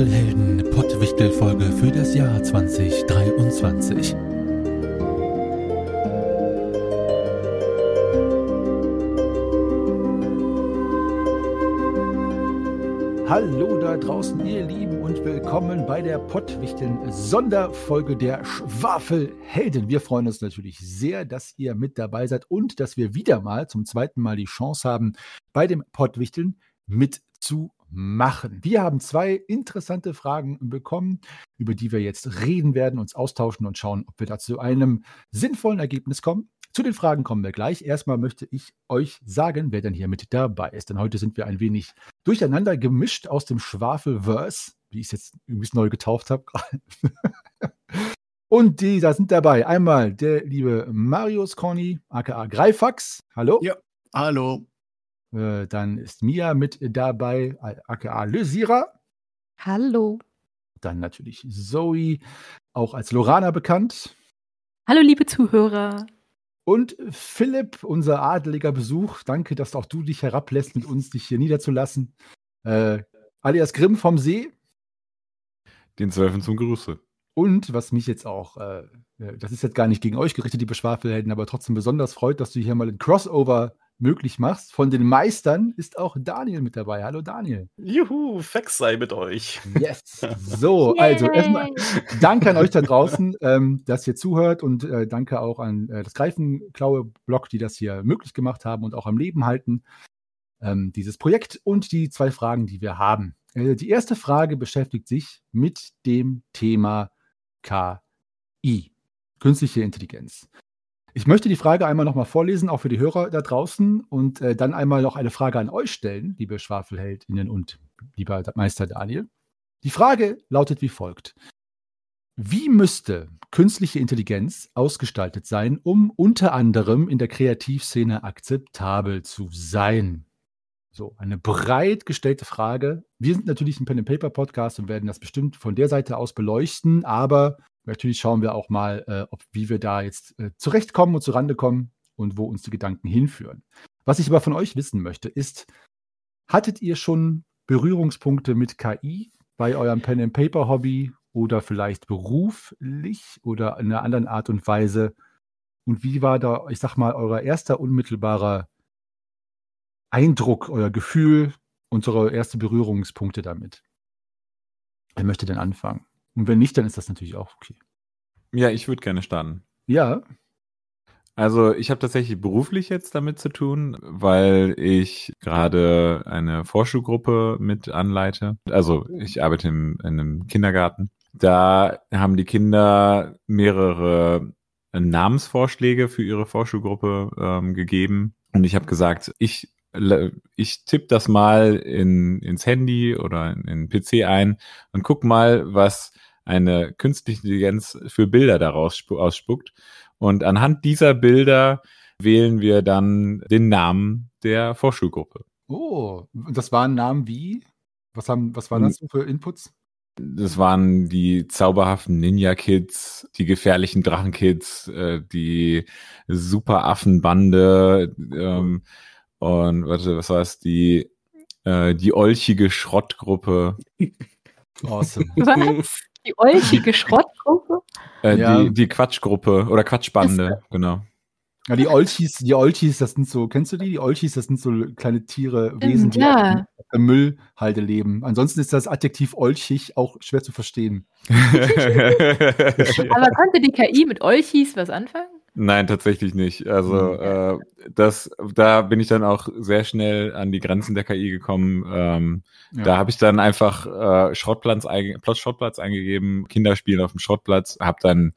Schwafelhelden Pottwichtel-Folge für das Jahr 2023. Hallo da draußen, ihr Lieben, und willkommen bei der Pottwichteln Sonderfolge der Schwafelhelden. Wir freuen uns natürlich sehr, dass ihr mit dabei seid und dass wir wieder mal zum zweiten Mal die Chance haben, bei dem Pottwichteln mitzumachen machen. Wir haben zwei interessante Fragen bekommen, über die wir jetzt reden werden, uns austauschen und schauen, ob wir da zu einem sinnvollen Ergebnis kommen. Zu den Fragen kommen wir gleich. Erstmal möchte ich euch sagen, wer denn hier mit dabei ist. Denn heute sind wir ein wenig durcheinander gemischt aus dem Schwafelverse, wie ich es jetzt übrigens neu getauft habe. Und die, da sind dabei einmal der liebe Marius Corny, aka Greifax. Hallo. Ja, hallo. Äh, dann ist Mia mit dabei, aka Lysira. Hallo. Dann natürlich Zoe, auch als Lorana bekannt. Hallo, liebe Zuhörer. Und Philipp, unser adeliger Besuch. Danke, dass auch du dich herablässt, mit uns dich hier niederzulassen. Äh, alias Grimm vom See. Den Zwölfen zum Gruße. Und was mich jetzt auch, äh, äh, das ist jetzt gar nicht gegen euch gerichtet, die Schwafelhelden, aber trotzdem besonders freut, dass du hier mal ein Crossover möglich machst. Von den Meistern ist auch Daniel mit dabei. Hallo Daniel. Juhu, Fex sei mit euch. Yes. So, also erstmal danke an euch da draußen, ähm, dass ihr zuhört und äh, danke auch an äh, das Greifenklaue-Blog, die das hier möglich gemacht haben und auch am Leben halten, ähm, dieses Projekt und die zwei Fragen, die wir haben. Äh, die erste Frage beschäftigt sich mit dem Thema KI, künstliche Intelligenz. Ich möchte die Frage einmal nochmal vorlesen, auch für die Hörer da draußen, und äh, dann einmal noch eine Frage an euch stellen, liebe Schwafelheldinnen und lieber Meister Daniel. Die Frage lautet wie folgt. Wie müsste künstliche Intelligenz ausgestaltet sein, um unter anderem in der Kreativszene akzeptabel zu sein? So, eine breit gestellte Frage. Wir sind natürlich ein Pen and Paper Podcast und werden das bestimmt von der Seite aus beleuchten, aber Natürlich schauen wir auch mal, äh, ob, wie wir da jetzt äh, zurechtkommen und zurande kommen und wo uns die Gedanken hinführen. Was ich aber von euch wissen möchte, ist, hattet ihr schon Berührungspunkte mit KI bei eurem Pen-and-Paper-Hobby oder vielleicht beruflich oder in einer anderen Art und Weise? Und wie war da, ich sag mal, euer erster unmittelbarer Eindruck, euer Gefühl, unsere ersten Berührungspunkte damit? Wer möchte denn anfangen? Und wenn nicht, dann ist das natürlich auch okay. Ja, ich würde gerne starten. Ja. Also ich habe tatsächlich beruflich jetzt damit zu tun, weil ich gerade eine Vorschulgruppe mit anleite. Also ich arbeite in, in einem Kindergarten. Da haben die Kinder mehrere Namensvorschläge für ihre Vorschulgruppe ähm, gegeben. Und ich habe gesagt, ich ich tippe das mal in, ins Handy oder in, in PC ein und guck mal, was eine künstliche Intelligenz für Bilder daraus ausspuckt. Und anhand dieser Bilder wählen wir dann den Namen der Vorschulgruppe. Oh, das waren Namen wie? Was, haben, was waren das so für Inputs? Das waren die zauberhaften Ninja-Kids, die gefährlichen Drachen-Kids, äh, die Superaffenbande ähm, und warte, was war es? Die, äh, die olchige Schrottgruppe. Awesome. Was? Die olchige Schrottgruppe? Äh, ja. die, die Quatschgruppe oder Quatschbande, genau. Ja, die Olchis, die Olchis, das sind so, kennst du die? Die Olchis, das sind so kleine Tiere, Wesen, die ja. im Müllhalde leben. Ansonsten ist das Adjektiv olchig auch schwer zu verstehen. Aber konnte die KI mit Olchis was anfangen? Nein, tatsächlich nicht. Also mhm. äh, das, da bin ich dann auch sehr schnell an die Grenzen der KI gekommen. Ähm, ja. Da habe ich dann einfach äh, Schrottplatz, Plot Schrottplatz eingegeben, Kinderspielen auf dem Schrottplatz, habe dann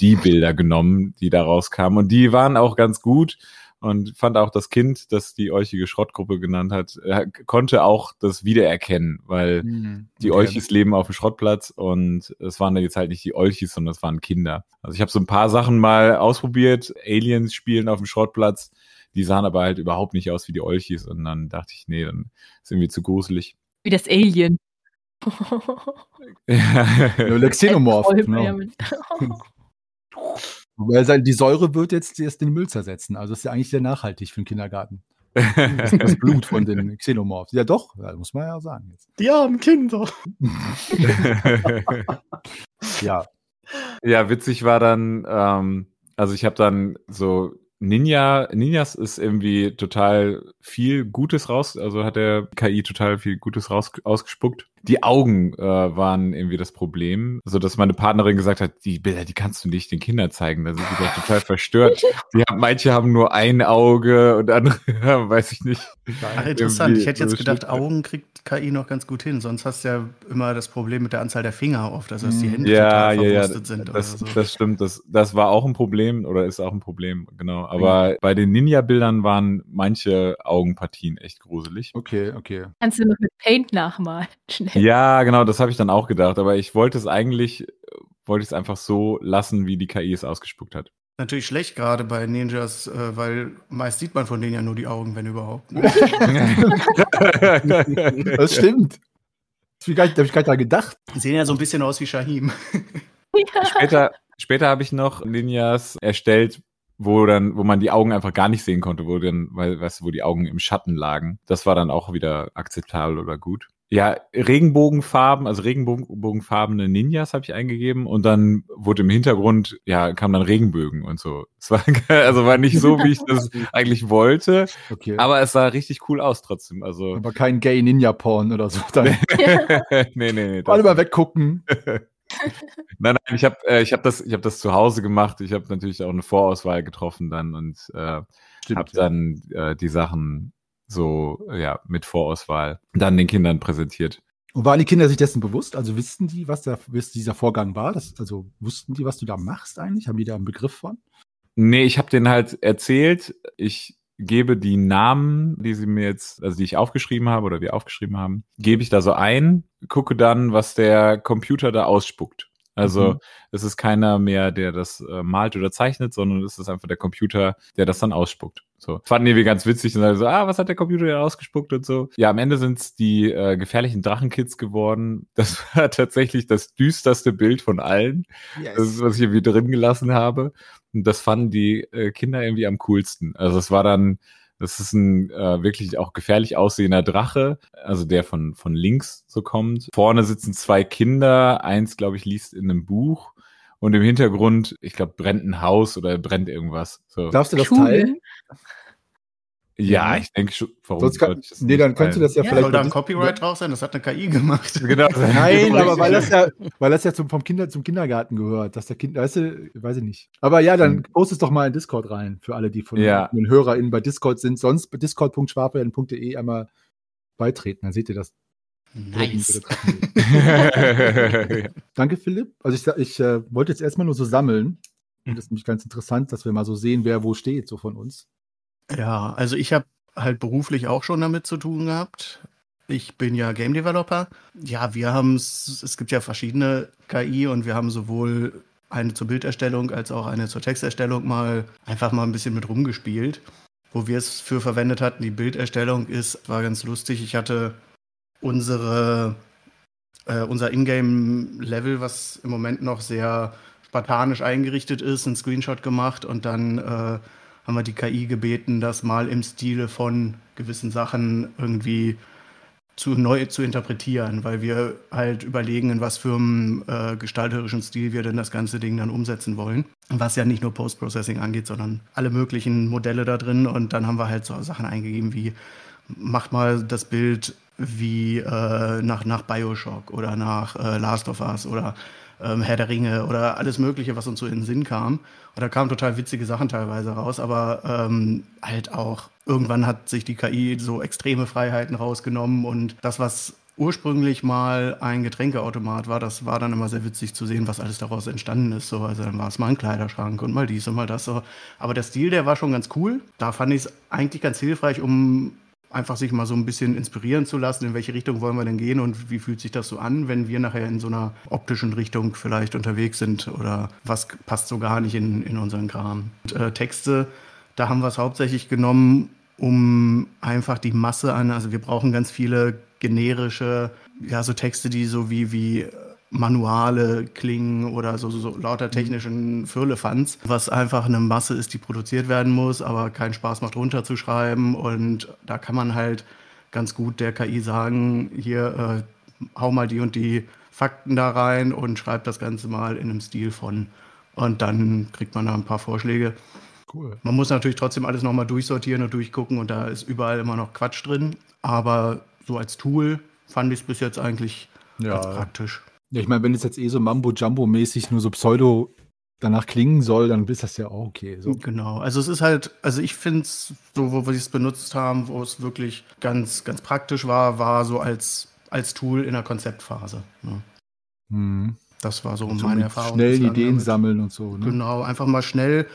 die Bilder genommen, die da rauskamen und die waren auch ganz gut und fand auch das Kind, das die Olchige Schrottgruppe genannt hat, äh, konnte auch das wiedererkennen, weil mhm. die Olchis leben auf dem Schrottplatz und es waren da jetzt halt nicht die Olchis, sondern es waren Kinder. Also ich habe so ein paar Sachen mal ausprobiert, Aliens spielen auf dem Schrottplatz, die sahen aber halt überhaupt nicht aus wie die Olchis und dann dachte ich, nee, dann ist irgendwie zu gruselig. Wie das Alien. ja, Xenomorph. Genau. Weil die Säure wird jetzt erst den Müll zersetzen. Also ist ja eigentlich sehr nachhaltig für den Kindergarten. Das, das Blut von den Xenomorphs. Ja, doch, muss man ja sagen. Jetzt. Die armen Kinder. Ja, Ja, witzig war dann, ähm, also ich habe dann so Ninja, Ninjas ist irgendwie total viel Gutes raus, also hat der KI total viel Gutes raus ausgespuckt. Die Augen äh, waren irgendwie das Problem, so dass meine Partnerin gesagt hat, die Bilder, die kannst du nicht den Kindern zeigen, da sind die doch total verstört. Die haben, manche haben nur ein Auge und andere weiß ich nicht. Ach, interessant. Irgendwie Ich hätte jetzt gedacht, Schnitt- Augen kriegt KI noch ganz gut hin. Sonst hast du ja immer das Problem mit der Anzahl der Finger oft, also dass die Hände Ja, total ja, ja, verwurstet sind das, so. das stimmt. Das, das war auch ein Problem oder ist auch ein Problem, genau. Aber bei den Ninja-Bildern waren manche Augenpartien echt gruselig. okay, okay. Kannst du noch mit Paint nachmalen? Schnell. Ja, genau, das habe ich dann auch gedacht. Aber ich wollte es eigentlich, wollte ich es einfach so lassen, wie die KI es ausgespuckt hat. Natürlich schlecht gerade bei Ninjas, äh, weil meist sieht man von denen ja nur die Augen, wenn überhaupt. Ne? Das stimmt. Das hab ich gar nicht, da hab ich gar nicht dran gedacht. Die sehen ja so ein bisschen aus wie Shahim. Ja. später später habe ich noch Ninjas erstellt, wo dann, wo man die Augen einfach gar nicht sehen konnte, wo dann, weil, weißt du, wo die Augen im Schatten lagen. Das war dann auch wieder akzeptabel oder gut. Ja, Regenbogenfarben, also regenbogenfarbene Ninjas habe ich eingegeben und dann wurde im Hintergrund, ja, kamen dann Regenbögen und so. Es war, also war nicht so, wie ich das eigentlich wollte, Okay. aber es sah richtig cool aus trotzdem. Also, Aber kein Gay Ninja Porn oder so. Dann nee, nee, nee. mal weggucken. Nein, nein, ich habe äh, ich hab das, ich hab das zu Hause gemacht. Ich habe natürlich auch eine Vorauswahl getroffen dann und äh, habe dann äh, die Sachen so ja mit Vorauswahl dann den Kindern präsentiert. Und waren die Kinder sich dessen bewusst? Also wussten die, was, da, was dieser Vorgang war? Das, also wussten die, was du da machst eigentlich? Haben die da einen Begriff von? Nee, ich habe denen halt erzählt, ich gebe die Namen, die sie mir jetzt, also die ich aufgeschrieben habe oder wir aufgeschrieben haben, gebe ich da so ein, gucke dann, was der Computer da ausspuckt. Also Mhm. es ist keiner mehr, der das äh, malt oder zeichnet, sondern es ist einfach der Computer, der das dann ausspuckt. So. Fanden die wir ganz witzig und so, ah, was hat der Computer denn ausgespuckt und so. Ja, am Ende sind es die äh, gefährlichen Drachenkits geworden. Das war tatsächlich das düsterste Bild von allen. Das ist, was ich irgendwie drin gelassen habe. Und das fanden die äh, Kinder irgendwie am coolsten. Also es war dann, das ist ein äh, wirklich auch gefährlich aussehender Drache, also der von, von links so kommt. Vorne sitzen zwei Kinder, eins, glaube ich, liest in einem Buch. Und im Hintergrund, ich glaube, brennt ein Haus oder brennt irgendwas. So. Darfst du das Schulen? teilen? Ja, Ja. ich denke schon. Warum Sonst kann, ich das nee, dann kannst du das ja, Ja, vielleicht. soll da ein Copyright drauf sein? Das hat eine KI gemacht. Genau. Nein, aber weil das ja, weil das ja zum, vom Kinder zum Kindergarten gehört, dass der Kind, weißt du, weiß ich nicht. Aber ja, dann post es doch mal in Discord rein, für alle, die von Ja. den HörerInnen bei Discord sind. Sonst bei discord.schwafeln.de einmal beitreten, dann seht ihr das. Nice. Danke, Philipp. Also ich, ich äh, wollte jetzt erstmal nur so sammeln. Und das ist nämlich ganz interessant, dass wir mal so sehen, wer wo steht, so von uns. Ja, also ich habe halt beruflich auch schon damit zu tun gehabt. Ich bin ja Game Developer. Ja, wir haben es, es gibt ja verschiedene KI und wir haben sowohl eine zur Bilderstellung als auch eine zur Texterstellung mal einfach mal ein bisschen mit rumgespielt. Wo wir es für verwendet hatten, die Bilderstellung ist, war ganz lustig. Ich hatte unsere, äh, unser Ingame-Level, was im Moment noch sehr spartanisch eingerichtet ist, einen Screenshot gemacht und dann äh, haben wir die KI gebeten, das mal im Stile von gewissen Sachen irgendwie zu neu zu interpretieren, weil wir halt überlegen, in was für einem äh, gestalterischen Stil wir denn das ganze Ding dann umsetzen wollen. Was ja nicht nur Post-Processing angeht, sondern alle möglichen Modelle da drin. Und dann haben wir halt so Sachen eingegeben wie, macht mal das Bild wie äh, nach, nach Bioshock oder nach äh, Last of Us oder ähm, Herr der Ringe oder alles Mögliche, was uns so in den Sinn kam. Da kamen total witzige Sachen teilweise raus, aber ähm, halt auch irgendwann hat sich die KI so extreme Freiheiten rausgenommen und das, was ursprünglich mal ein Getränkeautomat war, das war dann immer sehr witzig zu sehen, was alles daraus entstanden ist. So, also dann war es mal ein Kleiderschrank und mal dies und mal das. So. Aber der Stil, der war schon ganz cool. Da fand ich es eigentlich ganz hilfreich, um einfach sich mal so ein bisschen inspirieren zu lassen, in welche Richtung wollen wir denn gehen und wie fühlt sich das so an, wenn wir nachher in so einer optischen Richtung vielleicht unterwegs sind oder was passt so gar nicht in, in unseren Kram. Und, äh, Texte, da haben wir es hauptsächlich genommen, um einfach die Masse an, also wir brauchen ganz viele generische, ja, so Texte, die so wie, wie Manuale klingen oder so, so, so lauter technischen Firlefanz, was einfach eine Masse ist, die produziert werden muss, aber keinen Spaß macht runterzuschreiben. Und da kann man halt ganz gut der KI sagen, hier äh, hau mal die und die Fakten da rein und schreib das Ganze mal in einem Stil von. Und dann kriegt man da ein paar Vorschläge. Cool. Man muss natürlich trotzdem alles nochmal durchsortieren und durchgucken und da ist überall immer noch Quatsch drin. Aber so als Tool fand ich es bis jetzt eigentlich ja. ganz praktisch. Ja, ich meine, wenn es jetzt eh so Mambo-Jumbo-mäßig nur so Pseudo danach klingen soll, dann ist das ja auch okay. So. Genau, also es ist halt, also ich finde es, so wo wir es benutzt haben, wo es wirklich ganz, ganz praktisch war, war so als, als Tool in der Konzeptphase. Ne? Mhm. Das war so also meine Erfahrung. Schnell Ideen damit. sammeln und so. Ne? Genau, einfach mal schnell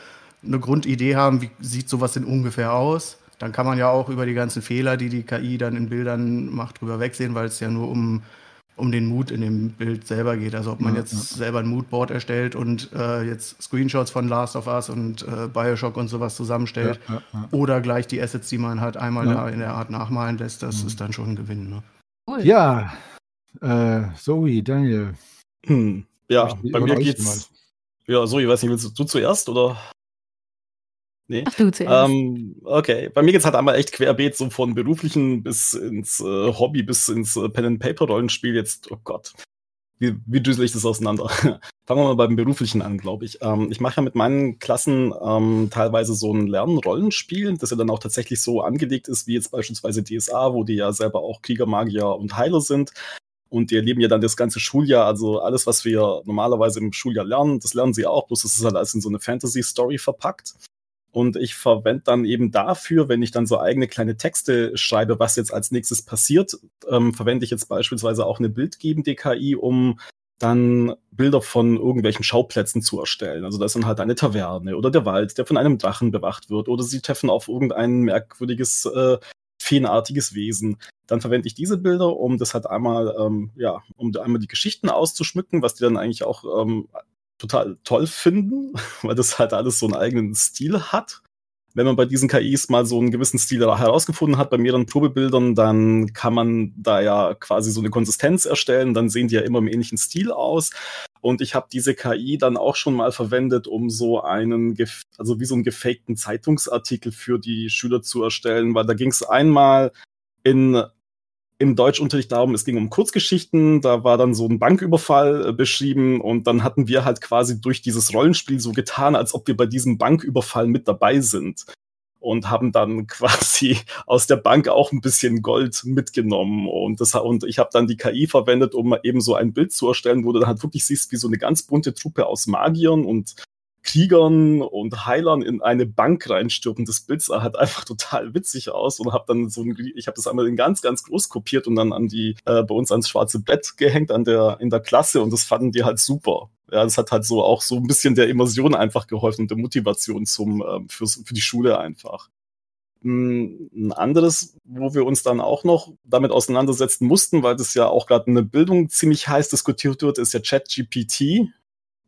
eine Grundidee haben, wie sieht sowas denn ungefähr aus. Dann kann man ja auch über die ganzen Fehler, die die KI dann in Bildern macht, drüber wegsehen, weil es ja nur um um den Mut in dem Bild selber geht. Also ob man ja, jetzt ja. selber ein Moodboard erstellt und äh, jetzt Screenshots von Last of Us und äh, Bioshock und sowas zusammenstellt ja, oder gleich die Assets, die man halt einmal da in der Art nachmalen lässt, das mhm. ist dann schon ein Gewinn. Ne? Cool. Ja, äh, Zoe, Daniel. Hm. Ja, bei mir geht's. Ja, Zoe, weiß nicht, willst du zuerst oder? Nee. Ach du zuerst. Ähm, okay, bei mir geht's halt einmal echt querbeet, so von beruflichen bis ins äh, Hobby, bis ins äh, Pen-and-Paper-Rollenspiel jetzt, oh Gott. Wie, wie düsel ich das auseinander? Fangen wir mal beim Beruflichen an, glaube ich. Ähm, ich mache ja mit meinen Klassen ähm, teilweise so ein Lernen-Rollenspiel, das ja dann auch tatsächlich so angelegt ist, wie jetzt beispielsweise DSA, wo die ja selber auch Krieger, Magier und Heiler sind. Und die erleben ja dann das ganze Schuljahr, also alles, was wir normalerweise im Schuljahr lernen, das lernen sie auch, bloß es ist halt alles in so eine Fantasy-Story verpackt. Und ich verwende dann eben dafür, wenn ich dann so eigene kleine Texte schreibe, was jetzt als nächstes passiert, ähm, verwende ich jetzt beispielsweise auch eine bildgebende KI, um dann Bilder von irgendwelchen Schauplätzen zu erstellen. Also das ist dann halt eine Taverne oder der Wald, der von einem Drachen bewacht wird oder sie treffen auf irgendein merkwürdiges äh, feenartiges Wesen. Dann verwende ich diese Bilder, um das halt einmal, ähm, ja, um einmal die Geschichten auszuschmücken, was die dann eigentlich auch ähm, total toll finden, weil das halt alles so einen eigenen Stil hat. Wenn man bei diesen KIs mal so einen gewissen Stil herausgefunden hat, bei mehreren Probebildern, dann kann man da ja quasi so eine Konsistenz erstellen, dann sehen die ja immer im ähnlichen Stil aus. Und ich habe diese KI dann auch schon mal verwendet, um so einen, also wie so einen gefakten Zeitungsartikel für die Schüler zu erstellen, weil da ging es einmal in im Deutschunterricht darum, es ging um Kurzgeschichten, da war dann so ein Banküberfall äh, beschrieben und dann hatten wir halt quasi durch dieses Rollenspiel so getan, als ob wir bei diesem Banküberfall mit dabei sind und haben dann quasi aus der Bank auch ein bisschen Gold mitgenommen und das und ich habe dann die KI verwendet, um eben so ein Bild zu erstellen, wo du dann halt wirklich siehst, wie so eine ganz bunte Truppe aus Magiern und Kriegern und Heilern in eine Bank reinstürmen. Das Bild sah halt einfach total witzig aus und habe dann so ein, ich habe das einmal in ganz, ganz groß kopiert und dann an die, äh, bei uns ans schwarze Bett gehängt an der, in der Klasse und das fanden die halt super. Ja, das hat halt so auch so ein bisschen der Immersion einfach geholfen und der Motivation zum, ähm, für, für die Schule einfach. Hm, ein anderes, wo wir uns dann auch noch damit auseinandersetzen mussten, weil das ja auch gerade in der Bildung ziemlich heiß diskutiert wird, ist ja ChatGPT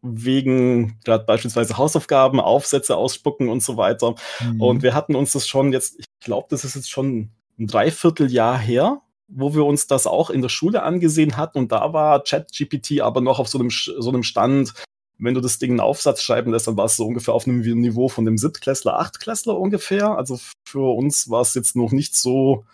wegen gerade beispielsweise Hausaufgaben, Aufsätze ausspucken und so weiter. Mhm. Und wir hatten uns das schon jetzt, ich glaube, das ist jetzt schon ein Dreivierteljahr her, wo wir uns das auch in der Schule angesehen hatten. Und da war ChatGPT aber noch auf so einem, so einem Stand, wenn du das Ding einen Aufsatz schreiben lässt, dann war es so ungefähr auf einem Niveau von dem Siebtklässler, Achtklässler ungefähr. Also für uns war es jetzt noch nicht so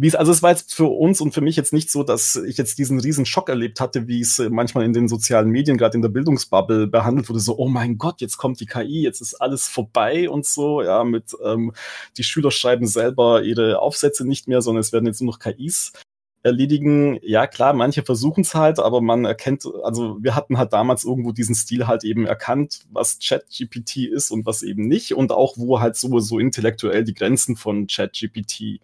wie es, also es war jetzt für uns und für mich jetzt nicht so, dass ich jetzt diesen riesen Schock erlebt hatte, wie es manchmal in den sozialen Medien, gerade in der Bildungsbubble behandelt wurde, so, oh mein Gott, jetzt kommt die KI, jetzt ist alles vorbei und so, ja, mit ähm, die Schüler schreiben selber ihre Aufsätze nicht mehr, sondern es werden jetzt nur noch KIs erledigen. Ja, klar, manche versuchen es halt, aber man erkennt, also wir hatten halt damals irgendwo diesen Stil halt eben erkannt, was ChatGPT ist und was eben nicht. Und auch wo halt so, so intellektuell die Grenzen von ChatGPT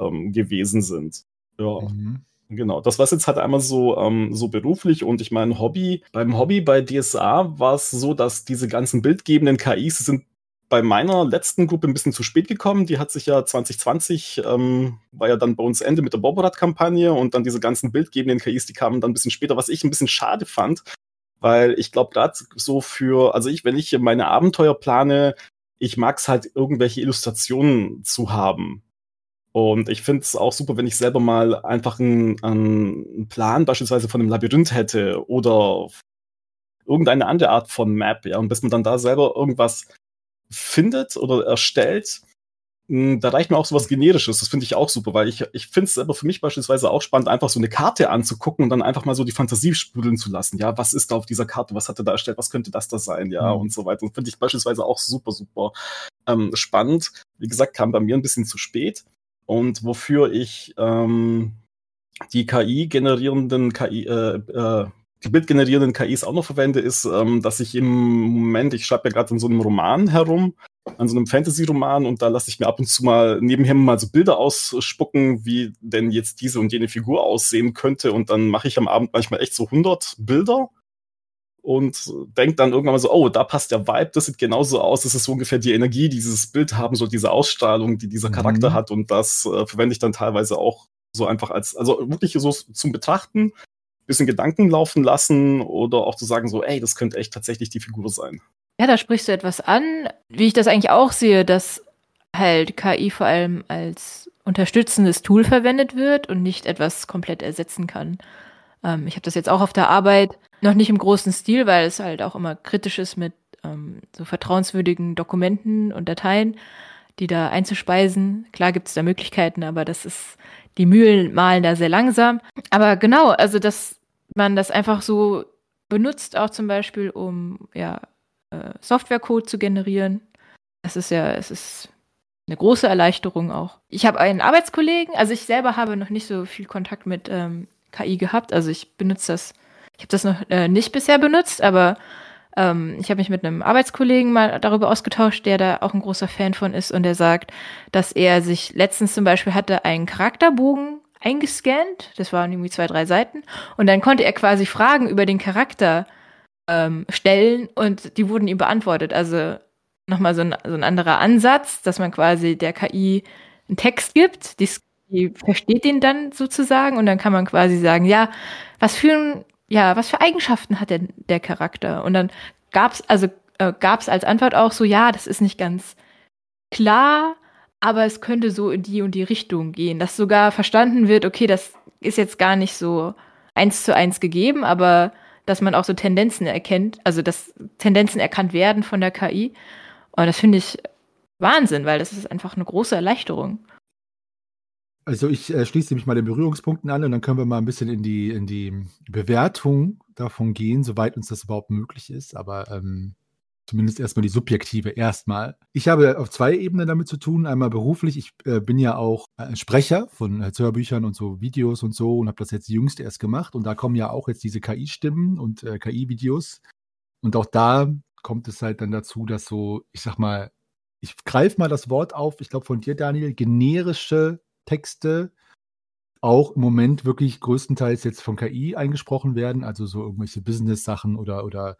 ähm, gewesen sind. Ja. Mhm. Genau, das war jetzt halt einmal so, ähm, so beruflich und ich meine, Hobby, beim Hobby bei DSA war es so, dass diese ganzen bildgebenden KIs sind bei meiner letzten Gruppe ein bisschen zu spät gekommen. Die hat sich ja 2020, ähm, war ja dann bei uns Ende mit der Boborad-Kampagne und dann diese ganzen bildgebenden KIs, die kamen dann ein bisschen später, was ich ein bisschen schade fand, weil ich glaube, gerade so für, also ich, wenn ich meine Abenteuer plane, ich mag es halt, irgendwelche Illustrationen zu haben Und ich finde es auch super, wenn ich selber mal einfach einen, einen Plan beispielsweise von einem Labyrinth hätte oder irgendeine andere Art von Map, ja, und bis man dann da selber irgendwas findet oder erstellt, hm, da reicht mir auch sowas Generisches. Das finde ich auch super, weil ich, ich finde es aber für mich beispielsweise auch spannend, einfach so eine Karte anzugucken und dann einfach mal so die Fantasie sprudeln zu lassen. Ja, was ist da auf dieser Karte? Was hat er da erstellt? Was könnte das da sein? Ja, mhm. und so weiter. Und finde ich beispielsweise auch super, super ähm, spannend. Wie gesagt, kam bei mir ein bisschen zu spät. Und wofür ich ähm, die KI-generierenden KI, äh, äh, bildgenerierenden KIs auch noch verwende, ist, ähm, dass ich im Moment, ich schreibe ja gerade an so einem Roman herum, an so einem Fantasy-Roman und da lasse ich mir ab und zu mal nebenher mal so Bilder ausspucken, wie denn jetzt diese und jene Figur aussehen könnte. Und dann mache ich am Abend manchmal echt so 100 Bilder und denke dann irgendwann mal so, oh, da passt der Vibe, das sieht genauso aus, das ist so ungefähr die Energie, die dieses Bild haben soll, diese Ausstrahlung, die dieser Charakter mhm. hat und das äh, verwende ich dann teilweise auch so einfach als, also wirklich so zum Betrachten, bisschen Gedanken laufen lassen oder auch zu sagen so, ey, das könnte echt tatsächlich die Figur sein. Ja, da sprichst du etwas an, wie ich das eigentlich auch sehe, dass halt KI vor allem als unterstützendes Tool verwendet wird und nicht etwas komplett ersetzen kann. Ähm, ich habe das jetzt auch auf der Arbeit noch nicht im großen Stil, weil es halt auch immer kritisch ist mit ähm, so vertrauenswürdigen Dokumenten und Dateien, die da einzuspeisen. Klar gibt es da Möglichkeiten, aber das ist, die Mühlen malen da sehr langsam. Aber genau, also das man das einfach so benutzt, auch zum Beispiel, um ja, äh, Softwarecode zu generieren. Das ist ja, es ist eine große Erleichterung auch. Ich habe einen Arbeitskollegen, also ich selber habe noch nicht so viel Kontakt mit ähm, KI gehabt. Also ich benutze das, ich habe das noch äh, nicht bisher benutzt, aber ähm, ich habe mich mit einem Arbeitskollegen mal darüber ausgetauscht, der da auch ein großer Fan von ist und der sagt, dass er sich letztens zum Beispiel hatte einen Charakterbogen eingescannt. Das waren irgendwie zwei, drei Seiten. Und dann konnte er quasi Fragen über den Charakter ähm, stellen und die wurden ihm beantwortet. Also nochmal so ein, so ein anderer Ansatz, dass man quasi der KI einen Text gibt, die, die versteht den dann sozusagen und dann kann man quasi sagen, ja, was für ein, ja, was für Eigenschaften hat denn der Charakter? Und dann gab's also äh, gab's als Antwort auch so, ja, das ist nicht ganz klar, aber es könnte so in die und die Richtung gehen, dass sogar verstanden wird, okay, das ist jetzt gar nicht so eins zu eins gegeben, aber dass man auch so Tendenzen erkennt, also dass Tendenzen erkannt werden von der KI. Und das finde ich Wahnsinn, weil das ist einfach eine große Erleichterung. Also ich äh, schließe mich mal den Berührungspunkten an und dann können wir mal ein bisschen in die, in die Bewertung davon gehen, soweit uns das überhaupt möglich ist. Aber ähm, zumindest erstmal die subjektive erstmal. Ich habe auf zwei Ebenen damit zu tun. Einmal beruflich, ich äh, bin ja auch äh, Sprecher von äh, Hörbüchern und so Videos und so und habe das jetzt jüngst erst gemacht und da kommen ja auch jetzt diese KI-Stimmen und äh, KI-Videos und auch da kommt es halt dann dazu, dass so, ich sag mal, ich greife mal das Wort auf, ich glaube von dir, Daniel, generische Texte auch im Moment wirklich größtenteils jetzt von KI eingesprochen werden, also so irgendwelche Business-Sachen oder, oder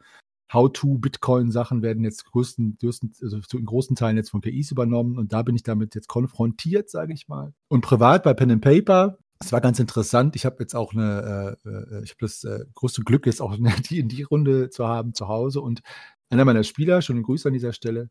How-to-Bitcoin-Sachen werden jetzt größten, größten, also in großen Teilen jetzt von KIs übernommen und da bin ich damit jetzt konfrontiert, sage ich mal. Und privat bei Pen and Paper, es war ganz interessant. Ich habe jetzt auch eine, äh, äh ich habe das äh, große Glück, jetzt auch eine, die in die Runde zu haben zu Hause und einer meiner Spieler, schon ein Grüße an dieser Stelle,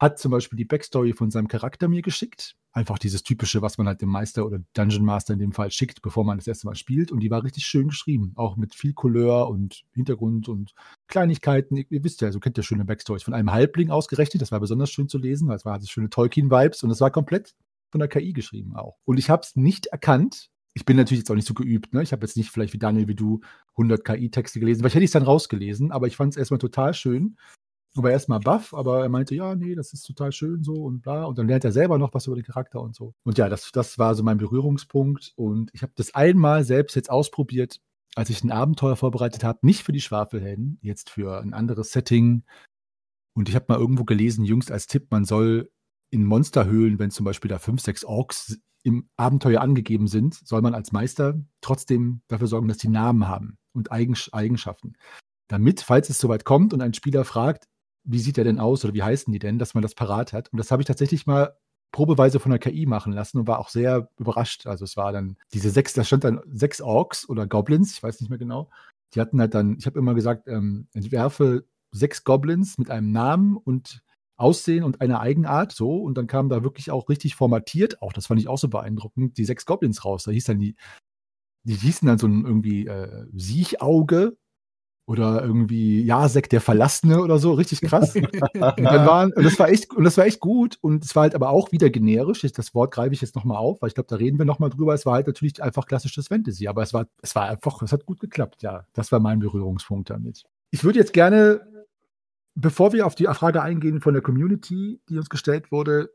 hat zum Beispiel die Backstory von seinem Charakter mir geschickt. Einfach dieses typische, was man halt dem Meister oder Dungeon Master in dem Fall schickt, bevor man das erste Mal spielt. Und die war richtig schön geschrieben. Auch mit viel Couleur und Hintergrund und Kleinigkeiten. Ihr, ihr wisst ja, so kennt ihr schöne Backstories. Von einem Halbling ausgerechnet. Das war besonders schön zu lesen, weil es war hatte schöne Tolkien-Vibes und es war komplett von der KI geschrieben auch. Und ich habe es nicht erkannt. Ich bin natürlich jetzt auch nicht so geübt. Ne? Ich habe jetzt nicht vielleicht wie Daniel, wie du, 100 KI-Texte gelesen. Vielleicht hätte ich es dann rausgelesen, aber ich fand es erstmal total schön war erstmal baff, aber er meinte, ja, nee, das ist total schön so und bla. Und dann lernt er selber noch was über den Charakter und so. Und ja, das, das war so mein Berührungspunkt. Und ich habe das einmal selbst jetzt ausprobiert, als ich ein Abenteuer vorbereitet habe, nicht für die Schwafelhelden, jetzt für ein anderes Setting. Und ich habe mal irgendwo gelesen, jüngst als Tipp, man soll in Monsterhöhlen, wenn zum Beispiel da fünf, sechs Orks im Abenteuer angegeben sind, soll man als Meister trotzdem dafür sorgen, dass die Namen haben und Eigenschaften. Damit, falls es soweit kommt und ein Spieler fragt, wie sieht der denn aus oder wie heißen die denn, dass man das parat hat. Und das habe ich tatsächlich mal probeweise von der KI machen lassen und war auch sehr überrascht. Also es war dann diese sechs, da stand dann sechs Orks oder Goblins, ich weiß nicht mehr genau. Die hatten halt dann, ich habe immer gesagt, ähm, entwerfe sechs Goblins mit einem Namen und Aussehen und eine Eigenart, so. Und dann kamen da wirklich auch richtig formatiert, auch das fand ich auch so beeindruckend, die sechs Goblins raus. Da hieß dann die, die hießen dann so ein irgendwie äh, Siechauge oder irgendwie Jasek der Verlassene oder so, richtig krass. und, dann waren, und, das war echt, und das war echt gut und es war halt aber auch wieder generisch. Das Wort greife ich jetzt nochmal auf, weil ich glaube, da reden wir nochmal drüber. Es war halt natürlich einfach klassisches Fantasy, aber es war, es war einfach, es hat gut geklappt, ja. Das war mein Berührungspunkt damit. Ich würde jetzt gerne, bevor wir auf die Frage eingehen von der Community, die uns gestellt wurde,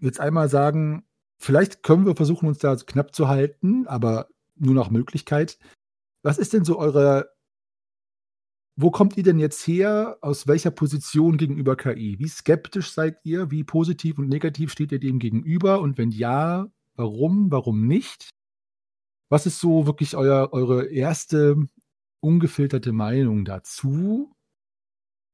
jetzt einmal sagen, vielleicht können wir versuchen, uns da knapp zu halten, aber nur nach Möglichkeit. Was ist denn so eure wo kommt ihr denn jetzt her? Aus welcher Position gegenüber KI? Wie skeptisch seid ihr? Wie positiv und negativ steht ihr dem gegenüber? Und wenn ja, warum? Warum nicht? Was ist so wirklich euer, eure erste ungefilterte Meinung dazu?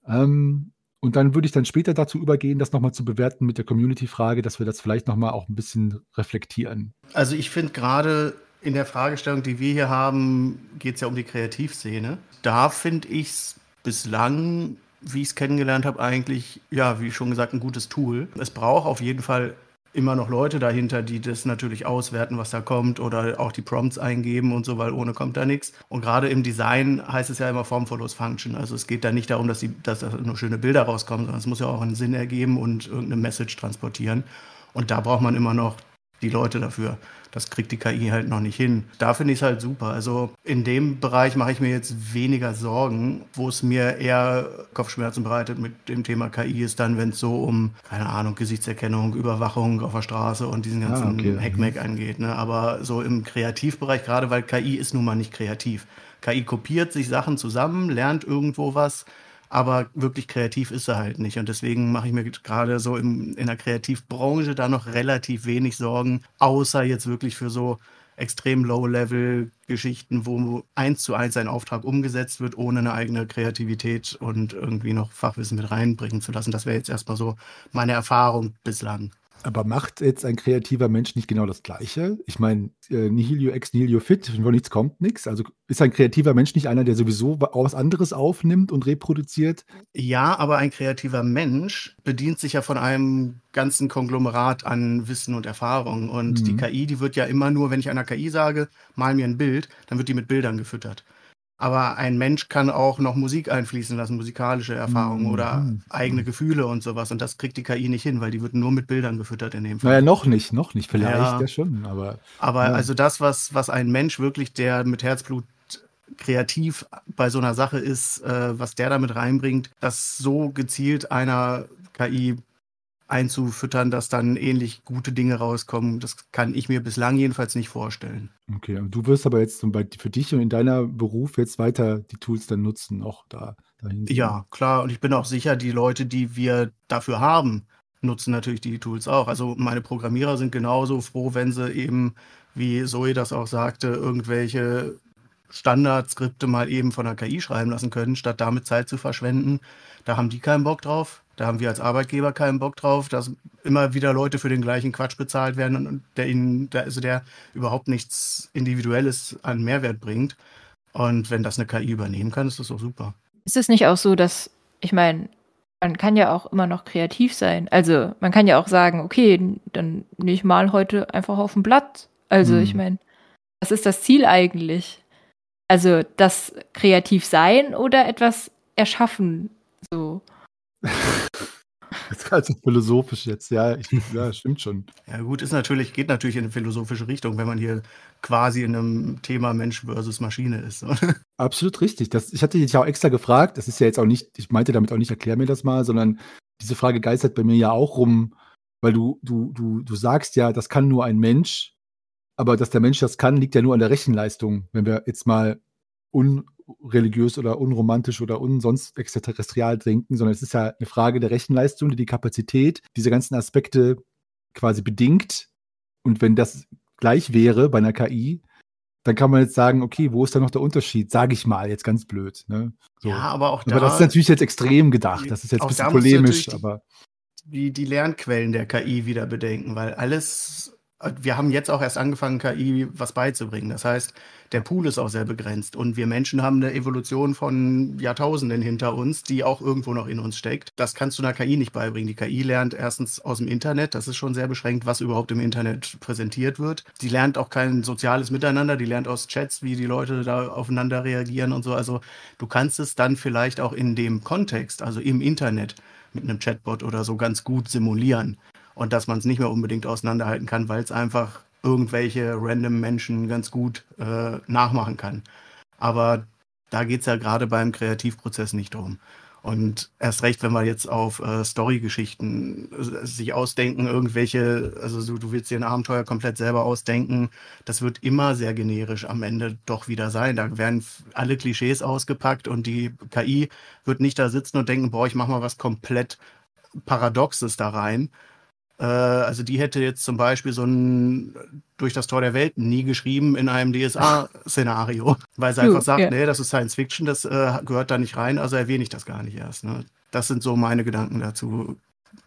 Ähm, und dann würde ich dann später dazu übergehen, das nochmal zu bewerten mit der Community-Frage, dass wir das vielleicht nochmal auch ein bisschen reflektieren. Also ich finde gerade in der Fragestellung, die wir hier haben, geht es ja um die Kreativszene. Da finde ich es bislang, wie ich es kennengelernt habe, eigentlich, ja, wie schon gesagt, ein gutes Tool. Es braucht auf jeden Fall immer noch Leute dahinter, die das natürlich auswerten, was da kommt oder auch die Prompts eingeben und so, weil ohne kommt da nichts. Und gerade im Design heißt es ja immer Form follows Function. Also es geht da nicht darum, dass, die, dass da nur schöne Bilder rauskommen, sondern es muss ja auch einen Sinn ergeben und irgendeine Message transportieren. Und da braucht man immer noch die Leute dafür. Das kriegt die KI halt noch nicht hin. Da finde ich es halt super. Also in dem Bereich mache ich mir jetzt weniger Sorgen. Wo es mir eher Kopfschmerzen bereitet mit dem Thema KI ist dann, wenn es so um, keine Ahnung, Gesichtserkennung, Überwachung auf der Straße und diesen ganzen ah, okay. Hackmack angeht. Ne? Aber so im Kreativbereich, gerade weil KI ist nun mal nicht kreativ. KI kopiert sich Sachen zusammen, lernt irgendwo was aber wirklich kreativ ist er halt nicht. Und deswegen mache ich mir gerade so im, in der Kreativbranche da noch relativ wenig Sorgen, außer jetzt wirklich für so extrem Low-Level-Geschichten, wo eins zu eins ein Auftrag umgesetzt wird, ohne eine eigene Kreativität und irgendwie noch Fachwissen mit reinbringen zu lassen. Das wäre jetzt erstmal so meine Erfahrung bislang. Aber macht jetzt ein kreativer Mensch nicht genau das Gleiche? Ich meine, äh, nihilio ex nihilio fit, von nichts kommt nichts. Also ist ein kreativer Mensch nicht einer, der sowieso was anderes aufnimmt und reproduziert? Ja, aber ein kreativer Mensch bedient sich ja von einem ganzen Konglomerat an Wissen und Erfahrung. Und mhm. die KI, die wird ja immer nur, wenn ich einer KI sage, mal mir ein Bild, dann wird die mit Bildern gefüttert. Aber ein Mensch kann auch noch Musik einfließen lassen, musikalische Erfahrungen mhm. oder eigene Gefühle und sowas. Und das kriegt die KI nicht hin, weil die wird nur mit Bildern gefüttert in dem Fall. Naja, noch nicht, noch nicht. Vielleicht ja, ja schon, aber. Aber ja. also das, was, was ein Mensch wirklich, der mit Herzblut kreativ bei so einer Sache ist, äh, was der damit reinbringt, das so gezielt einer KI einzufüttern, dass dann ähnlich gute Dinge rauskommen. Das kann ich mir bislang jedenfalls nicht vorstellen. Okay, du wirst aber jetzt für dich und in deiner Beruf jetzt weiter die Tools dann nutzen, auch da dahin. Ja, klar. Und ich bin auch sicher, die Leute, die wir dafür haben, nutzen natürlich die Tools auch. Also meine Programmierer sind genauso froh, wenn sie eben, wie Zoe das auch sagte, irgendwelche Standardskripte mal eben von der KI schreiben lassen können, statt damit Zeit zu verschwenden. Da haben die keinen Bock drauf. Da haben wir als Arbeitgeber keinen Bock drauf, dass immer wieder Leute für den gleichen Quatsch bezahlt werden und der ihnen, also der überhaupt nichts Individuelles an Mehrwert bringt. Und wenn das eine KI übernehmen kann, ist das doch super. Ist es nicht auch so, dass, ich meine, man kann ja auch immer noch kreativ sein. Also man kann ja auch sagen, okay, dann nehme ich mal heute einfach auf ein Blatt. Also hm. ich meine, was ist das Ziel eigentlich? Also das kreativ sein oder etwas erschaffen? So. Das ist also philosophisch jetzt, ja, ich, ja, stimmt schon. Ja, gut, ist natürlich, geht natürlich in eine philosophische Richtung, wenn man hier quasi in einem Thema Mensch versus Maschine ist. Absolut richtig. Das, ich hatte dich ja auch extra gefragt, das ist ja jetzt auch nicht, ich meinte damit auch nicht, erklär mir das mal, sondern diese Frage geistert bei mir ja auch rum, weil du, du, du, du sagst ja, das kann nur ein Mensch, aber dass der Mensch das kann, liegt ja nur an der Rechenleistung. Wenn wir jetzt mal un, unreligiös oder unromantisch oder unsonst extraterrestrial denken, sondern es ist ja eine Frage der Rechenleistung, die die Kapazität diese ganzen Aspekte quasi bedingt. Und wenn das gleich wäre bei einer KI, dann kann man jetzt sagen, okay, wo ist da noch der Unterschied? Sage ich mal, jetzt ganz blöd. Ne? So. Ja, aber auch da. Aber das ist natürlich jetzt extrem gedacht. Das ist jetzt ein bisschen polemisch, aber. Die, die Lernquellen der KI wieder bedenken, weil alles wir haben jetzt auch erst angefangen, KI was beizubringen. Das heißt, der Pool ist auch sehr begrenzt. Und wir Menschen haben eine Evolution von Jahrtausenden hinter uns, die auch irgendwo noch in uns steckt. Das kannst du einer KI nicht beibringen. Die KI lernt erstens aus dem Internet. Das ist schon sehr beschränkt, was überhaupt im Internet präsentiert wird. Die lernt auch kein soziales Miteinander. Die lernt aus Chats, wie die Leute da aufeinander reagieren und so. Also du kannst es dann vielleicht auch in dem Kontext, also im Internet, mit einem Chatbot oder so ganz gut simulieren und dass man es nicht mehr unbedingt auseinanderhalten kann, weil es einfach irgendwelche random Menschen ganz gut äh, nachmachen kann. Aber da geht es ja gerade beim Kreativprozess nicht drum. Und erst recht, wenn wir jetzt auf äh, Story-Geschichten äh, sich ausdenken, irgendwelche, also du, du willst dir ein Abenteuer komplett selber ausdenken, das wird immer sehr generisch am Ende doch wieder sein. Da werden alle Klischees ausgepackt und die KI wird nicht da sitzen und denken, boah, ich mach mal was komplett Paradoxes da rein, also die hätte jetzt zum Beispiel so ein durch das Tor der Welt nie geschrieben in einem DSA-Szenario, weil sie einfach sagt, ja. nee, das ist Science Fiction, das äh, gehört da nicht rein, also erwähne ich das gar nicht erst. Ne? Das sind so meine Gedanken dazu,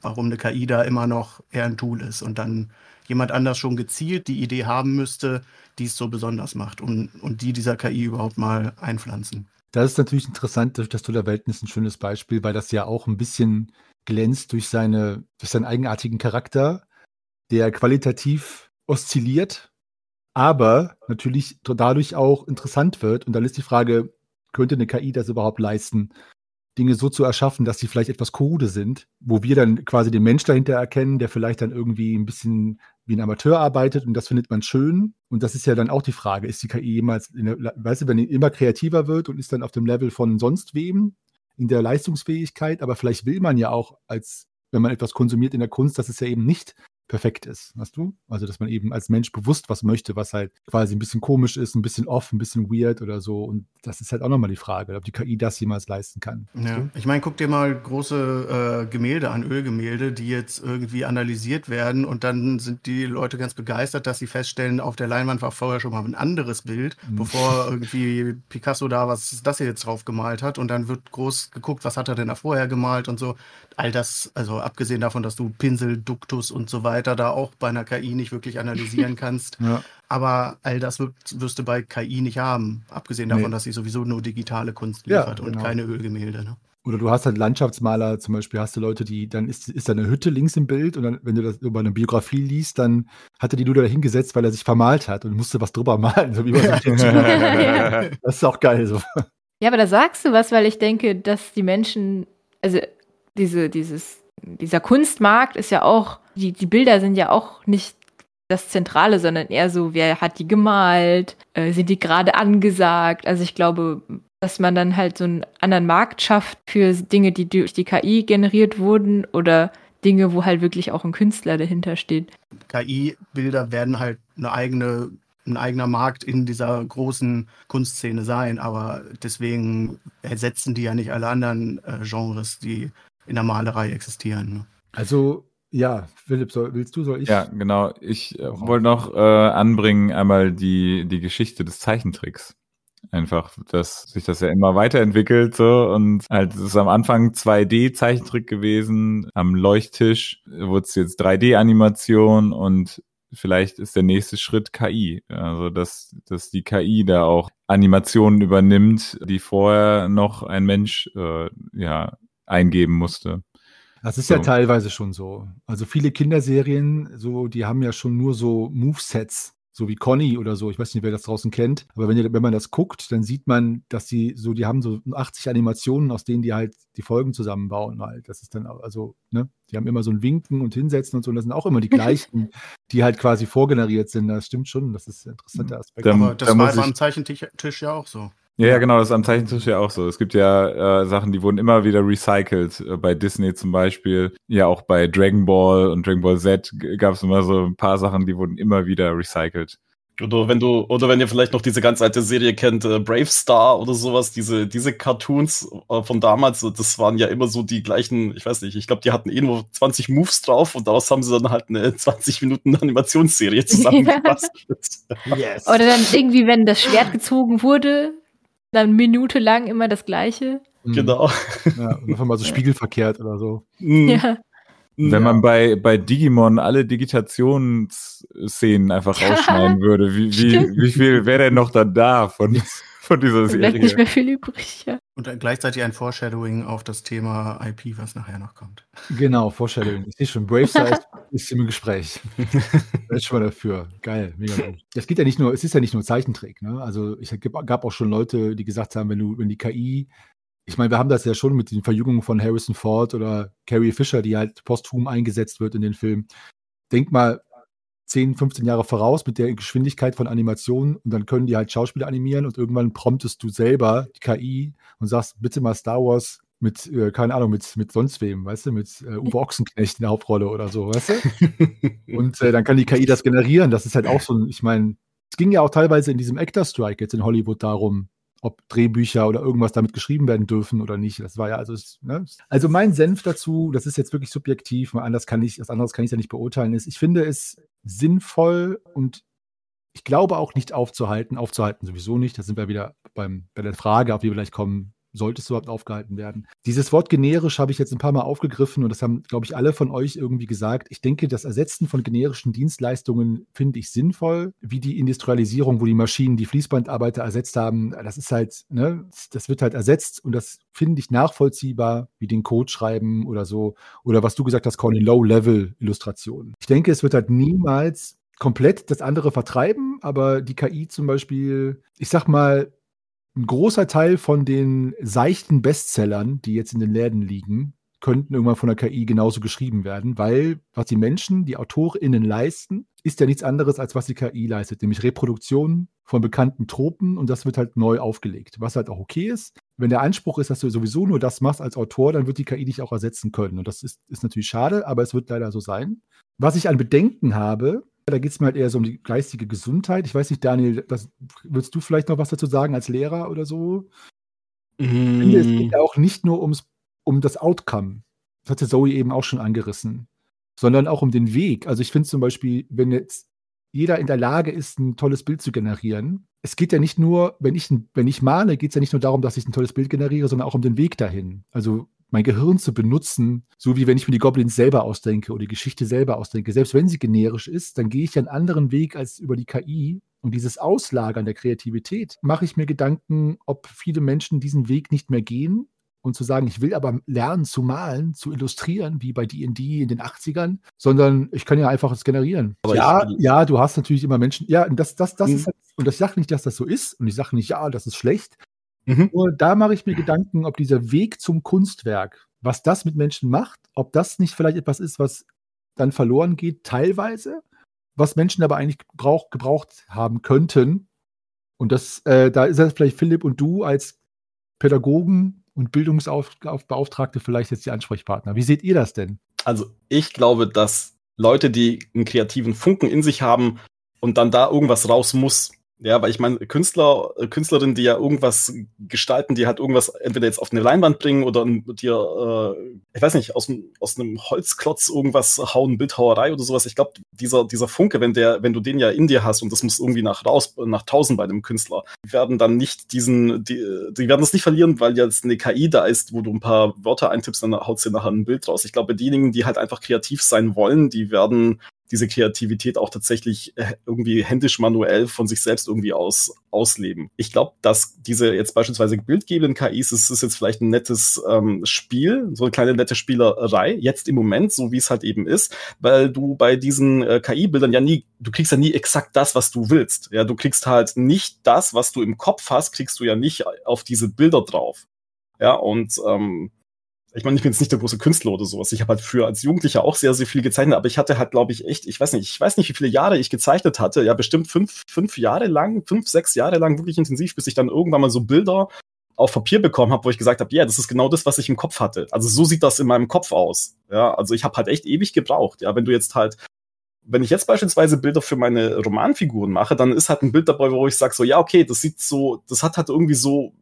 warum eine KI da immer noch eher ein Tool ist und dann jemand anders schon gezielt die Idee haben müsste, die es so besonders macht und, und die dieser KI überhaupt mal einpflanzen. Das ist natürlich interessant, das Tor der Welten ist ein schönes Beispiel, weil das ja auch ein bisschen glänzt durch, seine, durch seinen eigenartigen Charakter, der qualitativ oszilliert, aber natürlich dadurch auch interessant wird. Und dann ist die Frage, könnte eine KI das überhaupt leisten, Dinge so zu erschaffen, dass sie vielleicht etwas krude sind, wo wir dann quasi den Mensch dahinter erkennen, der vielleicht dann irgendwie ein bisschen wie ein Amateur arbeitet und das findet man schön. Und das ist ja dann auch die Frage, ist die KI jemals, der, weißt du, wenn die immer kreativer wird und ist dann auf dem Level von sonst wem, in der Leistungsfähigkeit, aber vielleicht will man ja auch als wenn man etwas konsumiert in der Kunst, dass es ja eben nicht perfekt ist, weißt du? Also, dass man eben als Mensch bewusst was möchte, was halt quasi ein bisschen komisch ist, ein bisschen off, ein bisschen weird oder so. Und das ist halt auch nochmal die Frage, ob die KI das jemals leisten kann. Ja, ich meine, guck dir mal große äh, Gemälde an, Ölgemälde, die jetzt irgendwie analysiert werden und dann sind die Leute ganz begeistert, dass sie feststellen, auf der Leinwand war vorher schon mal ein anderes Bild, mhm. bevor irgendwie Picasso da was das hier jetzt drauf gemalt hat und dann wird groß geguckt, was hat er denn da vorher gemalt und so. All das, also abgesehen davon, dass du Pinsel, Duktus und so weiter weiter da auch bei einer KI nicht wirklich analysieren kannst. ja. Aber all das wirst du bei KI nicht haben, abgesehen davon, nee. dass sie sowieso nur digitale Kunst liefert ja, genau. und keine Ölgemälde. Ne? Oder du hast halt Landschaftsmaler, zum Beispiel hast du Leute, die, dann ist, ist da eine Hütte links im Bild und dann, wenn du das über eine Biografie liest, dann hat er die nur da hingesetzt, weil er sich vermalt hat und musste was drüber malen. So wie das ist auch geil so. Ja, aber da sagst du was, weil ich denke, dass die Menschen, also diese, dieses dieser Kunstmarkt ist ja auch, die, die Bilder sind ja auch nicht das Zentrale, sondern eher so, wer hat die gemalt, äh, sind die gerade angesagt. Also ich glaube, dass man dann halt so einen anderen Markt schafft für Dinge, die durch die KI generiert wurden oder Dinge, wo halt wirklich auch ein Künstler dahinter steht. KI-Bilder werden halt eine eigene, ein eigener Markt in dieser großen Kunstszene sein, aber deswegen ersetzen die ja nicht alle anderen äh, Genres, die in der Malerei existieren. Ne? Also ja, Philipp, soll, willst du, soll ich? Ja, genau. Ich äh, wollte noch äh, anbringen einmal die, die Geschichte des Zeichentricks. Einfach, dass sich das ja immer weiterentwickelt so und halt es ist am Anfang 2D-Zeichentrick gewesen, am Leuchttisch wurde es jetzt 3D-Animation und vielleicht ist der nächste Schritt KI. Also dass, dass die KI da auch Animationen übernimmt, die vorher noch ein Mensch äh, ja eingeben musste. Das ist so. ja teilweise schon so. Also viele Kinderserien, so, die haben ja schon nur so Movesets, so wie Conny oder so. Ich weiß nicht, wer das draußen kennt. Aber wenn, ihr, wenn man das guckt, dann sieht man, dass die so, die haben so 80 Animationen, aus denen die halt die Folgen zusammenbauen halt. Das ist dann also, ne, die haben immer so ein Winken und Hinsetzen und so. Und das sind auch immer die gleichen, die halt quasi vorgeneriert sind. Das stimmt schon. Das ist ein interessanter Aspekt. Aber das war am Zeichentisch ja auch so. Ja, ja, genau, das ist am Zeichentisch ja auch so. Es gibt ja äh, Sachen, die wurden immer wieder recycelt. Äh, bei Disney zum Beispiel, ja auch bei Dragon Ball und Dragon Ball Z gab es immer so ein paar Sachen, die wurden immer wieder recycelt. Oder wenn du, oder wenn ihr vielleicht noch diese ganz alte Serie kennt, äh, Brave Star oder sowas, diese, diese Cartoons äh, von damals, das waren ja immer so die gleichen, ich weiß nicht, ich glaube, die hatten eh nur 20 Moves drauf und daraus haben sie dann halt eine 20 Minuten Animationsserie zusammengepasst. yes. Oder dann irgendwie, wenn das Schwert gezogen wurde, dann Minute lang immer das Gleiche. Mhm. Genau. Ja, und einfach mal so spiegelverkehrt oder so. Mhm. Ja. Wenn man bei, bei Digimon alle Digitationsszenen einfach rausschneiden würde, wie, wie, wie viel wäre denn noch dann da von, von dieser Serie? Bleibt nicht mehr viel übrig, ja. Und dann gleichzeitig ein Foreshadowing auf das Thema IP, was nachher noch kommt. Genau, Foreshadowing. Ich sehe schon, Bravestar ist, ist im Gespräch. Ist schon mal dafür. Geil, mega gut. Das geht ja nicht nur, es ist ja nicht nur Zeichentrick, ne? Also ich gab auch schon Leute, die gesagt haben, wenn du, wenn die KI ich meine, wir haben das ja schon mit den Verjüngungen von Harrison Ford oder Carrie Fisher, die halt posthum eingesetzt wird in den Film. Denk mal 10, 15 Jahre voraus mit der Geschwindigkeit von Animationen und dann können die halt Schauspieler animieren und irgendwann promptest du selber die KI und sagst, bitte mal Star Wars mit, äh, keine Ahnung, mit, mit sonst wem, weißt du, mit äh, Uwe Ochsenknecht in der Hauptrolle oder so, weißt du? und äh, dann kann die KI das generieren. Das ist halt auch so ein, ich meine, es ging ja auch teilweise in diesem Actor Strike jetzt in Hollywood darum, ob Drehbücher oder irgendwas damit geschrieben werden dürfen oder nicht. Das war ja also, ne? also mein Senf dazu, das ist jetzt wirklich subjektiv, mal anders kann ich, was anderes kann ich ja nicht beurteilen, ist, ich finde es sinnvoll und ich glaube auch nicht aufzuhalten, aufzuhalten sowieso nicht, da sind wir wieder beim, bei der Frage, auf die wir gleich kommen, sollte es überhaupt aufgehalten werden. Dieses Wort generisch habe ich jetzt ein paar Mal aufgegriffen und das haben, glaube ich, alle von euch irgendwie gesagt. Ich denke, das Ersetzen von generischen Dienstleistungen finde ich sinnvoll, wie die Industrialisierung, wo die Maschinen die Fließbandarbeiter ersetzt haben. Das ist halt, ne, das wird halt ersetzt und das finde ich nachvollziehbar, wie den Code schreiben oder so. Oder was du gesagt hast, Conny, Low-Level-Illustrationen. Ich denke, es wird halt niemals komplett das andere vertreiben, aber die KI zum Beispiel, ich sag mal, ein großer Teil von den seichten Bestsellern, die jetzt in den Läden liegen, könnten irgendwann von der KI genauso geschrieben werden, weil was die Menschen, die AutorInnen leisten, ist ja nichts anderes, als was die KI leistet, nämlich Reproduktion von bekannten Tropen und das wird halt neu aufgelegt, was halt auch okay ist. Wenn der Anspruch ist, dass du sowieso nur das machst als Autor, dann wird die KI dich auch ersetzen können und das ist, ist natürlich schade, aber es wird leider so sein. Was ich an Bedenken habe, da geht es mir halt eher so um die geistige Gesundheit. Ich weiß nicht, Daniel, das, würdest du vielleicht noch was dazu sagen als Lehrer oder so? Mm. Ich finde, es geht ja auch nicht nur ums, um das Outcome. Das hatte Zoe eben auch schon angerissen. Sondern auch um den Weg. Also ich finde zum Beispiel, wenn jetzt jeder in der Lage ist, ein tolles Bild zu generieren. Es geht ja nicht nur, wenn ich, wenn ich male, geht es ja nicht nur darum, dass ich ein tolles Bild generiere, sondern auch um den Weg dahin. Also mein Gehirn zu benutzen, so wie wenn ich mir die Goblins selber ausdenke oder die Geschichte selber ausdenke. Selbst wenn sie generisch ist, dann gehe ich einen anderen Weg als über die KI. Und dieses Auslagern der Kreativität mache ich mir Gedanken, ob viele Menschen diesen Weg nicht mehr gehen und zu sagen, ich will aber lernen zu malen, zu illustrieren, wie bei D&D in den 80ern, sondern ich kann ja einfach es generieren. Aber ja, ja, du hast natürlich immer Menschen, ja, und das, das, das mhm. ist halt, und ich sage nicht, dass das so ist und ich sage nicht, ja, das ist schlecht, Mhm. Nur da mache ich mir Gedanken, ob dieser Weg zum Kunstwerk, was das mit Menschen macht, ob das nicht vielleicht etwas ist, was dann verloren geht, teilweise, was Menschen aber eigentlich gebrauch, gebraucht haben könnten. Und das, äh, da ist es vielleicht Philipp und du als Pädagogen und Bildungsbeauftragte vielleicht jetzt die Ansprechpartner. Wie seht ihr das denn? Also ich glaube, dass Leute, die einen kreativen Funken in sich haben und dann da irgendwas raus muss, ja, weil ich meine, Künstler, äh, Künstlerinnen, die ja irgendwas gestalten, die halt irgendwas entweder jetzt auf eine Leinwand bringen oder dir, äh, ich weiß nicht, aus, aus einem Holzklotz irgendwas hauen, Bildhauerei oder sowas. Ich glaube, dieser, dieser Funke, wenn der, wenn du den ja in dir hast und das muss irgendwie nach raus, nach tausend bei dem Künstler, werden dann nicht diesen, die, die werden das nicht verlieren, weil jetzt eine KI da ist, wo du ein paar Wörter eintippst, dann haut sie nachher ein Bild raus. Ich glaube, diejenigen, die halt einfach kreativ sein wollen, die werden diese Kreativität auch tatsächlich äh, irgendwie händisch manuell von sich selbst irgendwie aus, ausleben. Ich glaube, dass diese jetzt beispielsweise bildgebenden KIs, es ist jetzt vielleicht ein nettes ähm, Spiel, so eine kleine nette Spielerei, jetzt im Moment, so wie es halt eben ist, weil du bei diesen äh, KI-Bildern ja nie, du kriegst ja nie exakt das, was du willst. Ja, du kriegst halt nicht das, was du im Kopf hast, kriegst du ja nicht auf diese Bilder drauf. Ja, und ähm, ich meine, ich bin jetzt nicht der große Künstler oder sowas. Ich habe halt früher als Jugendlicher auch sehr, sehr viel gezeichnet, aber ich hatte halt, glaube ich, echt, ich weiß nicht, ich weiß nicht, wie viele Jahre ich gezeichnet hatte. Ja, bestimmt fünf, fünf Jahre lang, fünf, sechs Jahre lang wirklich intensiv, bis ich dann irgendwann mal so Bilder auf Papier bekommen habe, wo ich gesagt habe, ja, yeah, das ist genau das, was ich im Kopf hatte. Also so sieht das in meinem Kopf aus. Ja, also ich habe halt echt ewig gebraucht. Ja, wenn du jetzt halt wenn ich jetzt beispielsweise Bilder für meine Romanfiguren mache, dann ist halt ein Bild dabei, wo ich sage so, ja, okay, das sieht so, das hat halt irgendwie so,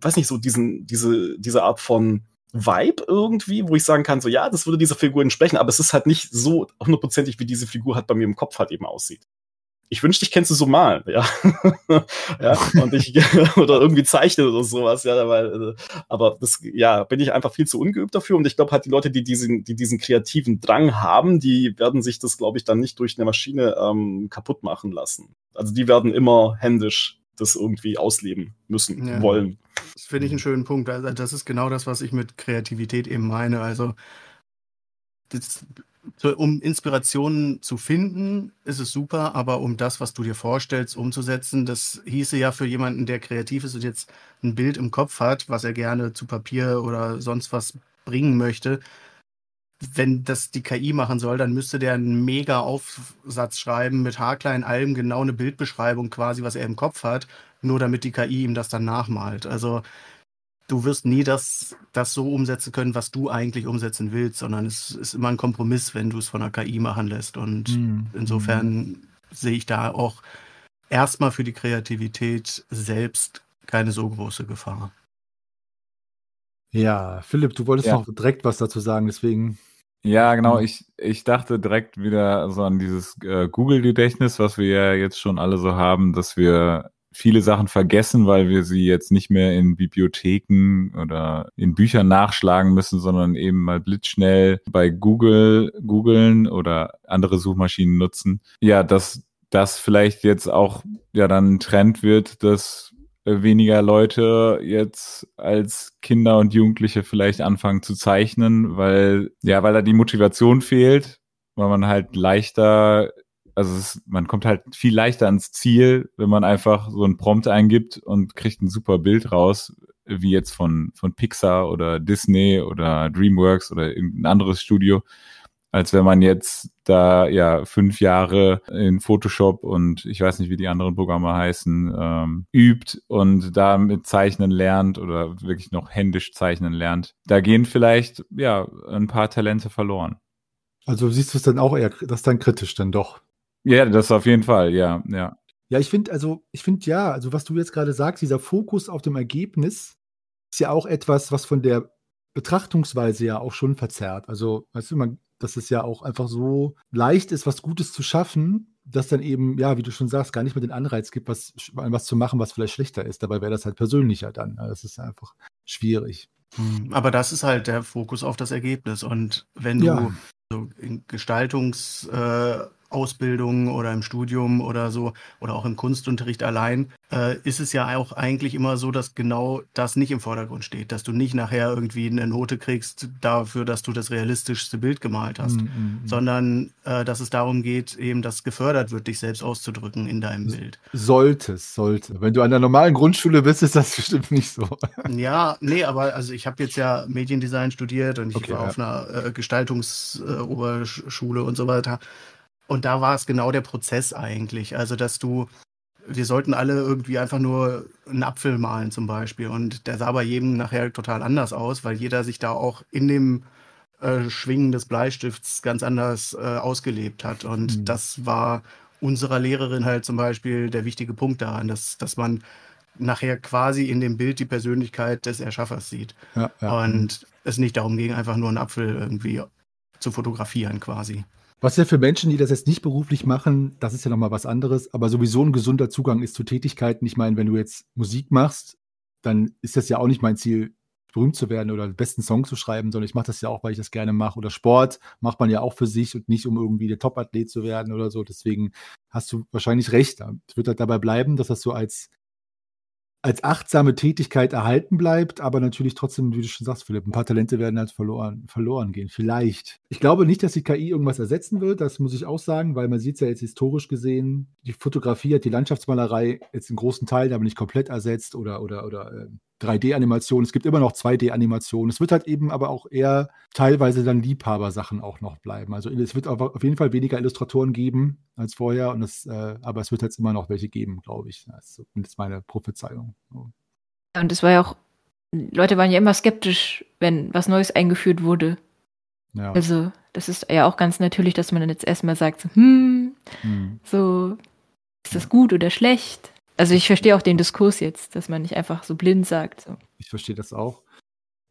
weiß nicht, so diesen, diese, diese Art von Vibe irgendwie, wo ich sagen kann, so ja, das würde dieser Figur entsprechen, aber es ist halt nicht so hundertprozentig, wie diese Figur halt bei mir im Kopf halt eben aussieht. ich wünschte, ich kennst du so malen, ja. ja, und ich, oder irgendwie zeichnen oder sowas, ja, weil, äh, aber das, ja, bin ich einfach viel zu ungeübt dafür und ich glaube halt die Leute, die diesen, die diesen kreativen Drang haben, die werden sich das, glaube ich, dann nicht durch eine Maschine ähm, kaputt machen lassen. Also die werden immer händisch das irgendwie ausleben müssen, ja. wollen. Das finde ich einen schönen Punkt. Also das ist genau das, was ich mit Kreativität eben meine. Also das, um Inspirationen zu finden, ist es super, aber um das, was du dir vorstellst, umzusetzen, das hieße ja für jemanden, der kreativ ist und jetzt ein Bild im Kopf hat, was er gerne zu Papier oder sonst was bringen möchte, wenn das die KI machen soll, dann müsste der einen mega Aufsatz schreiben mit haarkleinen Alben, genau eine Bildbeschreibung quasi, was er im Kopf hat, nur damit die KI ihm das dann nachmalt. Also du wirst nie das, das so umsetzen können, was du eigentlich umsetzen willst, sondern es ist immer ein Kompromiss, wenn du es von der KI machen lässt. Und mhm. insofern sehe ich da auch erstmal für die Kreativität selbst keine so große Gefahr. Ja, Philipp, du wolltest ja. noch direkt was dazu sagen, deswegen. Ja, genau. Ich, ich dachte direkt wieder so an dieses äh, Google-Gedächtnis, was wir ja jetzt schon alle so haben, dass wir viele Sachen vergessen, weil wir sie jetzt nicht mehr in Bibliotheken oder in Büchern nachschlagen müssen, sondern eben mal blitzschnell bei Google googeln oder andere Suchmaschinen nutzen. Ja, dass das vielleicht jetzt auch ja dann ein Trend wird, dass weniger Leute jetzt als Kinder und Jugendliche vielleicht anfangen zu zeichnen, weil ja, weil da die Motivation fehlt, weil man halt leichter also es, man kommt halt viel leichter ans Ziel, wenn man einfach so ein Prompt eingibt und kriegt ein super Bild raus, wie jetzt von, von Pixar oder Disney oder DreamWorks oder irgendein anderes Studio, als wenn man jetzt da ja fünf Jahre in Photoshop und ich weiß nicht, wie die anderen Programme heißen, ähm, übt und da mit Zeichnen lernt oder wirklich noch händisch zeichnen lernt. Da gehen vielleicht ja ein paar Talente verloren. Also siehst du es dann auch eher, das dann kritisch dann doch. Ja, das auf jeden Fall, ja, ja. Ja, ich finde, also, ich finde ja, also was du jetzt gerade sagst, dieser Fokus auf dem Ergebnis ist ja auch etwas, was von der Betrachtungsweise ja auch schon verzerrt. Also, weißt du, man, dass es ja auch einfach so leicht ist, was Gutes zu schaffen, dass dann eben, ja, wie du schon sagst, gar nicht mehr den Anreiz gibt, was, was zu machen, was vielleicht schlechter ist. Dabei wäre das halt persönlicher dann. Das ist einfach schwierig. Hm, aber das ist halt der Fokus auf das Ergebnis. Und wenn du ja. so in Gestaltungs- äh, Ausbildung oder im Studium oder so oder auch im Kunstunterricht allein, äh, ist es ja auch eigentlich immer so, dass genau das nicht im Vordergrund steht, dass du nicht nachher irgendwie eine Note kriegst dafür, dass du das realistischste Bild gemalt hast, mm, mm, sondern äh, dass es darum geht, eben, dass gefördert wird, dich selbst auszudrücken in deinem Bild. Sollte, sollte. Wenn du an der normalen Grundschule bist, ist das bestimmt nicht so. Ja, nee, aber also ich habe jetzt ja Mediendesign studiert und ich okay, war ja. auf einer äh, Gestaltungsoberschule und so weiter. Und da war es genau der Prozess eigentlich. Also, dass du, wir sollten alle irgendwie einfach nur einen Apfel malen zum Beispiel. Und der sah bei jedem nachher total anders aus, weil jeder sich da auch in dem äh, Schwingen des Bleistifts ganz anders äh, ausgelebt hat. Und mhm. das war unserer Lehrerin halt zum Beispiel der wichtige Punkt daran, dass, dass man nachher quasi in dem Bild die Persönlichkeit des Erschaffers sieht. Ja, ja. Und es nicht darum ging, einfach nur einen Apfel irgendwie zu fotografieren quasi. Was ja für Menschen, die das jetzt nicht beruflich machen, das ist ja nochmal was anderes, aber sowieso ein gesunder Zugang ist zu Tätigkeiten. Ich meine, wenn du jetzt Musik machst, dann ist das ja auch nicht mein Ziel, berühmt zu werden oder den besten Song zu schreiben, sondern ich mache das ja auch, weil ich das gerne mache. Oder Sport macht man ja auch für sich und nicht, um irgendwie der Top-Athlet zu werden oder so. Deswegen hast du wahrscheinlich recht. Es wird halt dabei bleiben, dass das so als als achtsame Tätigkeit erhalten bleibt, aber natürlich trotzdem, wie du schon sagst, Philipp, ein paar Talente werden halt verloren, verloren gehen. Vielleicht. Ich glaube nicht, dass die KI irgendwas ersetzen wird, das muss ich auch sagen, weil man sieht es ja jetzt historisch gesehen, die Fotografie hat die Landschaftsmalerei jetzt in großen Teilen aber nicht komplett ersetzt oder, oder, oder äh, 3D-Animation. Es gibt immer noch 2D-Animationen. Es wird halt eben aber auch eher teilweise dann Liebhabersachen auch noch bleiben. Also es wird auf jeden Fall weniger Illustratoren geben als vorher, und es, äh, aber es wird jetzt immer noch welche geben, glaube ich. Das ist meine Prophezeiung. Und es war ja auch, Leute waren ja immer skeptisch, wenn was Neues eingeführt wurde. Ja. Also, das ist ja auch ganz natürlich, dass man dann jetzt erstmal sagt, so, hm, hm. so, ist das gut oder schlecht? Also ich verstehe auch den Diskurs jetzt, dass man nicht einfach so blind sagt. So. Ich verstehe das auch.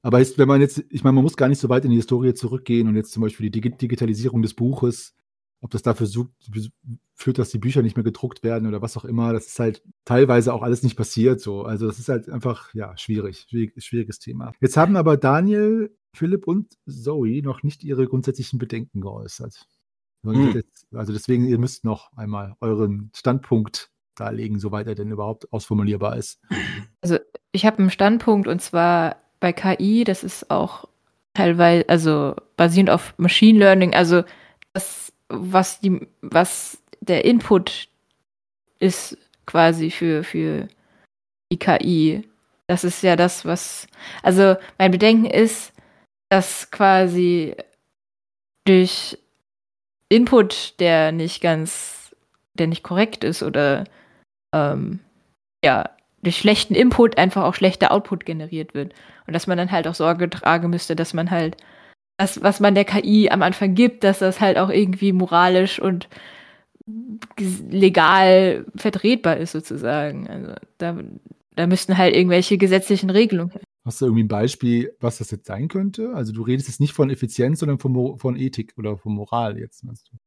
Aber ist, wenn man jetzt, ich meine, man muss gar nicht so weit in die Historie zurückgehen und jetzt zum Beispiel die Digitalisierung des Buches ob das dafür führt, dass die Bücher nicht mehr gedruckt werden oder was auch immer. Das ist halt teilweise auch alles nicht passiert so. Also das ist halt einfach, ja, schwierig, schwierig schwieriges Thema. Jetzt haben aber Daniel, Philipp und Zoe noch nicht ihre grundsätzlichen Bedenken geäußert. Hm. Also deswegen, ihr müsst noch einmal euren Standpunkt darlegen, soweit er denn überhaupt ausformulierbar ist. Also ich habe einen Standpunkt und zwar bei KI, das ist auch teilweise, also basierend auf Machine Learning, also das, was die, was der Input ist quasi für, für die KI. Das ist ja das, was, also mein Bedenken ist, dass quasi durch Input, der nicht ganz, der nicht korrekt ist oder ähm, ja, durch schlechten Input einfach auch schlechter Output generiert wird. Und dass man dann halt auch Sorge tragen müsste, dass man halt das, was man der KI am Anfang gibt, dass das halt auch irgendwie moralisch und legal vertretbar ist, sozusagen. Also da, da müssten halt irgendwelche gesetzlichen Regelungen. Hast du irgendwie ein Beispiel, was das jetzt sein könnte? Also du redest jetzt nicht von Effizienz, sondern von, von Ethik oder von Moral jetzt, meinst du?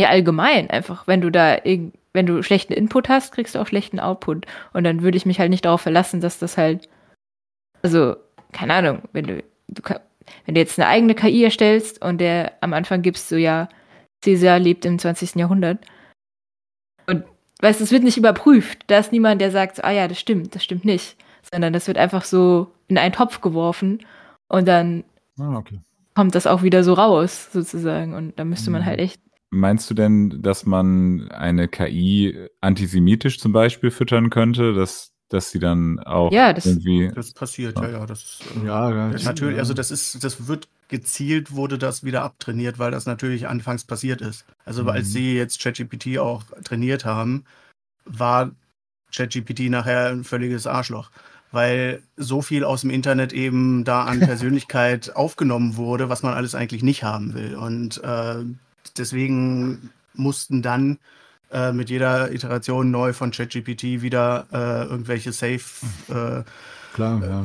Ja, allgemein einfach. Wenn du da, wenn du schlechten Input hast, kriegst du auch schlechten Output. Und dann würde ich mich halt nicht darauf verlassen, dass das halt, also, keine Ahnung, wenn du, du wenn du jetzt eine eigene KI erstellst und der am Anfang gibst du ja, Caesar lebt im 20. Jahrhundert. Und weißt du, es wird nicht überprüft. Da ist niemand, der sagt, so, ah ja, das stimmt, das stimmt nicht. Sondern das wird einfach so in einen Topf geworfen und dann ah, okay. kommt das auch wieder so raus, sozusagen. Und da müsste man mhm. halt echt Meinst du denn, dass man eine KI antisemitisch zum Beispiel füttern könnte, dass, dass sie dann auch ja, das, irgendwie. Das passiert, ja, ja. Das, ja, ja, das natürlich, also das ist, das wird gezielt, wurde das wieder abtrainiert, weil das natürlich anfangs passiert ist. Also mhm. als sie jetzt ChatGPT auch trainiert haben, war ChatGPT nachher ein völliges Arschloch weil so viel aus dem Internet eben da an Persönlichkeit aufgenommen wurde, was man alles eigentlich nicht haben will. Und äh, deswegen mussten dann äh, mit jeder Iteration neu von ChatGPT wieder äh, irgendwelche Safe äh, Klar, ja.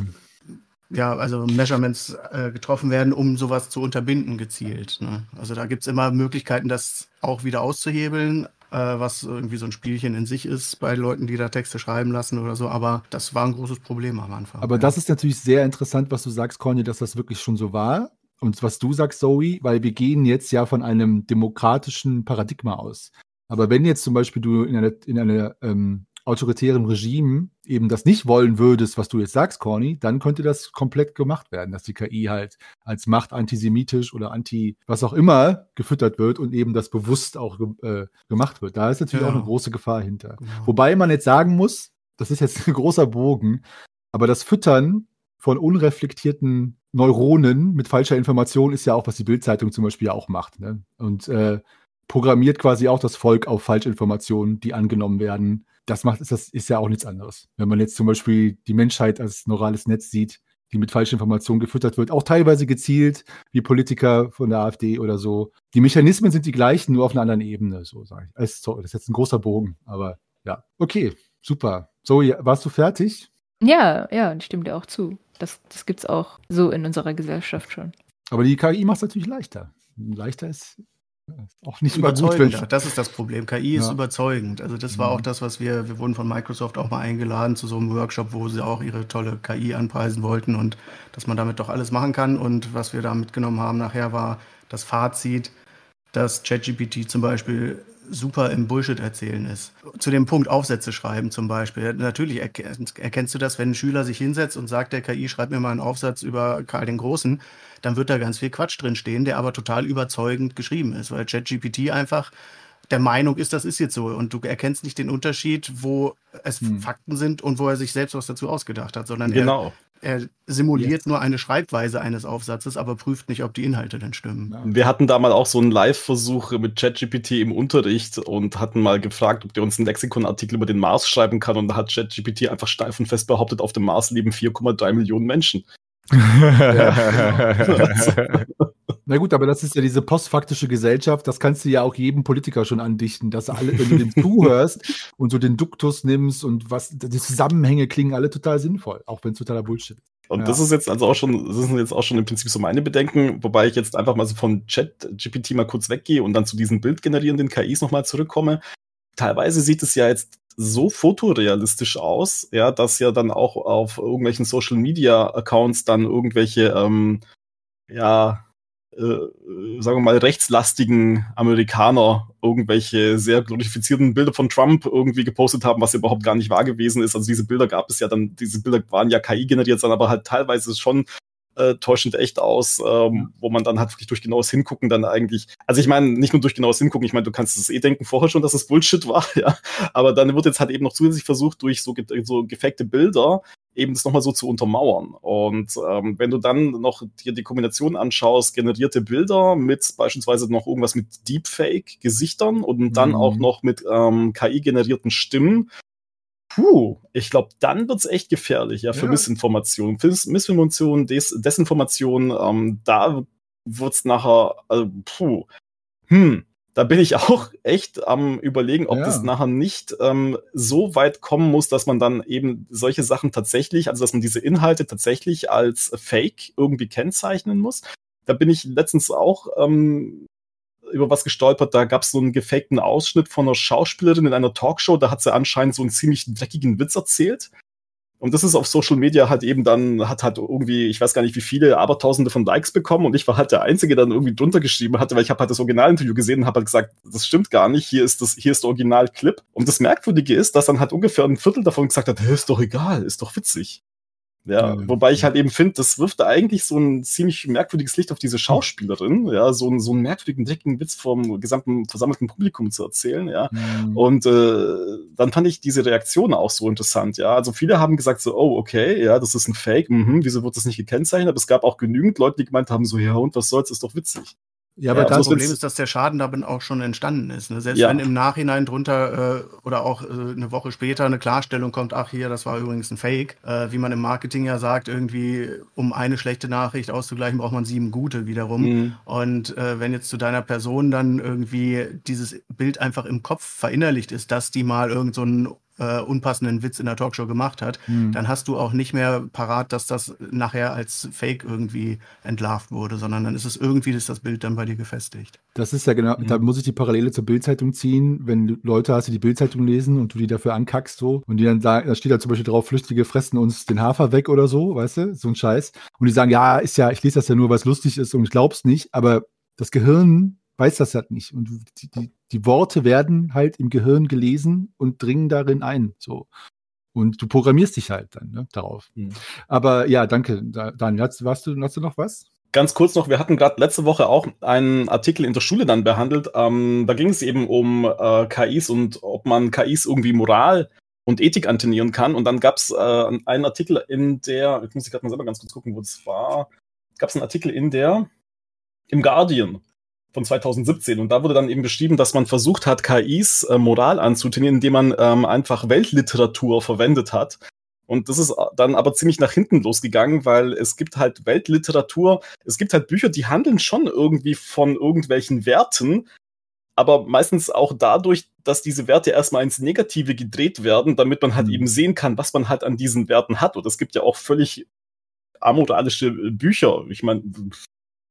ja, also Measurements äh, getroffen werden, um sowas zu unterbinden gezielt. Ne? Also da gibt es immer Möglichkeiten, das auch wieder auszuhebeln, äh, was irgendwie so ein Spielchen in sich ist bei Leuten, die da Texte schreiben lassen oder so. Aber das war ein großes Problem am Anfang. Aber ja. das ist natürlich sehr interessant, was du sagst, Conny, dass das wirklich schon so war. Und was du sagst, Zoe, weil wir gehen jetzt ja von einem demokratischen Paradigma aus. Aber wenn jetzt zum Beispiel du in einer, in einer ähm, autoritären Regime eben das nicht wollen würdest, was du jetzt sagst, Corny, dann könnte das komplett gemacht werden, dass die KI halt als Macht antisemitisch oder anti was auch immer gefüttert wird und eben das bewusst auch äh, gemacht wird. Da ist natürlich ja. auch eine große Gefahr hinter. Genau. Wobei man jetzt sagen muss, das ist jetzt ein großer Bogen, aber das Füttern von unreflektierten Neuronen mit falscher Information ist ja auch, was die Bildzeitung zum Beispiel ja auch macht. Ne? Und äh, programmiert quasi auch das Volk auf Falschinformationen, die angenommen werden. Das macht, das ist ja auch nichts anderes. Wenn man jetzt zum Beispiel die Menschheit als neurales Netz sieht, die mit falschen Informationen gefüttert wird, auch teilweise gezielt, wie Politiker von der AfD oder so. Die Mechanismen sind die gleichen, nur auf einer anderen Ebene, so sage ich. Das ist jetzt ein großer Bogen, aber ja. Okay, super. So, warst du fertig? Ja, ja, ich stimme dir auch zu. Das, das gibt es auch so in unserer Gesellschaft schon. Aber die KI macht es natürlich leichter. Leichter ist auch nicht überzeugend. Das ist das Problem. KI ja. ist überzeugend. Also das war mhm. auch das, was wir, wir wurden von Microsoft auch mal eingeladen zu so einem Workshop, wo sie auch ihre tolle KI anpreisen wollten und dass man damit doch alles machen kann. Und was wir da mitgenommen haben nachher war das Fazit, dass ChatGPT zum Beispiel super im Bullshit erzählen ist. Zu dem Punkt Aufsätze schreiben zum Beispiel. Natürlich erkennst du das, wenn ein Schüler sich hinsetzt und sagt, der KI schreibt mir mal einen Aufsatz über Karl den Großen, dann wird da ganz viel Quatsch drin stehen, der aber total überzeugend geschrieben ist, weil ChatGPT einfach der Meinung ist, das ist jetzt so. Und du erkennst nicht den Unterschied, wo es hm. Fakten sind und wo er sich selbst was dazu ausgedacht hat, sondern genau. Er, er simuliert yes. nur eine Schreibweise eines Aufsatzes, aber prüft nicht, ob die Inhalte denn stimmen. Wir hatten da mal auch so einen Live-Versuch mit ChatGPT im Unterricht und hatten mal gefragt, ob der uns einen Lexikonartikel über den Mars schreiben kann. Und da hat ChatGPT einfach steif und fest behauptet, auf dem Mars leben 4,3 Millionen Menschen. ja, genau. Na gut, aber das ist ja diese postfaktische Gesellschaft, das kannst du ja auch jedem Politiker schon andichten, dass alle, wenn du den zuhörst und so den Duktus nimmst und was, die Zusammenhänge klingen alle total sinnvoll, auch wenn es totaler Bullshit ist. Und ja. das ist jetzt also auch schon, das sind jetzt auch schon im Prinzip so meine Bedenken, wobei ich jetzt einfach mal so von Chat-GPT mal kurz weggehe und dann zu diesen bildgenerierenden KIs nochmal zurückkomme. Teilweise sieht es ja jetzt so fotorealistisch aus, ja, dass ja dann auch auf irgendwelchen Social Media Accounts dann irgendwelche, ähm, ja, sagen wir mal, rechtslastigen Amerikaner irgendwelche sehr glorifizierten Bilder von Trump irgendwie gepostet haben, was überhaupt gar nicht wahr gewesen ist. Also diese Bilder gab es ja dann, diese Bilder waren ja KI generiert, sondern aber halt teilweise schon äh, täuschend echt aus, ähm, wo man dann halt wirklich durch genaues Hingucken dann eigentlich, also ich meine, nicht nur durch genaues Hingucken, ich meine, du kannst es eh denken vorher schon, dass es Bullshit war, ja, aber dann wird jetzt halt eben noch zusätzlich versucht, durch so, so gefakte Bilder eben das nochmal so zu untermauern. Und ähm, wenn du dann noch dir die Kombination anschaust, generierte Bilder mit beispielsweise noch irgendwas mit Deepfake-Gesichtern und dann mhm. auch noch mit ähm, KI-generierten Stimmen, Puh, ich glaube, dann wird's echt gefährlich, ja, für ja. Missinformation. Für Missinformation, Des Desinformation, ähm, da wird's nachher, also, puh, hm, da bin ich auch echt am überlegen, ob ja. das nachher nicht ähm, so weit kommen muss, dass man dann eben solche Sachen tatsächlich, also dass man diese Inhalte tatsächlich als Fake irgendwie kennzeichnen muss. Da bin ich letztens auch ähm, über was gestolpert. Da gab es so einen gefakten Ausschnitt von einer Schauspielerin in einer Talkshow. Da hat sie anscheinend so einen ziemlich dreckigen Witz erzählt. Und das ist auf Social Media halt eben dann, hat halt irgendwie, ich weiß gar nicht wie viele, aber tausende von Likes bekommen und ich war halt der Einzige, der dann irgendwie drunter geschrieben hatte, weil ich habe halt das Originalinterview gesehen und habe halt gesagt, das stimmt gar nicht, hier ist das, hier ist der Originalclip. Und das Merkwürdige ist, dass dann halt ungefähr ein Viertel davon gesagt hat, ist doch egal, ist doch witzig. Ja, mhm. wobei ich halt eben finde, das wirft eigentlich so ein ziemlich merkwürdiges Licht auf diese Schauspielerin, ja, so, ein, so einen merkwürdigen, dreckigen Witz vom gesamten versammelten Publikum zu erzählen, ja. Mhm. Und äh, dann fand ich diese Reaktion auch so interessant, ja. Also viele haben gesagt so, oh, okay, ja, das ist ein Fake, mhm, wieso wird das nicht gekennzeichnet? Aber es gab auch genügend Leute, die gemeint haben so, ja, und was soll's, ist doch witzig. Ja, aber ja, das Problem ist, dass der Schaden damit auch schon entstanden ist. Ne? Selbst ja. wenn im Nachhinein drunter äh, oder auch äh, eine Woche später eine Klarstellung kommt, ach hier, das war übrigens ein Fake, äh, wie man im Marketing ja sagt, irgendwie um eine schlechte Nachricht auszugleichen, braucht man sieben gute wiederum. Mhm. Und äh, wenn jetzt zu deiner Person dann irgendwie dieses Bild einfach im Kopf verinnerlicht ist, dass die mal irgend so ein äh, unpassenden Witz in der Talkshow gemacht hat, hm. dann hast du auch nicht mehr parat, dass das nachher als Fake irgendwie entlarvt wurde, sondern dann ist es irgendwie ist das Bild dann bei dir gefestigt. Das ist ja genau, mhm. da muss ich die Parallele zur Bildzeitung ziehen, wenn du Leute hast, die die Bildzeitung lesen und du die dafür ankackst so und die dann sagen, da steht da zum Beispiel drauf, Flüchtige fressen uns den Hafer weg oder so, weißt du, so ein Scheiß. Und die sagen, ja, ist ja, ich lese das ja nur, weil es lustig ist und ich glaub's nicht, aber das Gehirn weiß das halt nicht. Und die, die, die Worte werden halt im Gehirn gelesen und dringen darin ein. So. Und du programmierst dich halt dann ne, darauf. Mhm. Aber ja, danke, Daniel. Hast, warst du, hast du noch was? Ganz kurz noch, wir hatten gerade letzte Woche auch einen Artikel in der Schule dann behandelt. Ähm, da ging es eben um äh, KIs und ob man KIs irgendwie Moral und Ethik antrainieren kann. Und dann gab es äh, einen Artikel in der, jetzt muss ich gerade mal selber ganz kurz gucken, wo das war. Gab es einen Artikel in der, im Guardian von 2017. Und da wurde dann eben beschrieben, dass man versucht hat, KIs äh, Moral anzutrainieren, indem man ähm, einfach Weltliteratur verwendet hat. Und das ist dann aber ziemlich nach hinten losgegangen, weil es gibt halt Weltliteratur, es gibt halt Bücher, die handeln schon irgendwie von irgendwelchen Werten, aber meistens auch dadurch, dass diese Werte erstmal ins Negative gedreht werden, damit man halt mhm. eben sehen kann, was man halt an diesen Werten hat. Und es gibt ja auch völlig amoralische Bücher. Ich meine,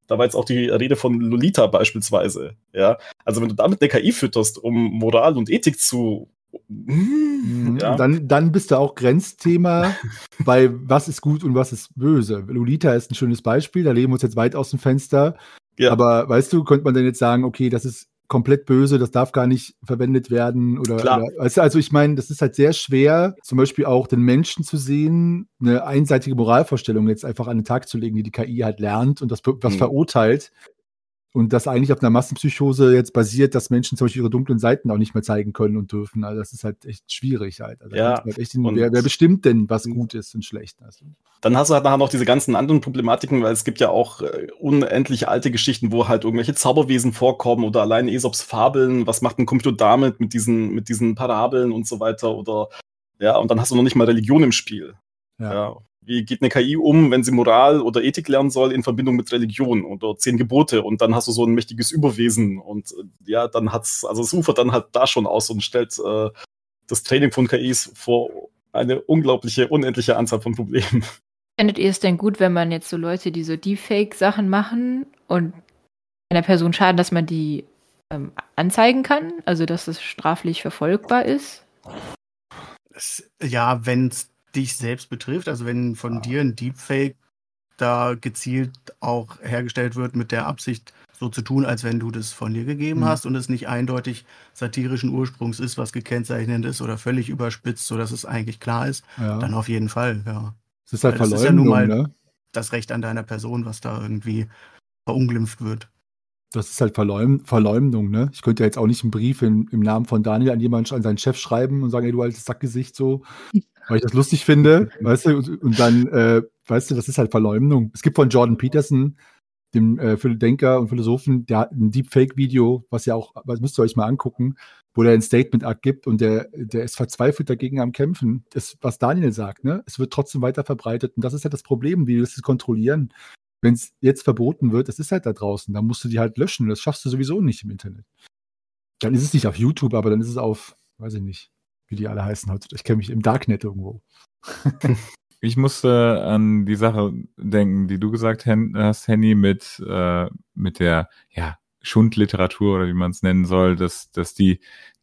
da war jetzt auch die Rede von Lolita beispielsweise. Ja, also wenn du damit eine KI fütterst, um Moral und Ethik zu mhm. ja. Dann, dann bist du auch Grenzthema bei was ist gut und was ist böse. Lolita ist ein schönes Beispiel, da leben wir uns jetzt weit aus dem Fenster. Ja. Aber weißt du, könnte man dann jetzt sagen, okay, das ist komplett böse, das darf gar nicht verwendet werden oder, oder also, also ich meine, das ist halt sehr schwer, zum Beispiel auch den Menschen zu sehen, eine einseitige Moralvorstellung jetzt einfach an den Tag zu legen, die die KI halt lernt und das was mhm. verurteilt. Und das eigentlich auf einer Massenpsychose jetzt basiert, dass Menschen zum Beispiel ihre dunklen Seiten auch nicht mehr zeigen können und dürfen. Also das ist halt echt schwierig halt. Also ja, halt echt wer, wer, bestimmt denn, was gut ist und schlecht? Also. Dann hast du halt nachher noch diese ganzen anderen Problematiken, weil es gibt ja auch äh, unendlich alte Geschichten, wo halt irgendwelche Zauberwesen vorkommen oder allein Aesops Fabeln. Was macht ein Computer damit mit diesen, mit diesen Parabeln und so weiter oder ja, und dann hast du noch nicht mal Religion im Spiel. Ja. ja wie geht eine KI um, wenn sie Moral oder Ethik lernen soll in Verbindung mit Religion oder zehn Gebote und dann hast du so ein mächtiges Überwesen und äh, ja, dann hat's, also es ufert dann halt da schon aus und stellt äh, das Training von KIs vor eine unglaubliche, unendliche Anzahl von Problemen. Fändet ihr es denn gut, wenn man jetzt so Leute, die so Deepfake-Sachen machen und einer Person schaden, dass man die ähm, anzeigen kann? Also, dass es straflich verfolgbar ist? Ja, wenn es dich selbst betrifft, also wenn von ja. dir ein Deepfake da gezielt auch hergestellt wird mit der Absicht, so zu tun, als wenn du das von dir gegeben mhm. hast und es nicht eindeutig satirischen Ursprungs ist, was gekennzeichnet ist oder völlig überspitzt, sodass es eigentlich klar ist, ja. dann auf jeden Fall, ja. Es ist halt Verleumdung, ist ja nun mal ne? das Recht an deiner Person, was da irgendwie verunglimpft wird. Das ist halt Verleum Verleumdung, ne? Ich könnte ja jetzt auch nicht einen Brief in, im Namen von Daniel an jemanden, an seinen Chef schreiben und sagen, ey, du altes Sackgesicht, so, weil ich das lustig finde, weißt du, und, dann, äh, weißt du, das ist halt Verleumdung. Es gibt von Jordan Peterson, dem äh, Denker und Philosophen, der hat ein Deepfake-Video, was ja auch, was müsst ihr euch mal angucken, wo der ein Statement abgibt und der, der ist verzweifelt dagegen am Kämpfen. Das, was Daniel sagt, ne? Es wird trotzdem weiter verbreitet und das ist ja das Problem, wie wir das kontrollieren. Wenn es jetzt verboten wird, es ist halt da draußen, dann musst du die halt löschen. Das schaffst du sowieso nicht im Internet. Dann ist es nicht auf YouTube, aber dann ist es auf, weiß ich nicht, wie die alle heißen heute. Ich kenne mich im Darknet irgendwo. ich musste an die Sache denken, die du gesagt hast, Henny, mit, äh, mit der, ja, Schundliteratur oder wie man es nennen soll, dass, dass die,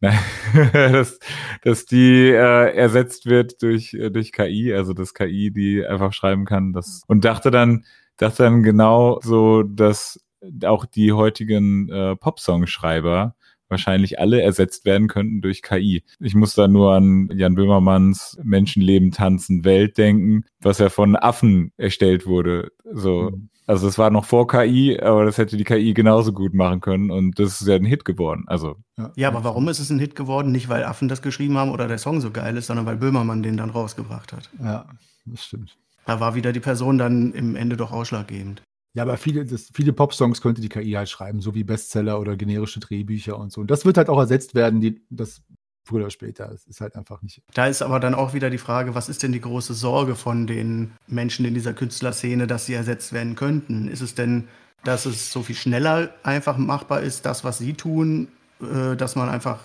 dass, dass die äh, ersetzt wird durch, äh, durch KI, also das KI, die einfach schreiben kann. Das, und dachte dann, dachte dann genau so, dass auch die heutigen äh, Popsong-Schreiber wahrscheinlich alle ersetzt werden könnten durch KI. Ich muss da nur an Jan Böhmermanns Menschenleben tanzen Welt denken, was ja von Affen erstellt wurde. So, mhm. also es war noch vor KI, aber das hätte die KI genauso gut machen können und das ist ja ein Hit geworden. Also ja. ja, aber warum ist es ein Hit geworden? Nicht weil Affen das geschrieben haben oder der Song so geil ist, sondern weil Böhmermann den dann rausgebracht hat. Ja, das stimmt. Da war wieder die Person dann im Ende doch ausschlaggebend. Ja, aber viele, das, viele Pop-Songs könnte die KI halt schreiben, so wie Bestseller oder generische Drehbücher und so. Und das wird halt auch ersetzt werden, die, das früher oder später. Es ist halt einfach nicht. Da ist aber dann auch wieder die Frage, was ist denn die große Sorge von den Menschen in dieser Künstlerszene, dass sie ersetzt werden könnten? Ist es denn, dass es so viel schneller einfach machbar ist, das, was sie tun, äh, dass man einfach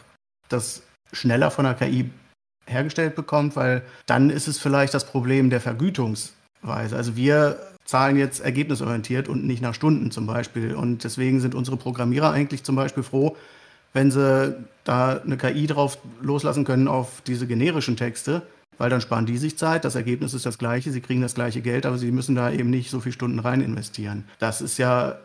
das schneller von der KI hergestellt bekommt? Weil dann ist es vielleicht das Problem der Vergütungsweise. Also wir zahlen jetzt ergebnisorientiert und nicht nach Stunden zum Beispiel. Und deswegen sind unsere Programmierer eigentlich zum Beispiel froh, wenn sie da eine KI drauf loslassen können auf diese generischen Texte, weil dann sparen die sich Zeit, das Ergebnis ist das gleiche, sie kriegen das gleiche Geld, aber sie müssen da eben nicht so viele Stunden rein investieren. Das ist ja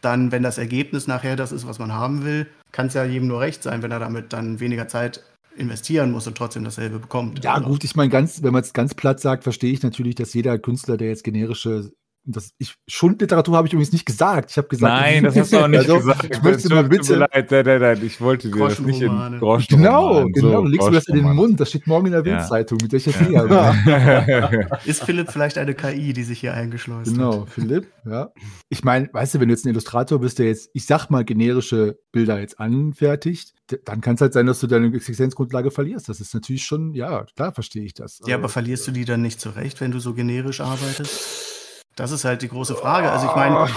dann, wenn das Ergebnis nachher das ist, was man haben will, kann es ja jedem nur recht sein, wenn er damit dann weniger Zeit investieren muss und trotzdem dasselbe bekommt. Ja, gut, ich meine, ganz, wenn man es ganz platt sagt, verstehe ich natürlich, dass jeder Künstler, der jetzt generische das, ich, Schundliteratur habe ich übrigens nicht gesagt. Ich habe gesagt, nein, das hast du auch nicht also, gesagt. Ich möchte mal bitte. Leid, nein, nein, nein, ich wollte dir das nicht in Groschen Genau, genau. So, du legst mir das in den Mund. Das steht morgen in der Bildzeitung. Mit welcher ja. Ist Philipp vielleicht eine KI, die sich hier eingeschleust genau, hat? Genau, Philipp, ja. Ich meine, weißt du, wenn du jetzt ein Illustrator bist, der jetzt, ich sag mal, generische Bilder jetzt anfertigt, dann kann es halt sein, dass du deine Existenzgrundlage verlierst. Das ist natürlich schon, ja, klar verstehe ich das. Ja, aber verlierst du die dann nicht zurecht, wenn du so generisch arbeitest? Das ist halt die große Frage. Also ich meine,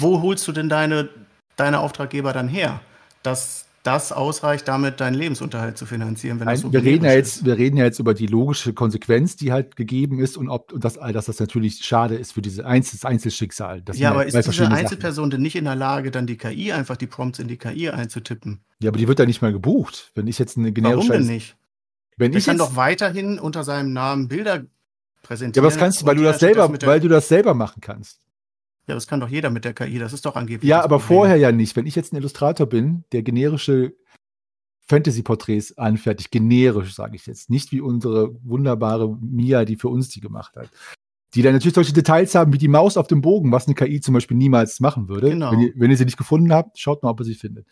wo holst du denn deine, deine Auftraggeber dann her? Dass das ausreicht, damit deinen Lebensunterhalt zu finanzieren. Wenn Nein, so wir, reden ja jetzt, wir reden ja jetzt über die logische Konsequenz, die halt gegeben ist und ob und das, dass das natürlich schade ist für diese Einzel Einzelschicksal. ja, aber ist diese Einzelperson denn nicht in der Lage, dann die KI einfach die Prompts in die KI einzutippen? Ja, aber die wird ja nicht mehr gebucht. Wenn ich jetzt eine generische. Warum denn nicht? Wenn ich kann doch weiterhin unter seinem Namen Bilder präsentieren. Ja, aber das kannst du, weil du das selber, das weil du das selber machen kannst. Ja, das kann doch jeder mit der KI, das ist doch angeblich. Ja, aber Problem. vorher ja nicht. Wenn ich jetzt ein Illustrator bin, der generische Fantasy-Porträts anfertigt, generisch, sage ich jetzt, nicht wie unsere wunderbare Mia, die für uns die gemacht hat die dann natürlich solche Details haben wie die Maus auf dem Bogen, was eine KI zum Beispiel niemals machen würde. Genau. Wenn, ihr, wenn ihr sie nicht gefunden habt, schaut mal, ob ihr sie findet.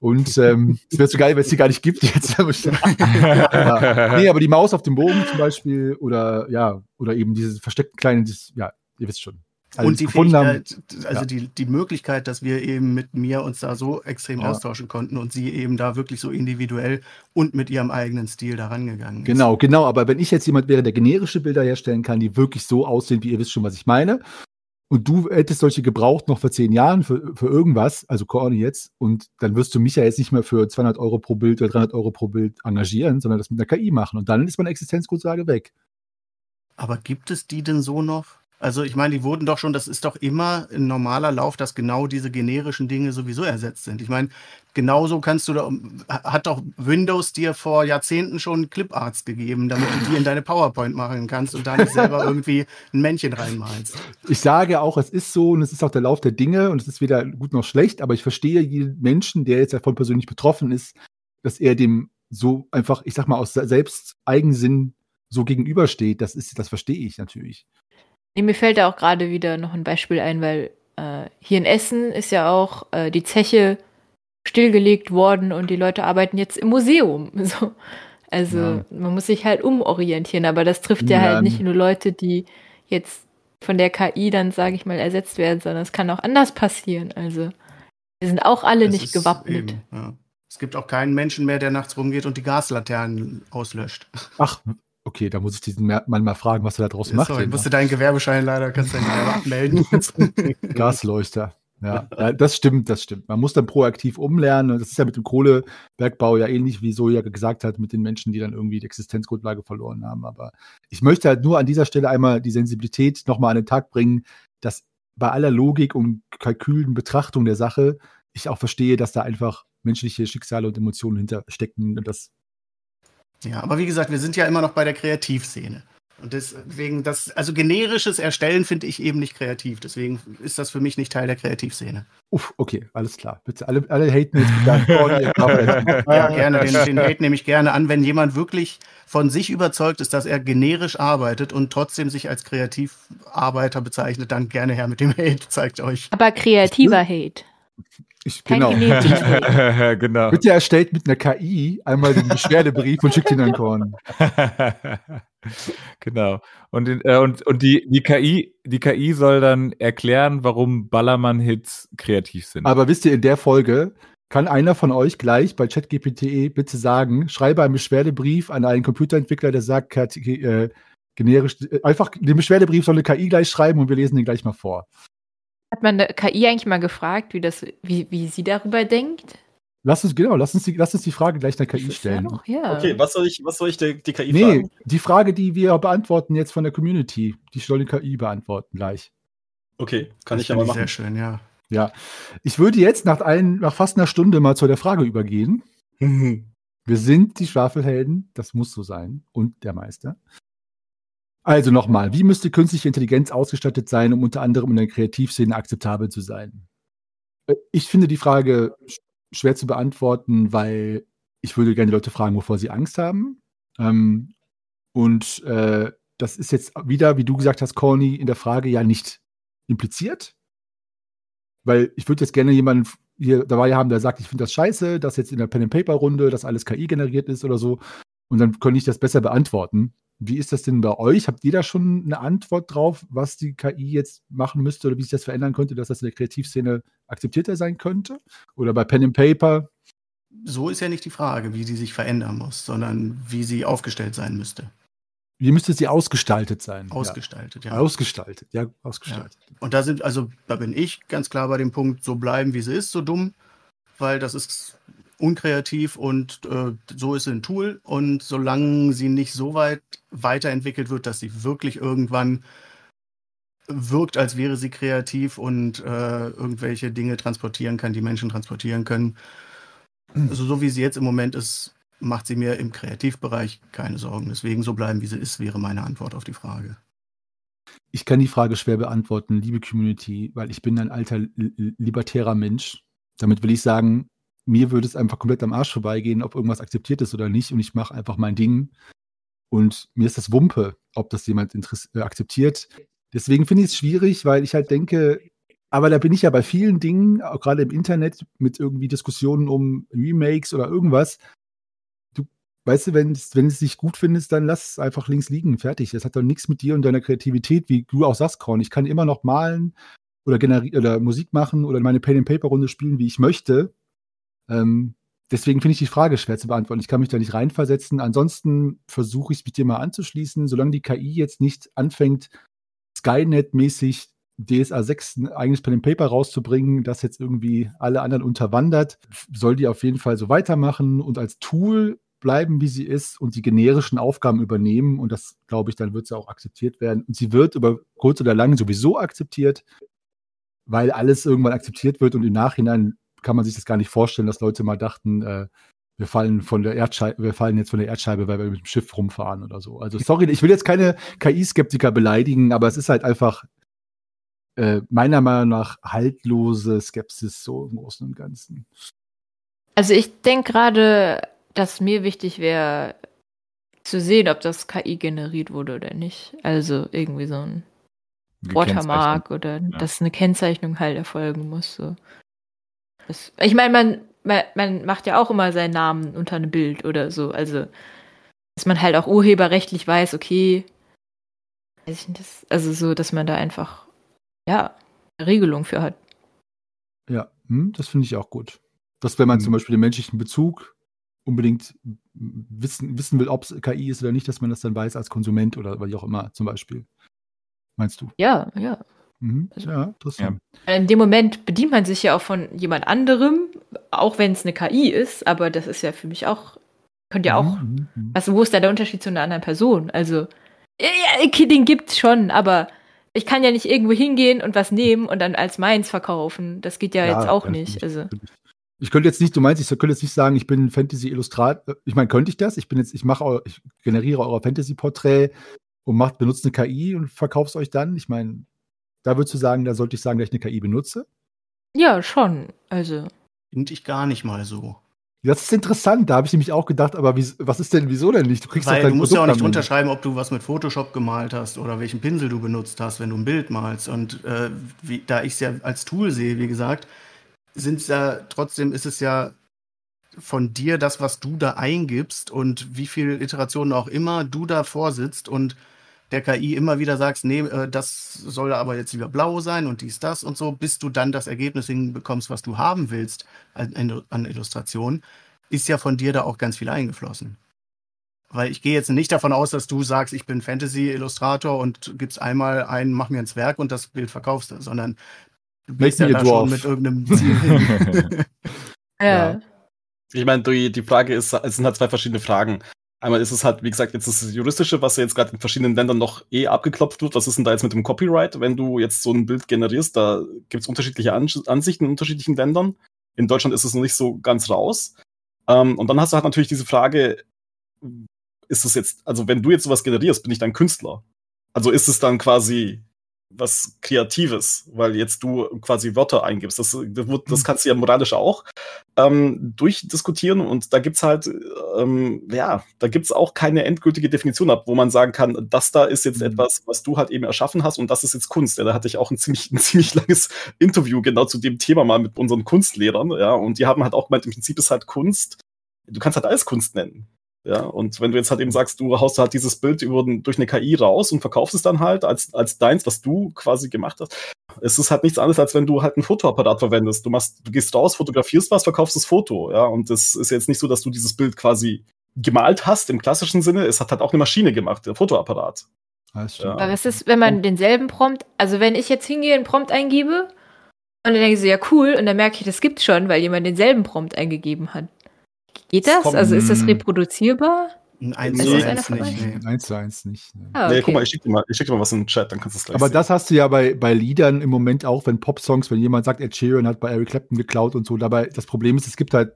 Und ähm, es wäre so geil, wenn es sie gar nicht gibt jetzt. ja. Nee, aber die Maus auf dem Bogen zum Beispiel oder ja, oder eben diese versteckten kleinen, dieses, ja, ihr wisst schon. Also und die Fähigkeit, also ja. die, die Möglichkeit, dass wir eben mit mir uns da so extrem ja. austauschen konnten und sie eben da wirklich so individuell und mit ihrem eigenen Stil da rangegangen ist. Genau, genau. Aber wenn ich jetzt jemand wäre, der generische Bilder herstellen kann, die wirklich so aussehen, wie ihr wisst schon, was ich meine, und du hättest solche gebraucht noch vor zehn Jahren für, für irgendwas, also Corny jetzt, und dann wirst du mich ja jetzt nicht mehr für 200 Euro pro Bild oder 300 Euro pro Bild engagieren, sondern das mit einer KI machen. Und dann ist meine Existenzgrundlage weg. Aber gibt es die denn so noch? Also ich meine, die wurden doch schon, das ist doch immer ein normaler Lauf, dass genau diese generischen Dinge sowieso ersetzt sind. Ich meine, genauso kannst du da, hat doch Windows dir vor Jahrzehnten schon Cliparts gegeben, damit du die in deine PowerPoint machen kannst und da nicht selber irgendwie ein Männchen reinmalst. Ich sage auch, es ist so und es ist auch der Lauf der Dinge und es ist weder gut noch schlecht, aber ich verstehe jeden Menschen, der jetzt davon persönlich betroffen ist, dass er dem so einfach, ich sag mal, aus selbst Eigensinn so gegenübersteht. Das ist, das verstehe ich natürlich. Nee, mir fällt da auch gerade wieder noch ein Beispiel ein, weil äh, hier in Essen ist ja auch äh, die Zeche stillgelegt worden und die Leute arbeiten jetzt im Museum. So. Also ja. man muss sich halt umorientieren, aber das trifft ja, ja halt nicht nur Leute, die jetzt von der KI dann, sage ich mal, ersetzt werden, sondern es kann auch anders passieren. Also wir sind auch alle das nicht gewappnet. Eben, ja. Es gibt auch keinen Menschen mehr, der nachts rumgeht und die Gaslaternen auslöscht. Ach, Okay, da muss ich diesen Mann mal fragen, was er da draus macht. Sorry, ich musste deinen Gewerbeschein leider, kannst du nicht abmelden. Gasleuchter. Ja, ja, das stimmt, das stimmt. Man muss dann proaktiv umlernen. Und das ist ja mit dem Kohlebergbau ja ähnlich, wie Soja gesagt hat, mit den Menschen, die dann irgendwie die Existenzgrundlage verloren haben. Aber ich möchte halt nur an dieser Stelle einmal die Sensibilität nochmal an den Tag bringen, dass bei aller Logik und kalkülen Betrachtung der Sache ich auch verstehe, dass da einfach menschliche Schicksale und Emotionen hinterstecken und das ja, aber wie gesagt, wir sind ja immer noch bei der Kreativszene. Und deswegen, das, also generisches Erstellen finde ich eben nicht kreativ. Deswegen ist das für mich nicht Teil der Kreativszene. Uff, okay, alles klar. Bitte alle, alle haten jetzt bitte Ja, gerne. Den, den Hate nehme ich gerne an, wenn jemand wirklich von sich überzeugt ist, dass er generisch arbeitet und trotzdem sich als Kreativarbeiter bezeichnet, dann gerne her mit dem Hate, zeigt euch. Aber kreativer Hate. Ich, genau. genau. Wird ja erstellt mit einer KI, einmal den Beschwerdebrief und schickt ihn an Korn. genau. Und, äh, und, und die, die, KI, die KI soll dann erklären, warum Ballermann-Hits kreativ sind. Aber wisst ihr, in der Folge kann einer von euch gleich bei ChatGPT bitte sagen, schreibe einen Beschwerdebrief an einen Computerentwickler, der sagt, äh, generisch, äh, einfach den Beschwerdebrief soll eine KI gleich schreiben und wir lesen den gleich mal vor. Hat man der KI eigentlich mal gefragt, wie, das, wie, wie sie darüber denkt? Lass uns, genau, lass uns die, lass uns die Frage gleich der KI stellen. Auch, ja. Okay, was soll ich, was soll ich der, die KI nee, fragen? Nee, die Frage, die wir beantworten jetzt von der Community, die soll die KI beantworten gleich. Okay, kann das ich ja mal machen. Sehr schön, ja. Ja, ich würde jetzt nach, ein, nach fast einer Stunde mal zu der Frage übergehen. wir sind die Schwafelhelden, das muss so sein, und der Meister. Also nochmal, wie müsste künstliche Intelligenz ausgestattet sein, um unter anderem in der Kreativszene akzeptabel zu sein? Äh, ich finde die Frage schwer zu beantworten, weil ich würde gerne die Leute fragen, wovor sie Angst haben. Ähm, und äh, das ist jetzt wieder, wie du gesagt hast, Corny, in der Frage ja nicht impliziert. Weil ich würde jetzt gerne jemanden hier dabei haben, der sagt, ich finde das scheiße, dass jetzt in der Pen-and-Paper-Runde das alles KI generiert ist oder so. Und dann könnte ich das besser beantworten. Wie ist das denn bei euch? Habt ihr da schon eine Antwort drauf, was die KI jetzt machen müsste oder wie sich das verändern könnte, dass das in der Kreativszene akzeptierter sein könnte? Oder bei Pen and Paper? So ist ja nicht die Frage, wie sie sich verändern muss, sondern wie sie aufgestellt sein müsste. Wie müsste sie ausgestaltet sein? Ausgestaltet, ja. ja. Ausgestaltet, ja, ausgestaltet. Ja. Und da sind, also da bin ich ganz klar bei dem Punkt, so bleiben, wie sie ist, so dumm, weil das ist unkreativ und äh, so ist sie ein Tool. Und solange sie nicht so weit weiterentwickelt wird, dass sie wirklich irgendwann wirkt, als wäre sie kreativ und äh, irgendwelche Dinge transportieren kann, die Menschen transportieren können. Also so wie sie jetzt im Moment ist, macht sie mir im Kreativbereich keine Sorgen. Deswegen so bleiben, wie sie ist, wäre meine Antwort auf die Frage. Ich kann die Frage schwer beantworten, liebe Community, weil ich bin ein alter libertärer Mensch. Damit will ich sagen, mir würde es einfach komplett am Arsch vorbeigehen, ob irgendwas akzeptiert ist oder nicht. Und ich mache einfach mein Ding. Und mir ist das Wumpe, ob das jemand äh, akzeptiert. Deswegen finde ich es schwierig, weil ich halt denke, aber da bin ich ja bei vielen Dingen, auch gerade im Internet, mit irgendwie Diskussionen um Remakes oder irgendwas. Du, weißt du, wenn, es dich gut findest, dann lass es einfach links liegen, fertig. Das hat doch nichts mit dir und deiner Kreativität, wie du auch sagst, Korn. Ich kann immer noch malen oder, oder Musik machen oder meine Pen-and-Paper-Runde spielen, wie ich möchte. Ähm, deswegen finde ich die Frage schwer zu beantworten. Ich kann mich da nicht reinversetzen. Ansonsten versuche ich es mit dir mal anzuschließen. Solange die KI jetzt nicht anfängt, Skynet-mäßig DSA 6 ein eigenes Pen and Paper rauszubringen, das jetzt irgendwie alle anderen unterwandert, soll die auf jeden Fall so weitermachen. Und als Tool bleiben, wie sie ist und die generischen Aufgaben übernehmen. Und das, glaube ich, dann wird sie auch akzeptiert werden. Und sie wird über kurz oder lang sowieso akzeptiert, weil alles irgendwann akzeptiert wird und im Nachhinein kann man sich das gar nicht vorstellen, dass Leute mal dachten, äh, wir fallen von der Erdscheibe, wir fallen jetzt von der Erdscheibe, weil wir mit dem Schiff rumfahren oder so. Also sorry, ich will jetzt keine KI-Skeptiker beleidigen, aber es ist halt einfach äh, meiner Meinung nach haltlose Skepsis so im Großen und Ganzen. Also ich denke gerade, dass mir wichtig wäre, zu sehen, ob das KI generiert wurde oder nicht. Also irgendwie so ein Watermark oder ja. dass eine Kennzeichnung halt erfolgen muss. So. Das, ich meine, man, man, man macht ja auch immer seinen Namen unter einem Bild oder so. Also, dass man halt auch urheberrechtlich weiß, okay, weiß ich nicht, das, also so, dass man da einfach, ja, eine Regelung für hat. Ja, hm, das finde ich auch gut. Dass wenn man hm. zum Beispiel den menschlichen Bezug unbedingt wissen, wissen will, ob es KI ist oder nicht, dass man das dann weiß als Konsument oder wie auch immer zum Beispiel. Meinst du? Ja, ja. Mhm. Also, ja, interessant. Ja. In dem Moment bedient man sich ja auch von jemand anderem, auch wenn es eine KI ist, aber das ist ja für mich auch, könnte ja auch, mhm. mhm. also wo ist da der Unterschied zu einer anderen Person? Also, ja, den gibt's schon, aber ich kann ja nicht irgendwo hingehen und was nehmen und dann als meins verkaufen. Das geht ja, ja jetzt auch nicht. Also. Ich könnte jetzt nicht, du meinst, ich könnte jetzt nicht sagen, ich bin Fantasy-Illustrator. Ich meine, könnte ich das? Ich bin jetzt, ich mache, ich generiere euer Fantasy-Porträt und macht, benutzt eine KI und verkauft es euch dann. Ich meine, da würdest du sagen, da sollte ich sagen, dass ich eine KI benutze? Ja, schon. Also. Finde ich gar nicht mal so. Das ist interessant, da habe ich nämlich auch gedacht, aber wie, was ist denn, wieso denn nicht? Du, kriegst Weil du musst Produkt ja auch nicht unterschreiben, ob du was mit Photoshop gemalt hast oder welchen Pinsel du benutzt hast, wenn du ein Bild malst. Und äh, wie, da ich es ja als Tool sehe, wie gesagt, sind ja trotzdem ist es ja von dir das, was du da eingibst und wie viele Iterationen auch immer du da vorsitzt und der KI immer wieder sagst, nee, äh, das soll aber jetzt lieber blau sein und dies, das und so, bis du dann das Ergebnis hinbekommst, was du haben willst an, an Illustration, ist ja von dir da auch ganz viel eingeflossen. Weil ich gehe jetzt nicht davon aus, dass du sagst, ich bin Fantasy-Illustrator und gibst einmal ein, mach mir ins Werk und das Bild verkaufst du, sondern du gehst ja da schon mit irgendeinem Ziel hin. ja. Ich meine, die, die Frage ist, es sind halt zwei verschiedene Fragen. Einmal ist es halt, wie gesagt, jetzt das Juristische, was ja jetzt gerade in verschiedenen Ländern noch eh abgeklopft wird. Was ist denn da jetzt mit dem Copyright? Wenn du jetzt so ein Bild generierst, da gibt es unterschiedliche Ansichten in unterschiedlichen Ländern. In Deutschland ist es noch nicht so ganz raus. Ähm, und dann hast du halt natürlich diese Frage, ist es jetzt, also wenn du jetzt sowas generierst, bin ich dann Künstler? Also ist es dann quasi was Kreatives, weil jetzt du quasi Wörter eingibst. Das, das kannst du ja moralisch auch ähm, durchdiskutieren und da gibt's halt, ähm, ja, da gibt's auch keine endgültige Definition ab, wo man sagen kann, das da ist jetzt mhm. etwas, was du halt eben erschaffen hast und das ist jetzt Kunst. Ja, da hatte ich auch ein ziemlich, ein ziemlich langes Interview genau zu dem Thema mal mit unseren Kunstlehrern, ja, und die haben halt auch gemeint, im Prinzip ist halt Kunst, du kannst halt alles Kunst nennen. Ja, und wenn du jetzt halt eben sagst, du haust halt dieses Bild über, durch eine KI raus und verkaufst es dann halt als, als deins, was du quasi gemacht hast, es ist halt nichts anderes, als wenn du halt einen Fotoapparat verwendest. Du machst, du gehst raus, fotografierst was, verkaufst das Foto, ja, und das ist jetzt nicht so, dass du dieses Bild quasi gemalt hast im klassischen Sinne. Es hat halt auch eine Maschine gemacht, der Fotoapparat. Ja. Aber was ist, wenn man denselben Prompt, also wenn ich jetzt hingehe, einen Prompt eingebe und dann denke ich so, ja cool, und dann merke ich, das gibt's schon, weil jemand denselben Prompt eingegeben hat. Geht das? Also ist das reproduzierbar? Eins zu eins nicht. Nee. Eins zu eins nicht. Nee. Ah, okay. nee, guck mal, ich schicke dir, mal, schick dir mal was in den Chat, dann kannst du es gleich Aber sehen. das hast du ja bei, bei Liedern im Moment auch, wenn Popsongs, wenn jemand sagt, Ed Sheeran hat bei Eric Clapton geklaut und so. Dabei, das Problem ist, es gibt halt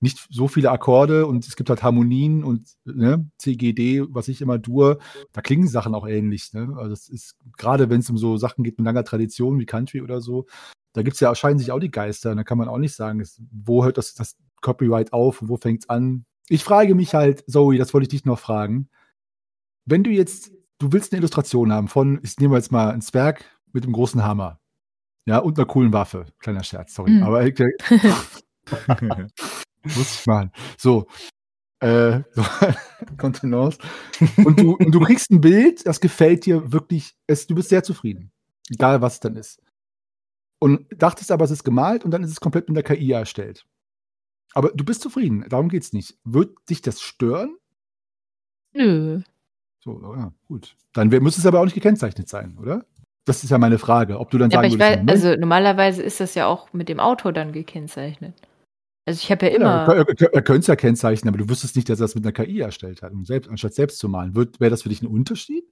nicht so viele Akkorde und es gibt halt Harmonien und ne, CGD, was ich immer tue, da klingen Sachen auch ähnlich. Ne? Also es ist, gerade wenn es um so Sachen geht mit langer Tradition wie Country oder so, da gibt es ja, erscheinen sich auch die Geister. Da kann man auch nicht sagen, es, wo hört das, das Copyright auf und wo fängt es an? Ich frage mich halt, Zoe, das wollte ich dich noch fragen. Wenn du jetzt, du willst eine Illustration haben von, ich nehme jetzt mal ein Zwerg mit einem großen Hammer. Ja, und einer coolen Waffe. Kleiner Scherz, sorry. Mhm. Aber okay. muss ich machen. So. Äh, so, Kontenance. Und du, und du kriegst ein Bild, das gefällt dir wirklich, es, du bist sehr zufrieden. Egal, was es dann ist. Und dachtest aber, es ist gemalt und dann ist es komplett mit der KI erstellt. Aber du bist zufrieden, darum geht es nicht. Wird dich das stören? Nö. So, ja, gut. Dann müsste es aber auch nicht gekennzeichnet sein, oder? Das ist ja meine Frage, ob du dann ja, sagen aber ich würdest, weiß, Also normalerweise ist das ja auch mit dem Auto dann gekennzeichnet. Also ich habe ja immer. Ja, er, könnte es ja kennzeichnen, aber du wüsstest nicht, dass er es mit einer KI erstellt hat, um selbst, anstatt selbst zu malen. Wäre das für dich ein Unterschied?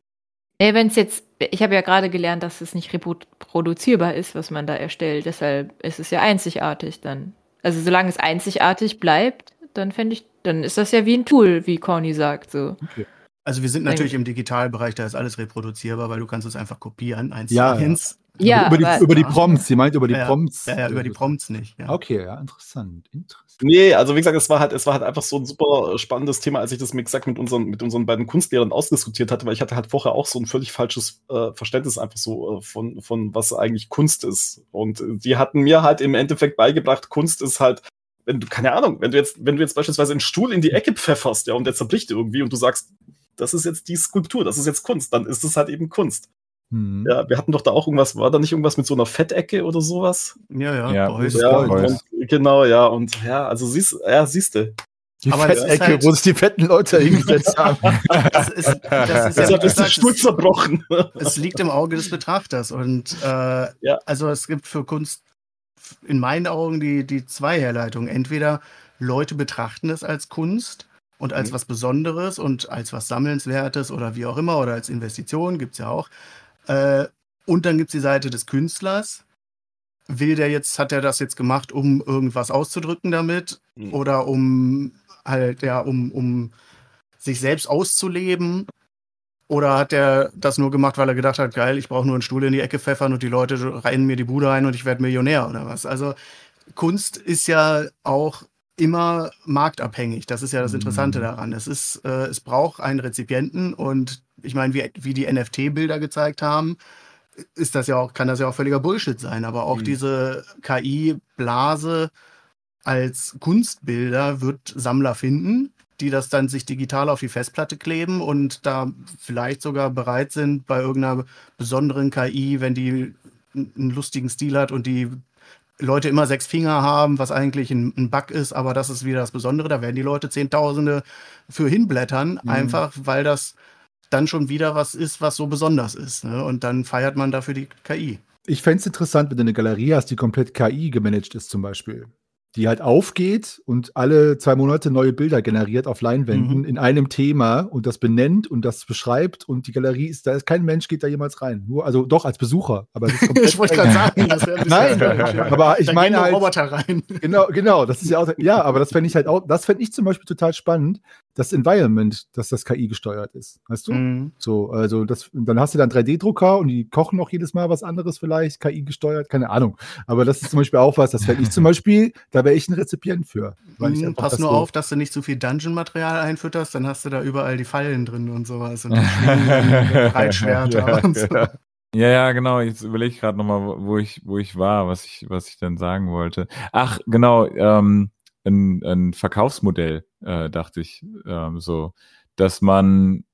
Nee, wenn es jetzt, ich habe ja gerade gelernt, dass es nicht reproduzierbar ist, was man da erstellt. Deshalb ist es ja einzigartig dann. Also solange es einzigartig bleibt, dann fände ich, dann ist das ja wie ein Tool, wie Corny sagt. So. Okay. Also wir sind natürlich im Digitalbereich, da ist alles reproduzierbar, weil du kannst es einfach kopieren, eins ja, zu eins. Ja, über, die, über die Prompts, sie meint über die ja, Prompts. Ja, ja, über die Prompts nicht. Ja. Okay, ja, interessant. interessant. Nee, also wie gesagt, es war halt, es war halt einfach so ein super spannendes Thema, als ich das, wie gesagt, mit unseren, mit unseren beiden Kunstlehrern ausdiskutiert hatte, weil ich hatte halt vorher auch so ein völlig falsches äh, Verständnis einfach so äh, von, von was eigentlich Kunst ist. Und die hatten mir halt im Endeffekt beigebracht, Kunst ist halt wenn du, keine Ahnung, wenn du jetzt, wenn du jetzt beispielsweise einen Stuhl in die Ecke pfefferst, ja, und der zerbricht irgendwie und du sagst, das ist jetzt die Skulptur, das ist jetzt Kunst, dann ist es halt eben Kunst. Mhm. Ja, wir hatten doch da auch irgendwas, war da nicht irgendwas mit so einer Fettecke oder sowas? Ja, ja, ja, Boys, ja Boys. Und, genau, ja, und ja, also siehst, ja, siehst du. Die Aber Fettecke, halt, wo sich die fetten Leute hingesetzt haben. Das ist, das ist ja, das ist Stuhl zerbrochen. Es liegt im Auge des Betrachters. Und äh, ja. also es gibt für Kunst in meinen Augen die, die zwei Herleitungen. Entweder Leute betrachten es als Kunst und als mhm. was Besonderes und als was Sammelnswertes oder wie auch immer oder als Investition, gibt es ja auch. Äh, und dann gibt es die Seite des Künstlers. Will der jetzt, hat er das jetzt gemacht, um irgendwas auszudrücken damit? Mhm. Oder um halt, ja, um, um sich selbst auszuleben? Oder hat er das nur gemacht, weil er gedacht hat, geil, ich brauche nur einen Stuhl in die Ecke pfeffern und die Leute rennen mir die Bude ein und ich werde Millionär oder was? Also Kunst ist ja auch immer marktabhängig. Das ist ja das Interessante mhm. daran. Es ist, äh, es braucht einen Rezipienten und ich meine, wie, wie die NFT-Bilder gezeigt haben, ist das ja auch, kann das ja auch völliger Bullshit sein. Aber auch mhm. diese KI-Blase als Kunstbilder wird Sammler finden, die das dann sich digital auf die Festplatte kleben und da vielleicht sogar bereit sind, bei irgendeiner besonderen KI, wenn die einen lustigen Stil hat und die Leute immer sechs Finger haben, was eigentlich ein, ein, Bug ist, aber das ist wieder das Besondere. Da werden die Leute Zehntausende für hinblättern, mhm. einfach weil das dann schon wieder was ist, was so besonders ist. Ne? Und dann feiert man dafür die KI. Ich fände es interessant, wenn du eine Galerie hast, die komplett KI gemanagt ist, zum Beispiel die halt aufgeht und alle zwei Monate neue Bilder generiert auf Leinwänden mhm. in einem Thema und das benennt und das beschreibt und die Galerie ist, da ist kein Mensch geht da jemals rein. Nur, also doch als Besucher, aber ich wollte gerade sagen, das wäre Nein, aber ich da meine halt, Roboter rein. Genau, genau, das ist ja auch, ja, aber das fände ich halt auch, das fände ich zum Beispiel total spannend, das Environment, dass das KI gesteuert ist, weißt du? Mhm. So, also das, dann hast du dann 3D-Drucker und die kochen auch jedes Mal was anderes vielleicht, KI gesteuert, keine Ahnung. Aber das ist zum Beispiel auch was, das fände ich zum Beispiel, da wäre ich ein Rezipient für. Mhm, pass nur so auf, dass du nicht zu viel Dungeon-Material einfütterst, dann hast du da überall die Fallen drin und sowas und Breitschwerter ja, und so. Ja, ja, genau. Jetzt überlege ich gerade nochmal, wo ich, wo ich war, was ich, was ich dann sagen wollte. Ach, genau, ähm, ein, ein Verkaufsmodell, äh, dachte ich, ähm, so, dass man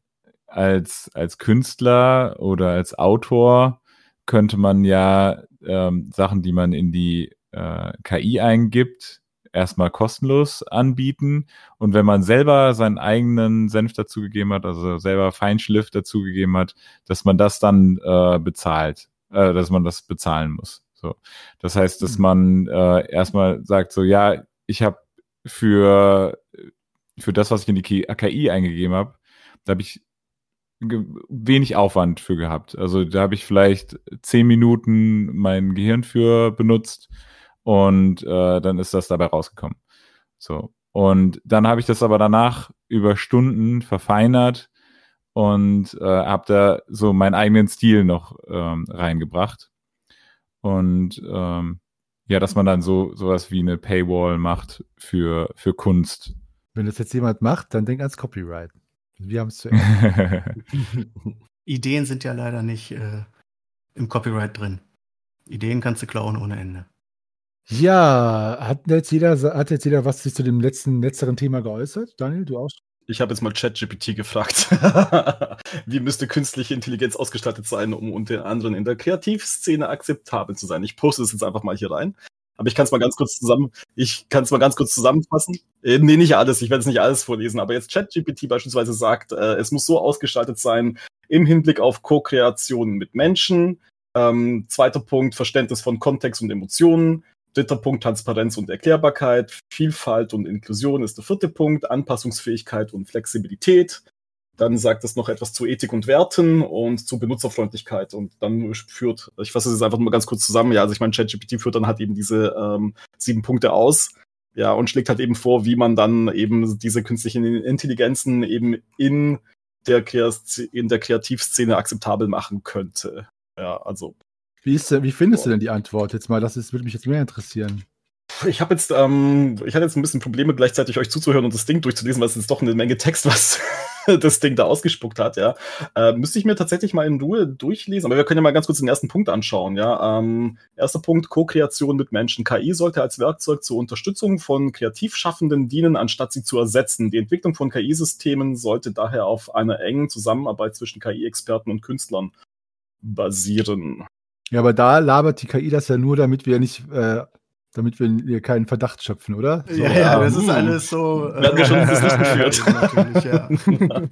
als, als Künstler oder als Autor könnte man ja ähm, Sachen, die man in die äh, KI eingibt, erstmal kostenlos anbieten. Und wenn man selber seinen eigenen Senf dazugegeben hat, also selber Feinschliff dazugegeben hat, dass man das dann äh, bezahlt, äh, dass man das bezahlen muss. So, das heißt, dass mhm. man äh, erstmal sagt, so ja, ich habe für für das, was ich in die KI eingegeben habe, da habe ich wenig Aufwand für gehabt. Also da habe ich vielleicht zehn Minuten mein Gehirn für benutzt und äh, dann ist das dabei rausgekommen. So. Und dann habe ich das aber danach über Stunden verfeinert und äh, habe da so meinen eigenen Stil noch ähm, reingebracht. Und ähm, ja, dass man dann so sowas wie eine Paywall macht für, für Kunst. Wenn das jetzt jemand macht, dann denk ans Copyright. Wir haben es zu Ideen sind ja leider nicht äh, im Copyright drin. Ideen kannst du klauen ohne Ende. Ja, hat jetzt jeder, hat jetzt jeder was sich zu dem letzten, letzteren Thema geäußert? Daniel, du auch? Ich habe jetzt mal ChatGPT gefragt. Wie müsste künstliche Intelligenz ausgestattet sein, um unter anderem in der Kreativszene akzeptabel zu sein? Ich poste es jetzt einfach mal hier rein. Aber ich kann es mal ganz kurz zusammen, ich kann es mal ganz kurz zusammenfassen. Äh, nee, nicht alles, ich werde es nicht alles vorlesen, aber jetzt ChatGPT beispielsweise sagt, äh, es muss so ausgestaltet sein im Hinblick auf Co-Kreation mit Menschen. Ähm, zweiter Punkt, Verständnis von Kontext und Emotionen. Dritter Punkt, Transparenz und Erklärbarkeit. Vielfalt und Inklusion ist der vierte Punkt. Anpassungsfähigkeit und Flexibilität. Dann sagt es noch etwas zu Ethik und Werten und zu Benutzerfreundlichkeit. Und dann führt, ich fasse es jetzt einfach mal ganz kurz zusammen, ja, also ich meine, ChatGPT führt dann halt eben diese ähm, sieben Punkte aus, ja, und schlägt halt eben vor, wie man dann eben diese künstlichen Intelligenzen eben in der, in der Kreativszene akzeptabel machen könnte. Ja, also. Wie, ist, wie findest du denn die Antwort jetzt mal? Das ist, würde mich jetzt mehr interessieren. Ich habe jetzt, ähm, ich hatte jetzt ein bisschen Probleme, gleichzeitig euch zuzuhören und das Ding durchzulesen, weil es ist doch eine Menge Text, was das Ding da ausgespuckt hat, ja. Äh, müsste ich mir tatsächlich mal in Ruhe durchlesen, aber wir können ja mal ganz kurz den ersten Punkt anschauen, ja. Ähm, erster Punkt, Co-Kreation mit Menschen. KI sollte als Werkzeug zur Unterstützung von Kreativschaffenden dienen, anstatt sie zu ersetzen. Die Entwicklung von KI-Systemen sollte daher auf einer engen Zusammenarbeit zwischen KI-Experten und Künstlern basieren. Ja, aber da labert die KI das ja nur, damit wir nicht äh, damit wir keinen Verdacht schöpfen, oder? So, ja, ja, das ist alles so. Äh, wir haben schon das nicht geführt. Natürlich, ja.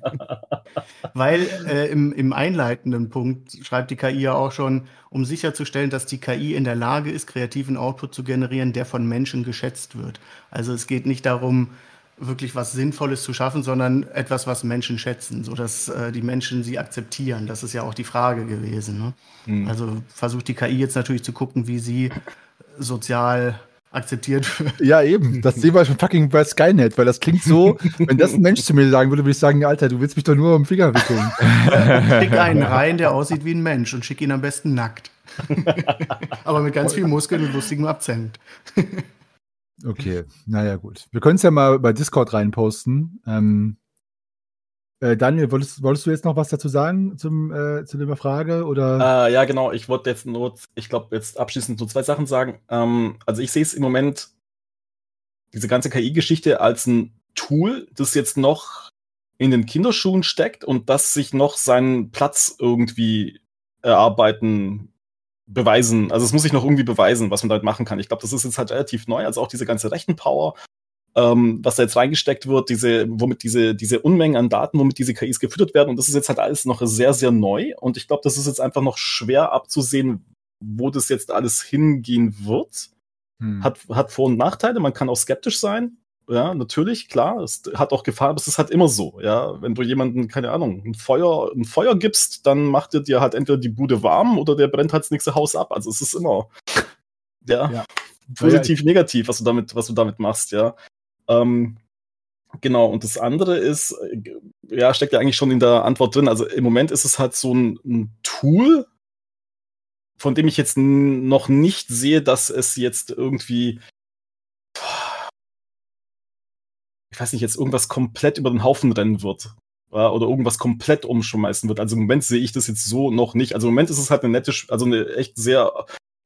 Weil äh, im, im einleitenden Punkt schreibt die KI ja auch schon, um sicherzustellen, dass die KI in der Lage ist, kreativen Output zu generieren, der von Menschen geschätzt wird. Also es geht nicht darum, wirklich was Sinnvolles zu schaffen, sondern etwas, was Menschen schätzen, sodass äh, die Menschen sie akzeptieren. Das ist ja auch die Frage gewesen. Ne? Mhm. Also versucht die KI jetzt natürlich zu gucken, wie sie sozial akzeptiert wird. Ja, eben. Das sehen wir schon fucking bei Skynet, weil das klingt so, wenn das ein Mensch zu mir sagen würde, würde ich sagen, Alter, du willst mich doch nur um den Finger wickeln. Schick einen rein, der aussieht wie ein Mensch und schick ihn am besten nackt. Aber mit ganz viel Muskeln und lustigem Akzent. Okay, naja, gut. Wir können es ja mal bei Discord reinposten. Ähm, äh, Daniel, wolltest, wolltest, du jetzt noch was dazu sagen zum, äh, zu der Frage? Oder? Äh, ja, genau. Ich wollte jetzt nur, ich glaube, jetzt abschließend so zwei Sachen sagen. Ähm, also ich sehe es im Moment, diese ganze KI-Geschichte als ein Tool, das jetzt noch in den Kinderschuhen steckt und das sich noch seinen Platz irgendwie erarbeiten, beweisen. Also es muss sich noch irgendwie beweisen, was man damit machen kann. Ich glaube, das ist jetzt halt relativ neu. Also auch diese ganze Rechenpower ähm, was da jetzt reingesteckt wird, diese, womit diese, diese Unmengen an Daten, womit diese KIs gefüttert werden. Und das ist jetzt halt alles noch sehr, sehr neu. Und ich glaube, das ist jetzt einfach noch schwer abzusehen, wo das jetzt alles hingehen wird. Hm. Hat, hat Vor- und Nachteile. Man kann auch skeptisch sein. Ja, natürlich, klar. Es hat auch Gefahr, aber es ist halt immer so. Ja, wenn du jemanden, keine Ahnung, ein Feuer, ein Feuer gibst, dann macht er dir halt entweder die Bude warm oder der brennt halt das nächste Haus ab. Also es ist immer, ja, ja. positiv, negativ, was du damit, was du damit machst, ja. Ähm, genau, und das andere ist, äh, ja, steckt ja eigentlich schon in der Antwort drin. Also im Moment ist es halt so ein, ein Tool, von dem ich jetzt noch nicht sehe, dass es jetzt irgendwie, ich weiß nicht, jetzt irgendwas komplett über den Haufen rennen wird oder irgendwas komplett umschmeißen wird. Also im Moment sehe ich das jetzt so noch nicht. Also im Moment ist es halt eine nette, also eine echt sehr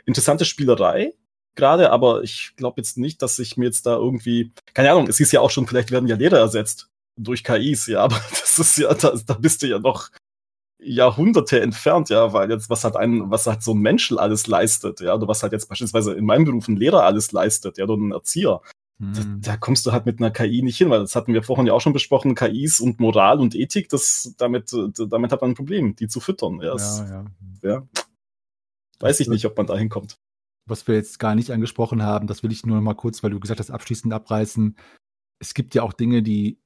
interessante Spielerei, gerade, aber ich glaube jetzt nicht, dass ich mir jetzt da irgendwie, keine Ahnung, es ist ja auch schon, vielleicht werden ja Lehrer ersetzt durch KIs, ja, aber das ist ja, da, da bist du ja noch Jahrhunderte entfernt, ja, weil jetzt, was hat ein, was hat so ein Mensch alles leistet, ja, oder was halt jetzt beispielsweise in meinem Beruf ein Lehrer alles leistet, ja, oder ein Erzieher. Hm. Da, da, kommst du halt mit einer KI nicht hin, weil das hatten wir vorhin ja auch schon besprochen, KIs und Moral und Ethik, das, damit, damit hat man ein Problem, die zu füttern. Ja, das, ja, ja. ja. Weiß ich nicht, ob man da hinkommt was wir jetzt gar nicht angesprochen haben, das will ich nur noch mal kurz, weil du gesagt hast, abschließend abreißen. Es gibt ja auch Dinge, die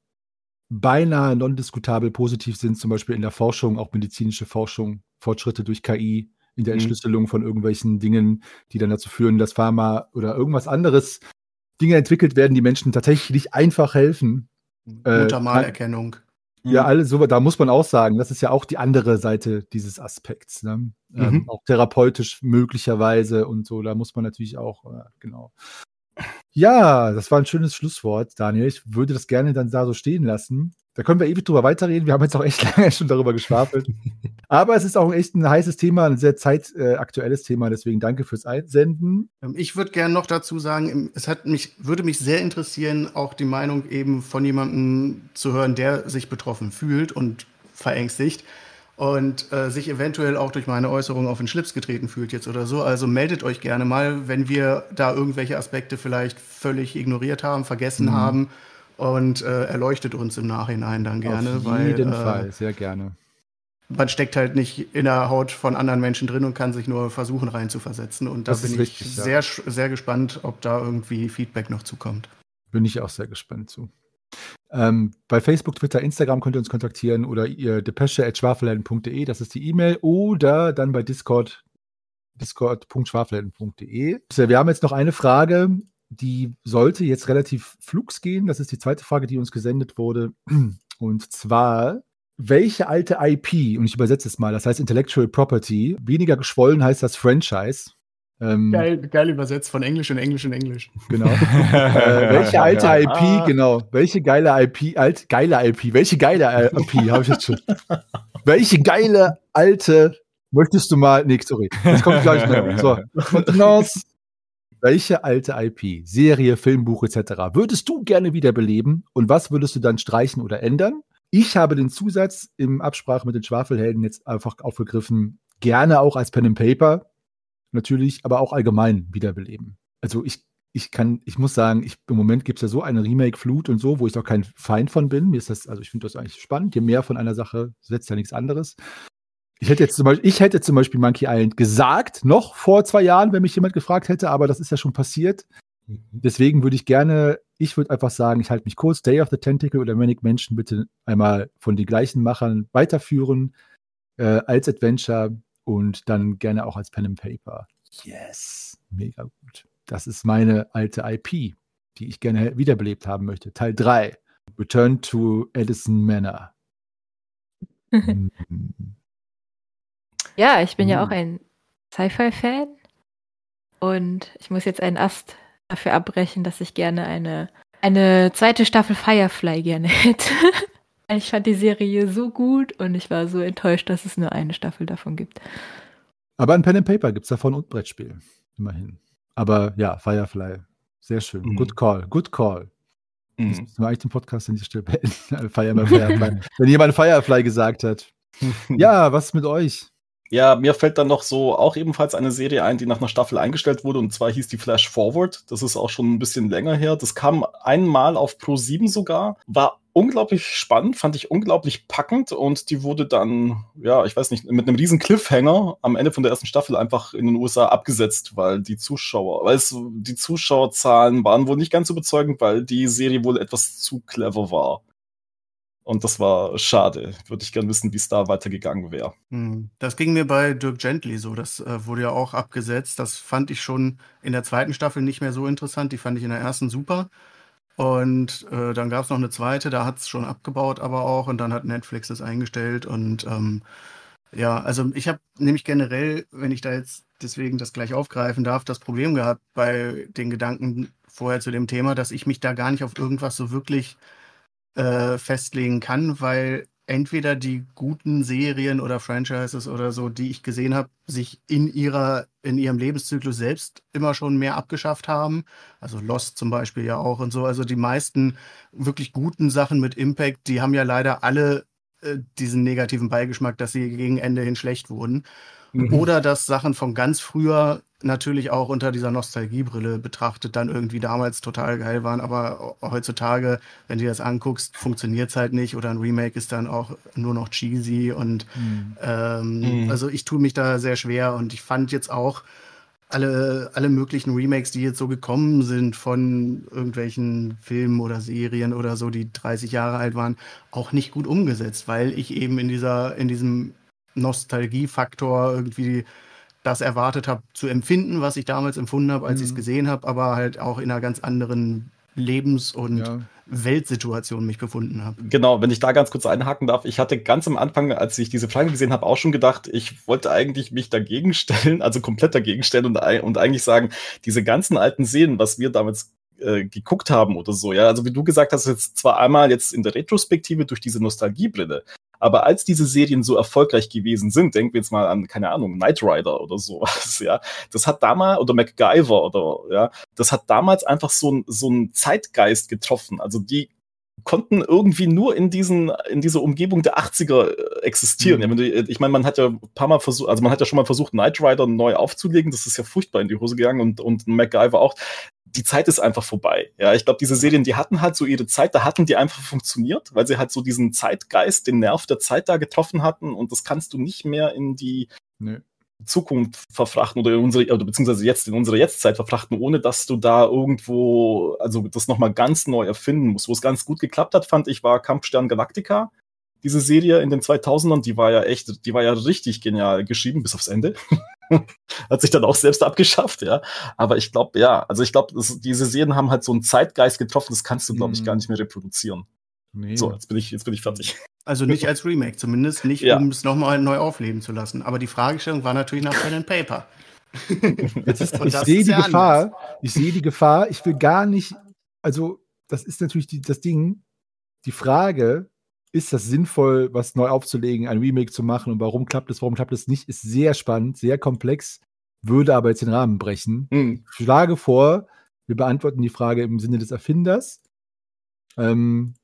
beinahe non-diskutabel positiv sind, zum Beispiel in der Forschung, auch medizinische Forschung, Fortschritte durch KI, in der mhm. Entschlüsselung von irgendwelchen Dingen, die dann dazu führen, dass Pharma oder irgendwas anderes Dinge entwickelt werden, die Menschen tatsächlich einfach helfen. Muttermalerkennung. Äh, ja, mhm. alles so, da muss man auch sagen, das ist ja auch die andere Seite dieses Aspekts. Ne? Mhm. Ähm, auch therapeutisch möglicherweise und so, da muss man natürlich auch, äh, genau. Ja, das war ein schönes Schlusswort, Daniel. Ich würde das gerne dann da so stehen lassen. Da können wir ewig drüber weiterreden. Wir haben jetzt auch echt lange schon darüber geschwafelt. Aber es ist auch echt ein heißes Thema, ein sehr zeitaktuelles Thema. Deswegen danke fürs Einsenden. Ähm, ich würde gerne noch dazu sagen, es hat mich, würde mich sehr interessieren, auch die Meinung eben von jemandem zu hören, der sich betroffen fühlt und verängstigt und äh, sich eventuell auch durch meine Äußerung auf den Schlips getreten fühlt jetzt oder so. Also meldet euch gerne mal, wenn wir da irgendwelche Aspekte vielleicht völlig ignoriert haben, vergessen mhm. haben und äh, erleuchtet uns im Nachhinein dann gerne. Auf jeden weil, äh, Fall, sehr gerne. man steckt halt nicht in der Haut von anderen Menschen drin und kann sich nur versuchen reinzuversetzen. Und da das bin ich richtig, sehr, ja. sehr gespannt, ob da irgendwie Feedback noch zukommt. Bin ich auch sehr gespannt zu. Ähm, bei Facebook, Twitter, Instagram könnt ihr uns kontaktieren oder ihr depesche.schwafelhelden.de, das ist die E-Mail, oder dann bei Discord, discord.schwafelhelden.de. Wir haben jetzt noch eine Frage, die sollte jetzt relativ flugs gehen. Das ist die zweite Frage, die uns gesendet wurde. Und zwar, welche alte IP, und ich übersetze es mal, das heißt Intellectual Property, weniger geschwollen heißt das Franchise. Ähm, geil, geil übersetzt von Englisch in Englisch in Englisch. Genau. äh, welche alte IP, ah. genau. Welche geile IP, alt, geile IP, welche geile IP, habe ich jetzt schon. welche geile alte möchtest du mal, nee, sorry, das kommt gleich noch. So, Kontenance. Welche alte IP, Serie, Filmbuch etc. würdest du gerne wiederbeleben und was würdest du dann streichen oder ändern? Ich habe den Zusatz im Absprache mit den Schwafelhelden jetzt einfach aufgegriffen, gerne auch als Pen and Paper, natürlich, aber auch allgemein wiederbeleben. Also ich, ich kann, ich muss sagen, ich, im Moment gibt es ja so eine Remake-Flut und so, wo ich auch kein Feind von bin. Mir ist das, also ich finde das eigentlich spannend. Je mehr von einer Sache setzt ja nichts anderes. Ich hätte jetzt zum Beispiel, ich hätte zum Beispiel Monkey Island gesagt, noch vor zwei Jahren, wenn mich jemand gefragt hätte, aber das ist ja schon passiert. Mhm. Deswegen würde ich gerne, ich würde einfach sagen, ich halte mich kurz, Day of the Tentacle oder Manic Menschen bitte einmal von den gleichen Machern weiterführen äh, als Adventure und dann gerne auch als Pen and Paper. Yes, mega gut. Das ist meine alte IP, die ich gerne wiederbelebt haben möchte. Teil 3, Return to Edison Manor. Ja, ich bin ja auch ein Sci-Fi-Fan und ich muss jetzt einen Ast dafür abbrechen, dass ich gerne eine, eine zweite Staffel Firefly gerne hätte. Ich fand die Serie so gut und ich war so enttäuscht, dass es nur eine Staffel davon gibt. Aber ein Pen and Paper gibt es davon und Brettspiel. Immerhin. Aber ja, Firefly. Sehr schön. Mhm. Good call. Good call. Mhm. Jetzt müssen wir eigentlich den Podcast an dieser Stelle beenden. Firefly. Wenn jemand Firefly gesagt hat. ja, was mit euch? Ja, mir fällt dann noch so auch ebenfalls eine Serie ein, die nach einer Staffel eingestellt wurde, und zwar hieß die Flash Forward. Das ist auch schon ein bisschen länger her. Das kam einmal auf Pro 7 sogar, war unglaublich spannend, fand ich unglaublich packend und die wurde dann, ja, ich weiß nicht, mit einem riesen Cliffhanger am Ende von der ersten Staffel einfach in den USA abgesetzt, weil die Zuschauer, weil es, die Zuschauerzahlen waren wohl nicht ganz so überzeugend, weil die Serie wohl etwas zu clever war. Und das war schade. Würde ich gern wissen, wie es da weitergegangen wäre. Hm. Das ging mir bei Dirk Gently so. Das äh, wurde ja auch abgesetzt. Das fand ich schon in der zweiten Staffel nicht mehr so interessant. Die fand ich in der ersten super. Und äh, dann gab es noch eine zweite, da hat es schon abgebaut, aber auch. Und dann hat Netflix das eingestellt. Und ähm, ja, also ich habe nämlich generell, wenn ich da jetzt deswegen das gleich aufgreifen darf, das Problem gehabt bei den Gedanken vorher zu dem Thema, dass ich mich da gar nicht auf irgendwas so wirklich äh, festlegen kann, weil entweder die guten Serien oder Franchises oder so, die ich gesehen habe, sich in ihrer in ihrem Lebenszyklus selbst immer schon mehr abgeschafft haben. Also Lost zum Beispiel ja auch und so. Also die meisten wirklich guten Sachen mit Impact, die haben ja leider alle äh, diesen negativen Beigeschmack, dass sie gegen Ende hin schlecht wurden. Mhm. Oder dass Sachen von ganz früher natürlich auch unter dieser Nostalgiebrille betrachtet dann irgendwie damals total geil waren, aber heutzutage, wenn du das anguckst, funktioniert es halt nicht oder ein Remake ist dann auch nur noch cheesy und mhm. Ähm, mhm. also ich tue mich da sehr schwer und ich fand jetzt auch alle, alle möglichen Remakes, die jetzt so gekommen sind von irgendwelchen Filmen oder Serien oder so, die 30 Jahre alt waren, auch nicht gut umgesetzt, weil ich eben in dieser, in diesem Nostalgiefaktor irgendwie das erwartet habe zu empfinden, was ich damals empfunden habe, als mhm. ich es gesehen habe, aber halt auch in einer ganz anderen Lebens- und ja. Weltsituation mich befunden habe. Genau, wenn ich da ganz kurz einhaken darf, ich hatte ganz am Anfang, als ich diese Frage gesehen habe, auch schon gedacht, ich wollte eigentlich mich dagegen stellen, also komplett dagegen stellen und, und eigentlich sagen, diese ganzen alten Serien, was wir damals äh, geguckt haben oder so, ja, also wie du gesagt hast, jetzt zwar einmal jetzt in der Retrospektive durch diese Nostalgiebrille, aber als diese Serien so erfolgreich gewesen sind, denken wir jetzt mal an, keine Ahnung, Knight Rider oder sowas, ja, das hat damals, oder MacGyver oder, ja, das hat damals einfach so, ein, so einen Zeitgeist getroffen. Also die konnten irgendwie nur in diesen in dieser Umgebung der 80er äh, existieren. Mhm. Ich meine, man hat ja ein paar Mal versucht, also man hat ja schon mal versucht, Knight Rider neu aufzulegen. Das ist ja furchtbar in die Hose gegangen und und MacGyver auch die Zeit ist einfach vorbei. Ja, ich glaube, diese Serien, die hatten halt so ihre Zeit, da hatten die einfach funktioniert, weil sie halt so diesen Zeitgeist, den Nerv der Zeit da getroffen hatten und das kannst du nicht mehr in die nee. Zukunft verfrachten oder in unsere, oder beziehungsweise jetzt in unsere Jetztzeit verfrachten, ohne dass du da irgendwo, also das nochmal ganz neu erfinden musst. Wo es ganz gut geklappt hat, fand ich, war Kampfstern Galactica. Diese Serie in den 2000ern, die war ja echt, die war ja richtig genial geschrieben, bis aufs Ende. hat sich dann auch selbst abgeschafft, ja. Aber ich glaube, ja, also ich glaube, diese Serien haben halt so einen Zeitgeist getroffen, das kannst du, glaube ich, gar mhm. nicht mehr reproduzieren. Nee. So, jetzt bin ich, jetzt bin ich fertig. Also nicht als Remake, zumindest nicht, ja. um es nochmal neu aufleben zu lassen. Aber die Fragestellung war natürlich nach Pen and Paper. Ich sehe die Gefahr, anders. ich sehe die Gefahr, ich will gar nicht, also das ist natürlich die, das Ding, die Frage, ist das sinnvoll, was neu aufzulegen, ein Remake zu machen und warum klappt es, warum klappt es nicht, ist sehr spannend, sehr komplex, würde aber jetzt den Rahmen brechen. Mhm. Ich schlage vor, wir beantworten die Frage im Sinne des Erfinders. Ähm,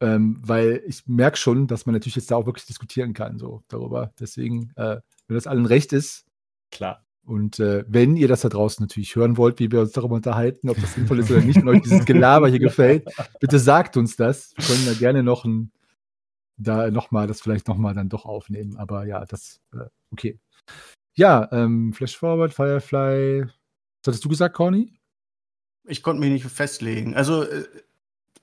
ähm, weil ich merke schon, dass man natürlich jetzt da auch wirklich diskutieren kann, so darüber. Deswegen, äh, wenn das allen recht ist. Klar. Und äh, wenn ihr das da draußen natürlich hören wollt, wie wir uns darüber unterhalten, ob das sinnvoll ist oder nicht, und euch dieses Gelaber hier gefällt, bitte sagt uns das. Wir können da gerne noch ein, da nochmal, das vielleicht nochmal dann doch aufnehmen. Aber ja, das, äh, okay. Ja, ähm, Flash Forward, Firefly. Was hattest du gesagt, Corny? Ich konnte mich nicht festlegen. Also äh,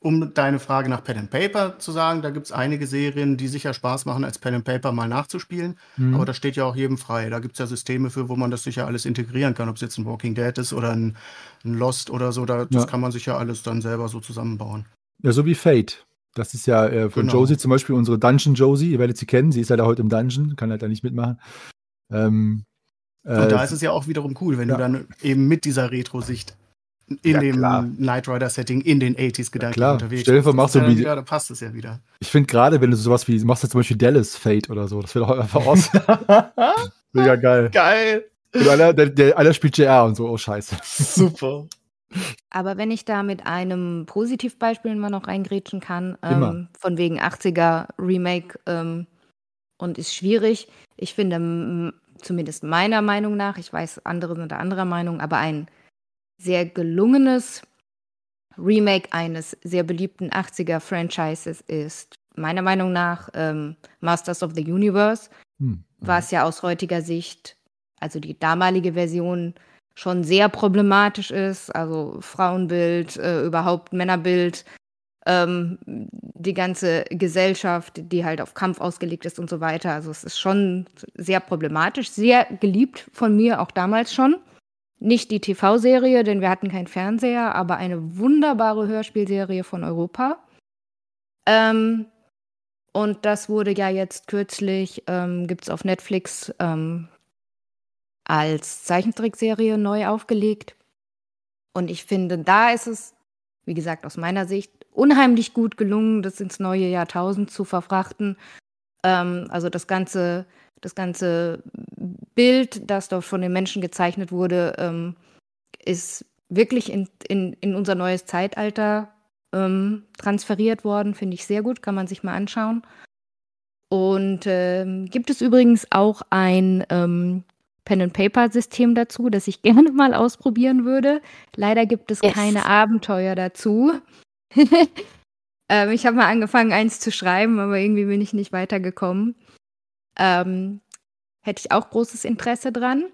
um deine Frage nach Pen and Paper zu sagen, da gibt es einige Serien, die sicher Spaß machen, als Pen and Paper mal nachzuspielen. Mhm. Aber das steht ja auch jedem frei. Da gibt es ja Systeme für, wo man das sicher alles integrieren kann, ob es jetzt ein Walking Dead ist oder ein, ein Lost oder so. Da, das ja. kann man sich ja alles dann selber so zusammenbauen. Ja, so wie Fate. Das ist ja äh, von genau. Josie zum Beispiel unsere Dungeon Josie. Ihr werdet sie kennen. Sie ist ja da heute im Dungeon, kann halt da nicht mitmachen. Ähm, äh, und da ist es ja auch wiederum cool, wenn ja. du dann eben mit dieser Retro-Sicht in ja, dem klar. Knight Rider Setting in den 80s Gedanken klar. unterwegs. Stell dir vor, machst du wie. Ja, da passt es ja wieder. Ich finde gerade, wenn du sowas wie, machst du zum Beispiel Dallas Fate oder so, das wäre doch einfach aus. Mega geil. Geil. Und einer, der, der, einer spielt JR und so, oh Scheiße. Super. Aber wenn ich da mit einem Positivbeispiel mal noch reingrätschen kann, ähm, von wegen 80er Remake ähm, und ist schwierig. Ich finde, zumindest meiner Meinung nach, ich weiß, andere sind da anderer Meinung, aber ein sehr gelungenes Remake eines sehr beliebten 80er-Franchises ist meiner Meinung nach ähm, Masters of the Universe, hm. was ja aus heutiger Sicht, also die damalige Version, schon sehr problematisch ist. Also Frauenbild, äh, überhaupt Männerbild, ähm, die ganze Gesellschaft, die halt auf Kampf ausgelegt ist und so weiter. Also es ist schon sehr problematisch, sehr geliebt von mir auch damals schon. Nicht die TV-Serie, denn wir hatten keinen Fernseher, aber eine wunderbare Hörspielserie von Europa. Ähm, und das wurde ja jetzt kürzlich, ähm, gibt es auf Netflix ähm, als Zeichentrickserie neu aufgelegt. Und ich finde, da ist es, wie gesagt, aus meiner Sicht unheimlich gut gelungen, das ins neue Jahrtausend zu verfrachten. Ähm, also das ganze das ganze Bild, das dort von den Menschen gezeichnet wurde, ähm, ist wirklich in, in, in unser neues Zeitalter ähm, transferiert worden. Finde ich sehr gut, kann man sich mal anschauen. Und ähm, gibt es übrigens auch ein ähm, Pen-and-Paper-System dazu, das ich gerne mal ausprobieren würde. Leider gibt es yes. keine Abenteuer dazu. ähm, ich habe mal angefangen, eins zu schreiben, aber irgendwie bin ich nicht weitergekommen. Ähm, hätte ich auch großes Interesse dran.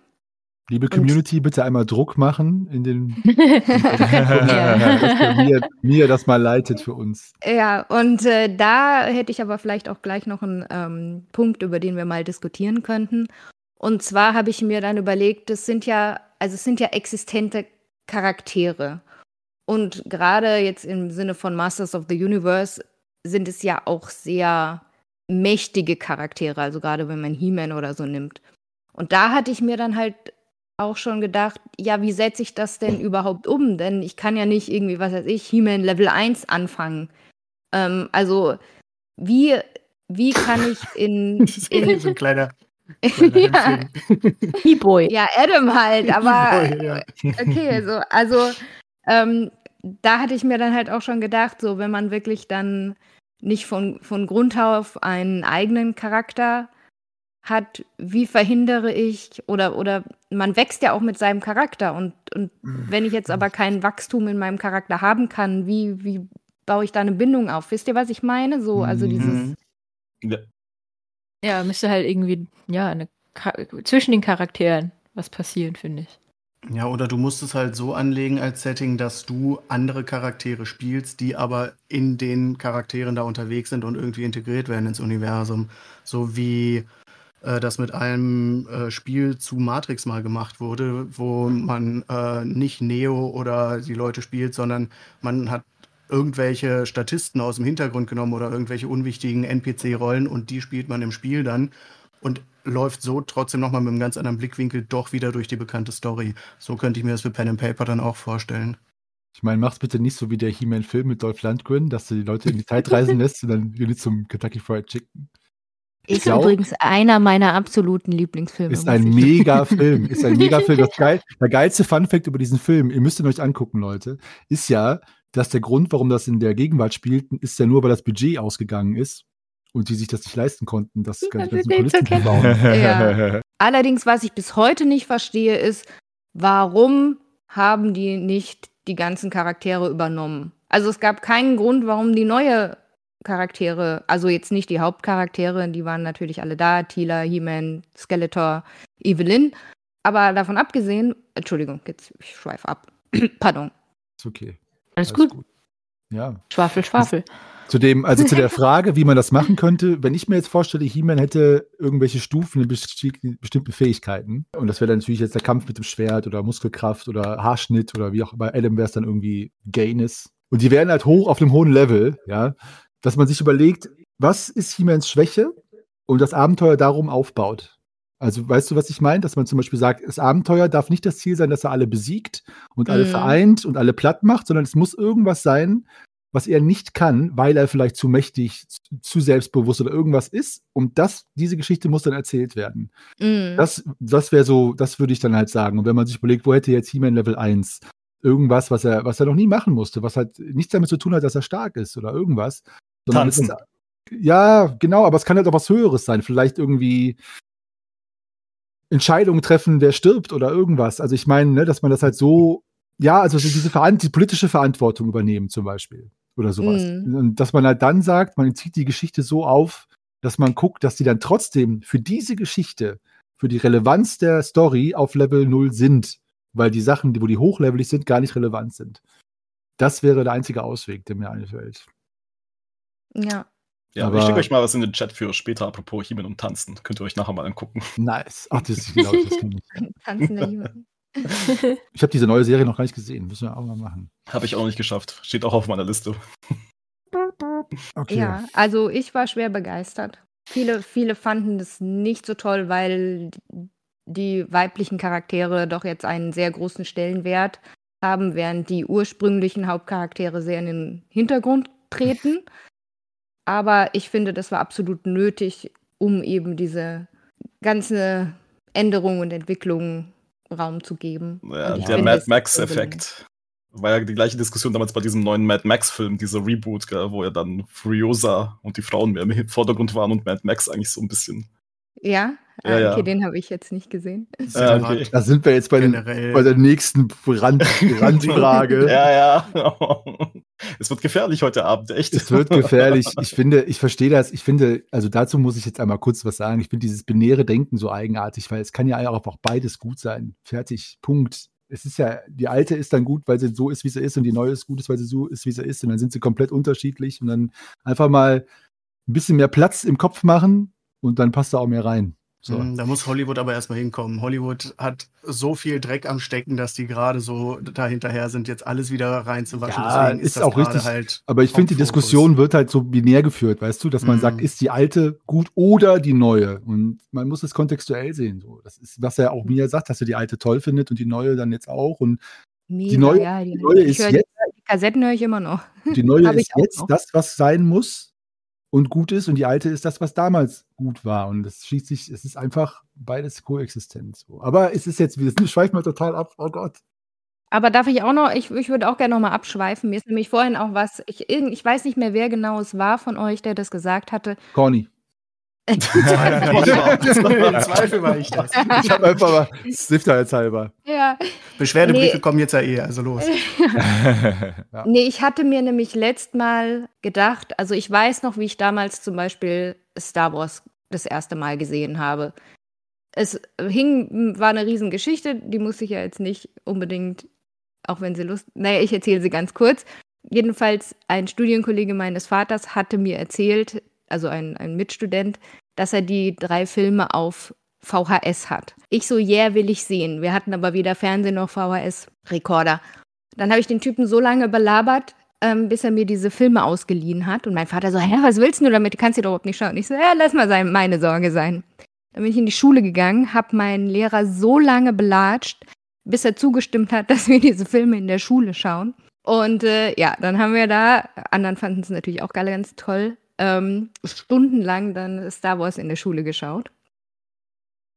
Liebe Community, und bitte einmal Druck machen in den, dass mir, mir, das mal leitet für uns. Ja, und äh, da hätte ich aber vielleicht auch gleich noch einen ähm, Punkt, über den wir mal diskutieren könnten. Und zwar habe ich mir dann überlegt, das sind ja, also es sind ja existente Charaktere. Und gerade jetzt im Sinne von Masters of the Universe sind es ja auch sehr mächtige Charaktere, also gerade wenn man He-Man oder so nimmt. Und da hatte ich mir dann halt auch schon gedacht, ja, wie setze ich das denn überhaupt um? Denn ich kann ja nicht irgendwie, was weiß ich, He-Man Level 1 anfangen. Ähm, also, wie, wie kann ich in. in so ein kleiner. ja. E-Boy. Ja, Adam halt, aber. ja. Okay, so, also, ähm, da hatte ich mir dann halt auch schon gedacht, so, wenn man wirklich dann nicht von, von Grund auf einen eigenen Charakter hat, wie verhindere ich oder oder man wächst ja auch mit seinem Charakter und und wenn ich jetzt aber kein Wachstum in meinem Charakter haben kann, wie wie baue ich da eine Bindung auf? Wisst ihr, was ich meine? So, also dieses mhm. ja. ja, müsste halt irgendwie ja, eine zwischen den Charakteren was passieren, finde ich. Ja, oder du musst es halt so anlegen als Setting, dass du andere Charaktere spielst, die aber in den Charakteren da unterwegs sind und irgendwie integriert werden ins Universum. So wie äh, das mit einem äh, Spiel zu Matrix mal gemacht wurde, wo man äh, nicht Neo oder die Leute spielt, sondern man hat irgendwelche Statisten aus dem Hintergrund genommen oder irgendwelche unwichtigen NPC-Rollen und die spielt man im Spiel dann und läuft so trotzdem nochmal mit einem ganz anderen Blickwinkel doch wieder durch die bekannte Story. So könnte ich mir das für Pen and Paper dann auch vorstellen. Ich meine, mach's bitte nicht so wie der He-Man-Film mit Dolph Lundgren, dass du die Leute in die Zeit reisen lässt und dann wieder zum Kentucky Fried Chicken. Ist glaub, übrigens einer meiner absoluten Lieblingsfilme. Ist ein mega Film. Ist ein mega Film. Das geil, der geilste Fun-Fact über diesen Film, ihr müsst ihn euch angucken, Leute, ist ja, dass der Grund, warum das in der Gegenwart spielt, ist ja nur, weil das Budget ausgegangen ist und die sich das nicht leisten konnten, das ganze Kulissen zu bauen. Ja. Allerdings, was ich bis heute nicht verstehe, ist, warum haben die nicht die ganzen Charaktere übernommen? Also es gab keinen Grund, warum die neue Charaktere, also jetzt nicht die Hauptcharaktere, die waren natürlich alle da, Tila, He-Man, Skeletor, Evelyn. Aber davon abgesehen, Entschuldigung, jetzt ich schweife ab. Pardon. Ist okay. Alles, Alles gut. gut. Ja. Schwafel, Schwafel. Zu dem, also zu der Frage, wie man das machen könnte, wenn ich mir jetzt vorstelle, He-Man hätte irgendwelche Stufen in bestimmten Fähigkeiten. Und das wäre dann natürlich jetzt der Kampf mit dem Schwert oder Muskelkraft oder Haarschnitt oder wie auch bei Adam wäre es dann irgendwie Gayness. Und die wären halt hoch auf einem hohen Level, ja dass man sich überlegt, was ist He-Mans Schwäche und das Abenteuer darum aufbaut. Also weißt du, was ich meine? Dass man zum Beispiel sagt, das Abenteuer darf nicht das Ziel sein, dass er alle besiegt und alle mhm. vereint und alle platt macht, sondern es muss irgendwas sein, was er nicht kann, weil er vielleicht zu mächtig, zu selbstbewusst oder irgendwas ist. Und das, diese Geschichte muss dann erzählt werden. Mhm. Das, das wäre so, das würde ich dann halt sagen. Und wenn man sich überlegt, wo hätte jetzt He-Man Level 1? Irgendwas, was er, was er noch nie machen musste, was halt nichts damit zu tun hat, dass er stark ist oder irgendwas. Tanzen. Ist, ja, genau, aber es kann halt auch was Höheres sein. Vielleicht irgendwie Entscheidungen treffen, wer stirbt oder irgendwas. Also ich meine, ne, dass man das halt so, ja, also diese die politische Verantwortung übernehmen zum Beispiel oder sowas. Mhm. Und dass man halt dann sagt, man zieht die Geschichte so auf, dass man guckt, dass die dann trotzdem für diese Geschichte, für die Relevanz der Story auf Level 0 sind, weil die Sachen, wo die hochlevelig sind, gar nicht relevant sind. Das wäre der einzige Ausweg, der mir einfällt. Ja. Ja, aber ich schicke euch mal was in den Chat für später, apropos Himen und Tanzen. Könnt ihr euch nachher mal angucken. Nice. Ach, das ist genau das kenne ich. Tanzende Himen. Ich habe diese neue Serie noch gar nicht gesehen. Müssen wir auch mal machen. Habe ich auch nicht geschafft. Steht auch auf meiner Liste. Okay. Ja, also ich war schwer begeistert. Viele, viele fanden das nicht so toll, weil die weiblichen Charaktere doch jetzt einen sehr großen Stellenwert haben, während die ursprünglichen Hauptcharaktere sehr in den Hintergrund treten. Aber ich finde, das war absolut nötig, um eben diese ganze Änderung und Entwicklung Raum zu geben. Ja, der finde, Mad Max-Effekt. War ja die gleiche Diskussion damals bei diesem neuen Mad Max-Film, dieser Reboot, gell, wo ja dann Furiosa und die Frauen mehr im Vordergrund waren und Mad Max eigentlich so ein bisschen. Ja, ja, ah, okay, ja. den habe ich jetzt nicht gesehen. Ja, okay. Da sind wir jetzt bei, den, bei der nächsten Rand, Randfrage. ja, ja. Es wird gefährlich heute Abend, echt. Es wird gefährlich. Ich finde, ich verstehe das. Ich finde, also dazu muss ich jetzt einmal kurz was sagen. Ich finde dieses binäre Denken so eigenartig, weil es kann ja einfach beides gut sein. Fertig. Punkt. Es ist ja, die alte ist dann gut, weil sie so ist, wie sie ist, und die neue ist gut, weil sie so ist, wie sie ist. Und dann sind sie komplett unterschiedlich. Und dann einfach mal ein bisschen mehr Platz im Kopf machen und dann passt da auch mehr rein. So. Hm, da muss Hollywood aber erstmal hinkommen. Hollywood hat so viel Dreck am Stecken, dass die gerade so dahinterher sind, jetzt alles wieder reinzuwaschen. Ja, Deswegen ist, ist auch richtig. Halt aber ich finde, die Diskussion wird halt so binär geführt, weißt du, dass man mm. sagt, ist die alte gut oder die neue? Und man muss es kontextuell sehen. So. Das ist, was er auch mir sagt, dass er die alte toll findet und die neue dann jetzt auch. Und Mega, die neue, ja, die, die neue ist jetzt. Die Kassetten höre ich immer noch. Die neue ist jetzt noch. das, was sein muss und gut ist und die alte ist das, was damals gut war. Und das schließt sich, es ist einfach beides koexistent. So. Aber es ist jetzt, wir schweifen mal total ab, oh Gott. Aber darf ich auch noch, ich, ich würde auch gerne noch mal abschweifen. Mir ist nämlich vorhin auch was, ich, ich weiß nicht mehr, wer genau es war von euch, der das gesagt hatte. Corny. Im Zweifel war ich das. Ich habe einfach mal Stifterhalber. Ja. Beschwerdebriefe nee. kommen jetzt ja eh, also los. ja. Nee, ich hatte mir nämlich letzt mal gedacht, also ich weiß noch, wie ich damals zum Beispiel Star Wars das erste Mal gesehen habe. Es hing, war eine Riesengeschichte, die muss ich ja jetzt nicht unbedingt, auch wenn sie Lust, naja, ich erzähle sie ganz kurz. Jedenfalls ein Studienkollege meines Vaters hatte mir erzählt, also ein, ein Mitstudent, dass er die drei Filme auf VHS hat. Ich so, yeah, will ich sehen. Wir hatten aber weder Fernsehen noch VHS-Rekorder. Dann habe ich den Typen so lange belabert, ähm, bis er mir diese Filme ausgeliehen hat. Und mein Vater so, hä, was willst du damit? Du kannst sie doch überhaupt nicht schauen. Ich so, ja, lass mal sein, meine Sorge sein. Dann bin ich in die Schule gegangen, habe meinen Lehrer so lange belatscht, bis er zugestimmt hat, dass wir diese Filme in der Schule schauen. Und äh, ja, dann haben wir da, anderen fanden es natürlich auch ganz toll, ähm, stundenlang dann Star Wars in der Schule geschaut.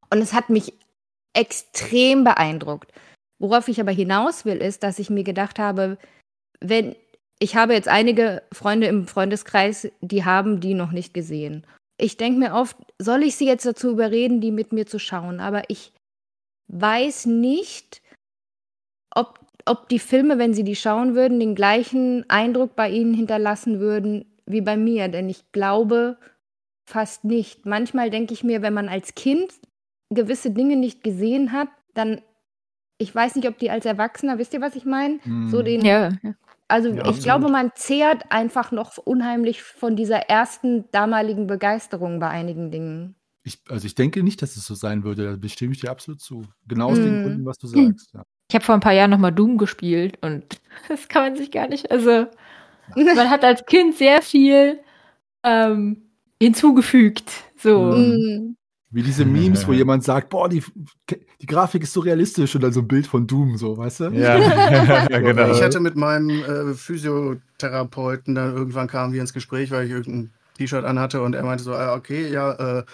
Und es hat mich extrem beeindruckt. Worauf ich aber hinaus will, ist, dass ich mir gedacht habe, wenn ich habe jetzt einige Freunde im Freundeskreis, die haben die noch nicht gesehen. Ich denke mir oft, soll ich sie jetzt dazu überreden, die mit mir zu schauen? Aber ich weiß nicht, ob, ob die Filme, wenn sie die schauen würden, den gleichen Eindruck bei ihnen hinterlassen würden, wie bei mir, denn ich glaube fast nicht. Manchmal denke ich mir, wenn man als Kind gewisse Dinge nicht gesehen hat, dann, ich weiß nicht, ob die als Erwachsener, wisst ihr, was ich meine? Mm. So den, ja. Also ja, ich absolut. glaube, man zehrt einfach noch unheimlich von dieser ersten damaligen Begeisterung bei einigen Dingen. Ich, also ich denke nicht, dass es so sein würde. Da bestimme ich dir absolut zu. Genau aus mm. den Gründen, was du sagst. Ja. Ich habe vor ein paar Jahren nochmal Doom gespielt und das kann man sich gar nicht, also man hat als Kind sehr viel ähm, hinzugefügt. So. Mhm. Wie diese Memes, wo jemand sagt, boah, die, die Grafik ist so realistisch und dann so ein Bild von Doom, so, weißt du? Ja, ja genau. Ich hatte mit meinem äh, Physiotherapeuten dann irgendwann kamen wir ins Gespräch, weil ich irgendein T-Shirt anhatte und er meinte so, ah, okay, ja, äh,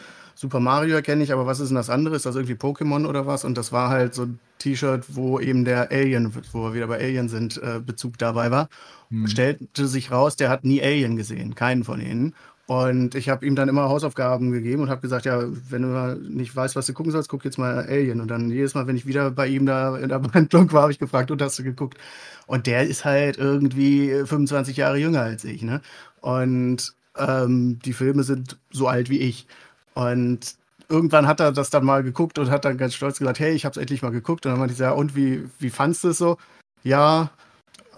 Super Mario erkenne ich, aber was ist denn das andere? Ist das irgendwie Pokémon oder was? Und das war halt so ein T-Shirt, wo eben der Alien, wo wir wieder bei Alien sind, äh, Bezug dabei war. Hm. Stellte sich raus, der hat nie Alien gesehen, keinen von ihnen. Und ich habe ihm dann immer Hausaufgaben gegeben und habe gesagt, ja, wenn du nicht weißt, was du gucken sollst, guck jetzt mal Alien. Und dann jedes Mal, wenn ich wieder bei ihm da in der Behandlung war, habe ich gefragt, und hast du geguckt? Und der ist halt irgendwie 25 Jahre jünger als ich, ne? Und ähm, die Filme sind so alt wie ich. Und irgendwann hat er das dann mal geguckt und hat dann ganz stolz gesagt, hey, ich habe es endlich mal geguckt. Und dann meinte ich, ja, und wie, wie fandst du es so? Ja,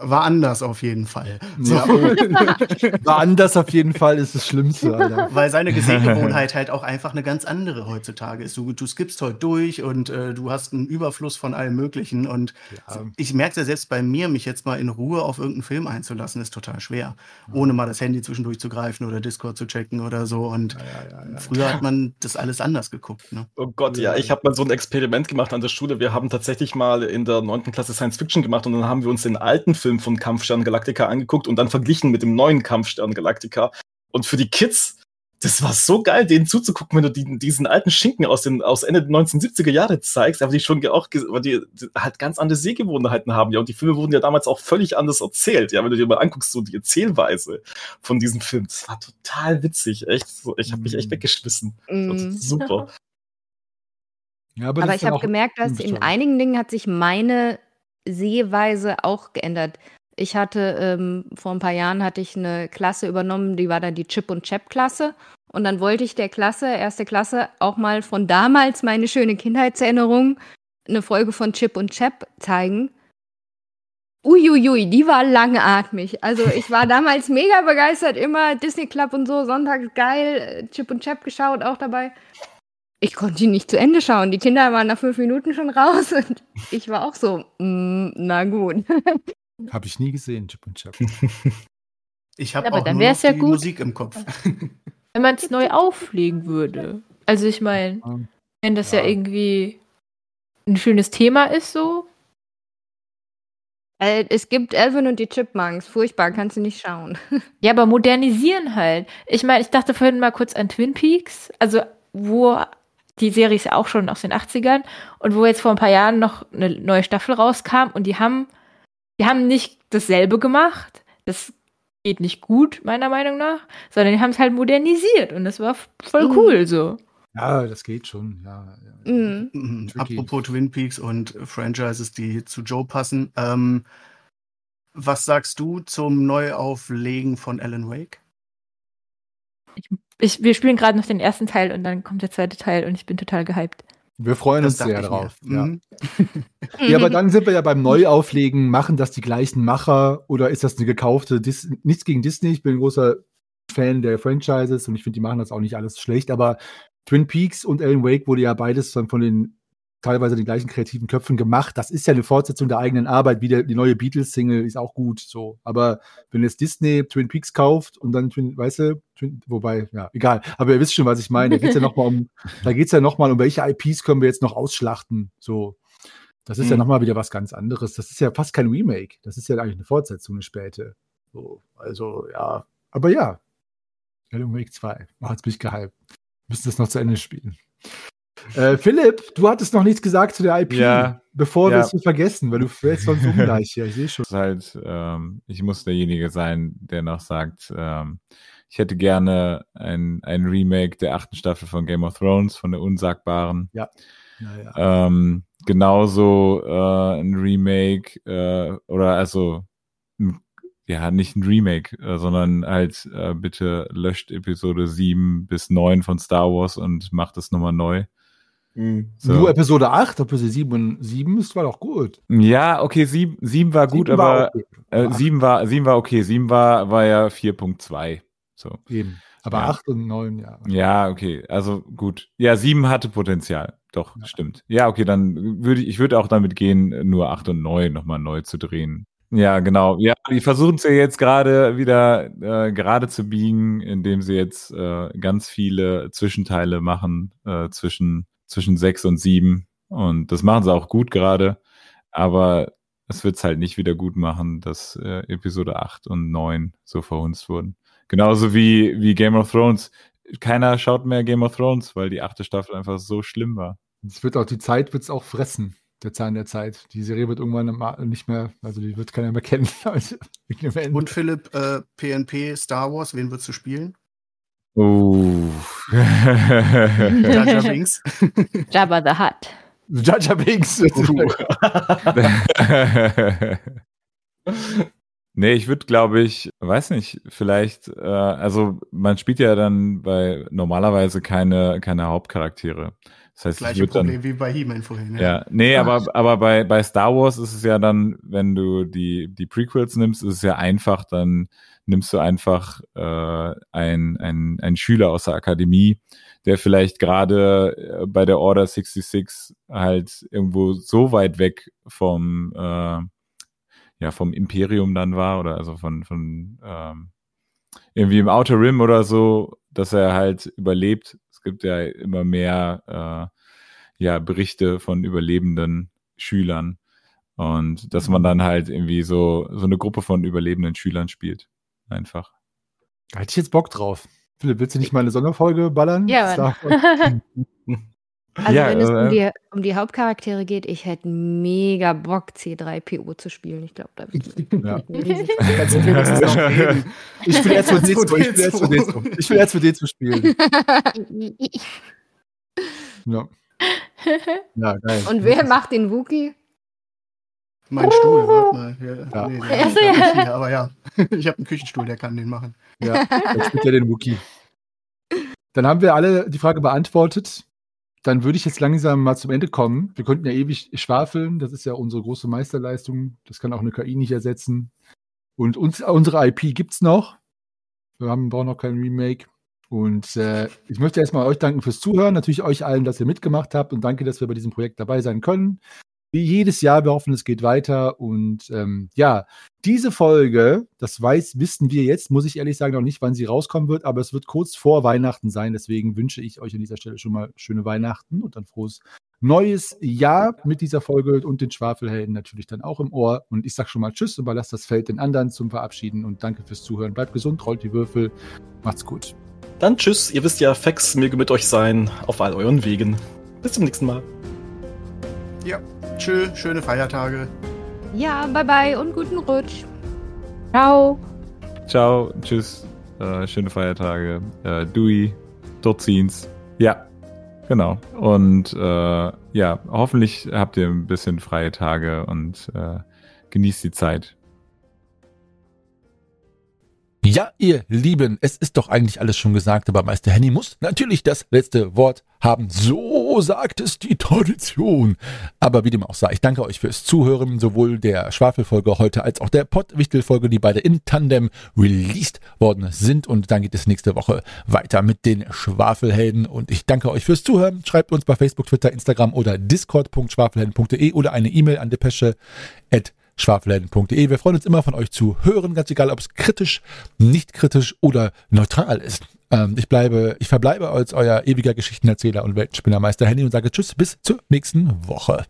war anders auf jeden Fall. So. Ja, war anders auf jeden Fall ist das Schlimmste, Alter. Weil seine Sehgewohnheit halt auch einfach eine ganz andere heutzutage ist. Du, du skippst heute durch und äh, du hast einen Überfluss von allem Möglichen. Und ja. ich merke ja selbst bei mir, mich jetzt mal in Ruhe auf irgendeinen Film einzulassen, ist total schwer. Ohne mal das Handy zwischendurch zu greifen oder Discord zu checken oder so. Und ja, früher hat man das alles anders geguckt. Ne? Oh Gott, ja, ich habe mal so ein Experiment gemacht an der Schule. Wir haben tatsächlich mal in der neunten Klasse Science Fiction gemacht und dann haben wir uns den alten Film Film von Kampfstern Galactica angeguckt und dann verglichen mit dem neuen Kampfstern Galactica. Und für die Kids, das war so geil, denen zuzugucken, wenn du die, diesen alten Schinken aus, den, aus Ende der 1970er Jahre zeigst, aber die schon auch, weil die, halt ganz andere Sehgewohnheiten haben, ja. Und die Filme wurden ja damals auch völlig anders erzählt, ja. Wenn du dir mal anguckst, so die Erzählweise von diesem Film, das war total witzig, echt. Ich habe mich echt mm. weggeschmissen. Mm. super. Ja, aber, aber ich habe gemerkt, dass in einigen Dingen hat sich meine Sehweise auch geändert. Ich hatte ähm, vor ein paar Jahren hatte ich eine Klasse übernommen, die war dann die Chip und Chap Klasse und dann wollte ich der Klasse, erste Klasse, auch mal von damals meine schöne Kindheitserinnerung eine Folge von Chip und Chap zeigen. Uiuiui, die war langatmig. Also ich war damals mega begeistert, immer Disney Club und so, sonntags geil, Chip und Chap geschaut auch dabei ich konnte ihn nicht zu Ende schauen. Die Kinder waren nach fünf Minuten schon raus und ich war auch so, mm, na gut. Habe ich nie gesehen, Chip und Chap. Ich habe auch dann nur ja die gut, Musik im Kopf. Wenn man es neu auflegen würde. Also ich meine, wenn das ja. ja irgendwie ein schönes Thema ist, so. Äh, es gibt Elvin und die Chipmunks. Furchtbar, kannst du nicht schauen. Ja, aber modernisieren halt. Ich meine, ich dachte vorhin mal kurz an Twin Peaks. Also, wo die Serie ist ja auch schon aus den 80ern und wo jetzt vor ein paar Jahren noch eine neue Staffel rauskam und die haben, die haben nicht dasselbe gemacht. Das geht nicht gut, meiner Meinung nach, sondern die haben es halt modernisiert und das war voll mhm. cool so. Ja, das geht schon, ja. Mhm. mhm. Apropos Twin Peaks und Franchises, die zu Joe passen. Ähm, was sagst du zum Neuauflegen von Alan Wake? Ich, ich, wir spielen gerade noch den ersten Teil und dann kommt der zweite Teil und ich bin total gehypt. Wir freuen das uns sehr drauf. Ja. Mhm. ja, aber dann sind wir ja beim Neuauflegen. Machen das die gleichen Macher oder ist das eine gekaufte? Dis Nichts gegen Disney. Ich bin ein großer Fan der Franchises und ich finde, die machen das auch nicht alles schlecht. Aber Twin Peaks und Alan Wake wurde ja beides dann von den teilweise den gleichen kreativen Köpfen gemacht. Das ist ja eine Fortsetzung der eigenen Arbeit, wie der, die neue Beatles-Single ist auch gut so. Aber wenn jetzt Disney Twin Peaks kauft und dann Twin, weißt du, Twin, wobei, ja, egal. Aber ihr wisst schon, was ich meine. Da geht es ja nochmal um, da geht's ja nochmal um, welche IPs können wir jetzt noch ausschlachten. So. Das ist mhm. ja nochmal wieder was ganz anderes. Das ist ja fast kein Remake. Das ist ja eigentlich eine Fortsetzung, eine späte. So, also, ja. Aber ja. Alan Wake 2. Oh, jetzt bin ich gehypt. Müssen das noch zu Ende spielen. Äh, Philipp, du hattest noch nichts gesagt zu der IP, ja, bevor ja. wir es vergessen, weil du fällst sonst ungleich hier. Ich sehe schon. Halt, ähm, ich muss derjenige sein, der noch sagt, ähm, ich hätte gerne ein, ein Remake der achten Staffel von Game of Thrones, von der Unsagbaren. Ja. ja ähm, genauso äh, ein Remake äh, oder also ja, nicht ein Remake, äh, sondern halt äh, bitte löscht Episode 7 bis 9 von Star Wars und macht das nochmal neu. Mhm. So. Nur Episode 8, Episode 7 und 7 ist war doch gut. Ja, okay, 7, 7 war gut, 7 aber war okay. äh, 7, war, 7 war okay. 7 war, war ja 4.2. So. Eben. Aber ja. 8 und 9, ja. Ja, okay. Also gut. Ja, 7 hatte Potenzial. Doch, ja. stimmt. Ja, okay, dann würde ich, ich würde auch damit gehen, nur 8 und 9 nochmal neu zu drehen. Ja, genau. Ja, die versuchen es ja jetzt gerade wieder äh, gerade zu biegen, indem sie jetzt äh, ganz viele Zwischenteile machen äh, zwischen zwischen sechs und sieben. Und das machen sie auch gut gerade. Aber es wird es halt nicht wieder gut machen, dass äh, Episode 8 und 9 so verhunzt wurden. Genauso wie, wie Game of Thrones. Keiner schaut mehr Game of Thrones, weil die achte Staffel einfach so schlimm war. Es wird auch, die Zeit wird es auch fressen, der Zahn der Zeit. Die Serie wird irgendwann nicht mehr, also die wird keiner mehr kennen. und Philipp, äh, PNP, Star Wars, wen würdest du spielen? Oh. Jaja Binks. Jabba the Hutt. Jaja Binks. nee, ich würde, glaube ich, weiß nicht, vielleicht, äh, also man spielt ja dann bei normalerweise keine, keine Hauptcharaktere. Das heißt, Gleiche Problem dann, wie bei He-Man vorhin. Ja, ja nee, Ach. aber, aber bei, bei Star Wars ist es ja dann, wenn du die, die Prequels nimmst, ist es ja einfach, dann nimmst du einfach äh, ein, ein, ein Schüler aus der Akademie, der vielleicht gerade äh, bei der Order 66 halt irgendwo so weit weg vom, äh, ja, vom Imperium dann war oder also von, von ähm, irgendwie im Outer Rim oder so, dass er halt überlebt. Es gibt ja immer mehr äh, ja, Berichte von überlebenden Schülern. Und dass man dann halt irgendwie so, so eine Gruppe von überlebenden Schülern spielt. Einfach. Da hätte ich jetzt Bock drauf. Philipp, willst du nicht mal eine Sonderfolge ballern? Ja, Mann. Also ja, wenn es um äh, die, um die, Hauptcharaktere geht, ich hätte mega Bock, C3PO zu spielen. Ich glaube, da bin ich ja. Ich will erst für Ich will erst für D zu spielen. ja. ja, geil. Und wer macht den Wookie? Mein Stuhl, warte mal. Ja, ja. Nee, ja. aber ja, ich habe einen Küchenstuhl, der kann den machen. Ja, jetzt spielt er den Wookie. Dann haben wir alle die Frage beantwortet. Dann würde ich jetzt langsam mal zum Ende kommen. Wir könnten ja ewig schwafeln. Das ist ja unsere große Meisterleistung. Das kann auch eine KI nicht ersetzen. Und uns, unsere IP gibt es noch. Wir haben, brauchen noch kein Remake. Und äh, ich möchte erstmal euch danken fürs Zuhören. Natürlich euch allen, dass ihr mitgemacht habt. Und danke, dass wir bei diesem Projekt dabei sein können wie jedes Jahr. Wir hoffen, es geht weiter. Und ähm, ja, diese Folge, das weiß, wissen wir jetzt, muss ich ehrlich sagen, noch nicht, wann sie rauskommen wird, aber es wird kurz vor Weihnachten sein. Deswegen wünsche ich euch an dieser Stelle schon mal schöne Weihnachten und ein frohes neues Jahr mit dieser Folge und den Schwafelhelden natürlich dann auch im Ohr. Und ich sage schon mal Tschüss und überlasse das Feld den anderen zum Verabschieden und danke fürs Zuhören. Bleibt gesund, rollt die Würfel. Macht's gut. Dann Tschüss. Ihr wisst ja, Fax möge mit euch sein auf all euren Wegen. Bis zum nächsten Mal. Ja. Tschö, schöne Feiertage. Ja, bye bye und guten Rutsch. Ciao. ciao, tschüss, äh, schöne Feiertage, äh, Dui, Dutzins. Ja, genau. Und äh, ja, hoffentlich habt ihr ein bisschen freie Tage und äh, genießt die Zeit. Ja, ihr Lieben, es ist doch eigentlich alles schon gesagt, aber Meister Henny muss natürlich das letzte Wort haben. So sagt es die Tradition. Aber wie dem auch sei, ich danke euch fürs Zuhören, sowohl der Schwafelfolge heute als auch der Pottwichtelfolge, die beide in Tandem released worden sind. Und dann geht es nächste Woche weiter mit den Schwafelhelden. Und ich danke euch fürs Zuhören. Schreibt uns bei Facebook, Twitter, Instagram oder discord.schwafelhelden.de oder eine E-Mail an depesche@ schwafelhelden.de. Wir freuen uns immer von euch zu hören, ganz egal, ob es kritisch, nicht kritisch oder neutral ist. Ähm, ich bleibe, ich verbleibe als euer ewiger Geschichtenerzähler und Weltenspinnermeister Henny und sage Tschüss bis zur nächsten Woche.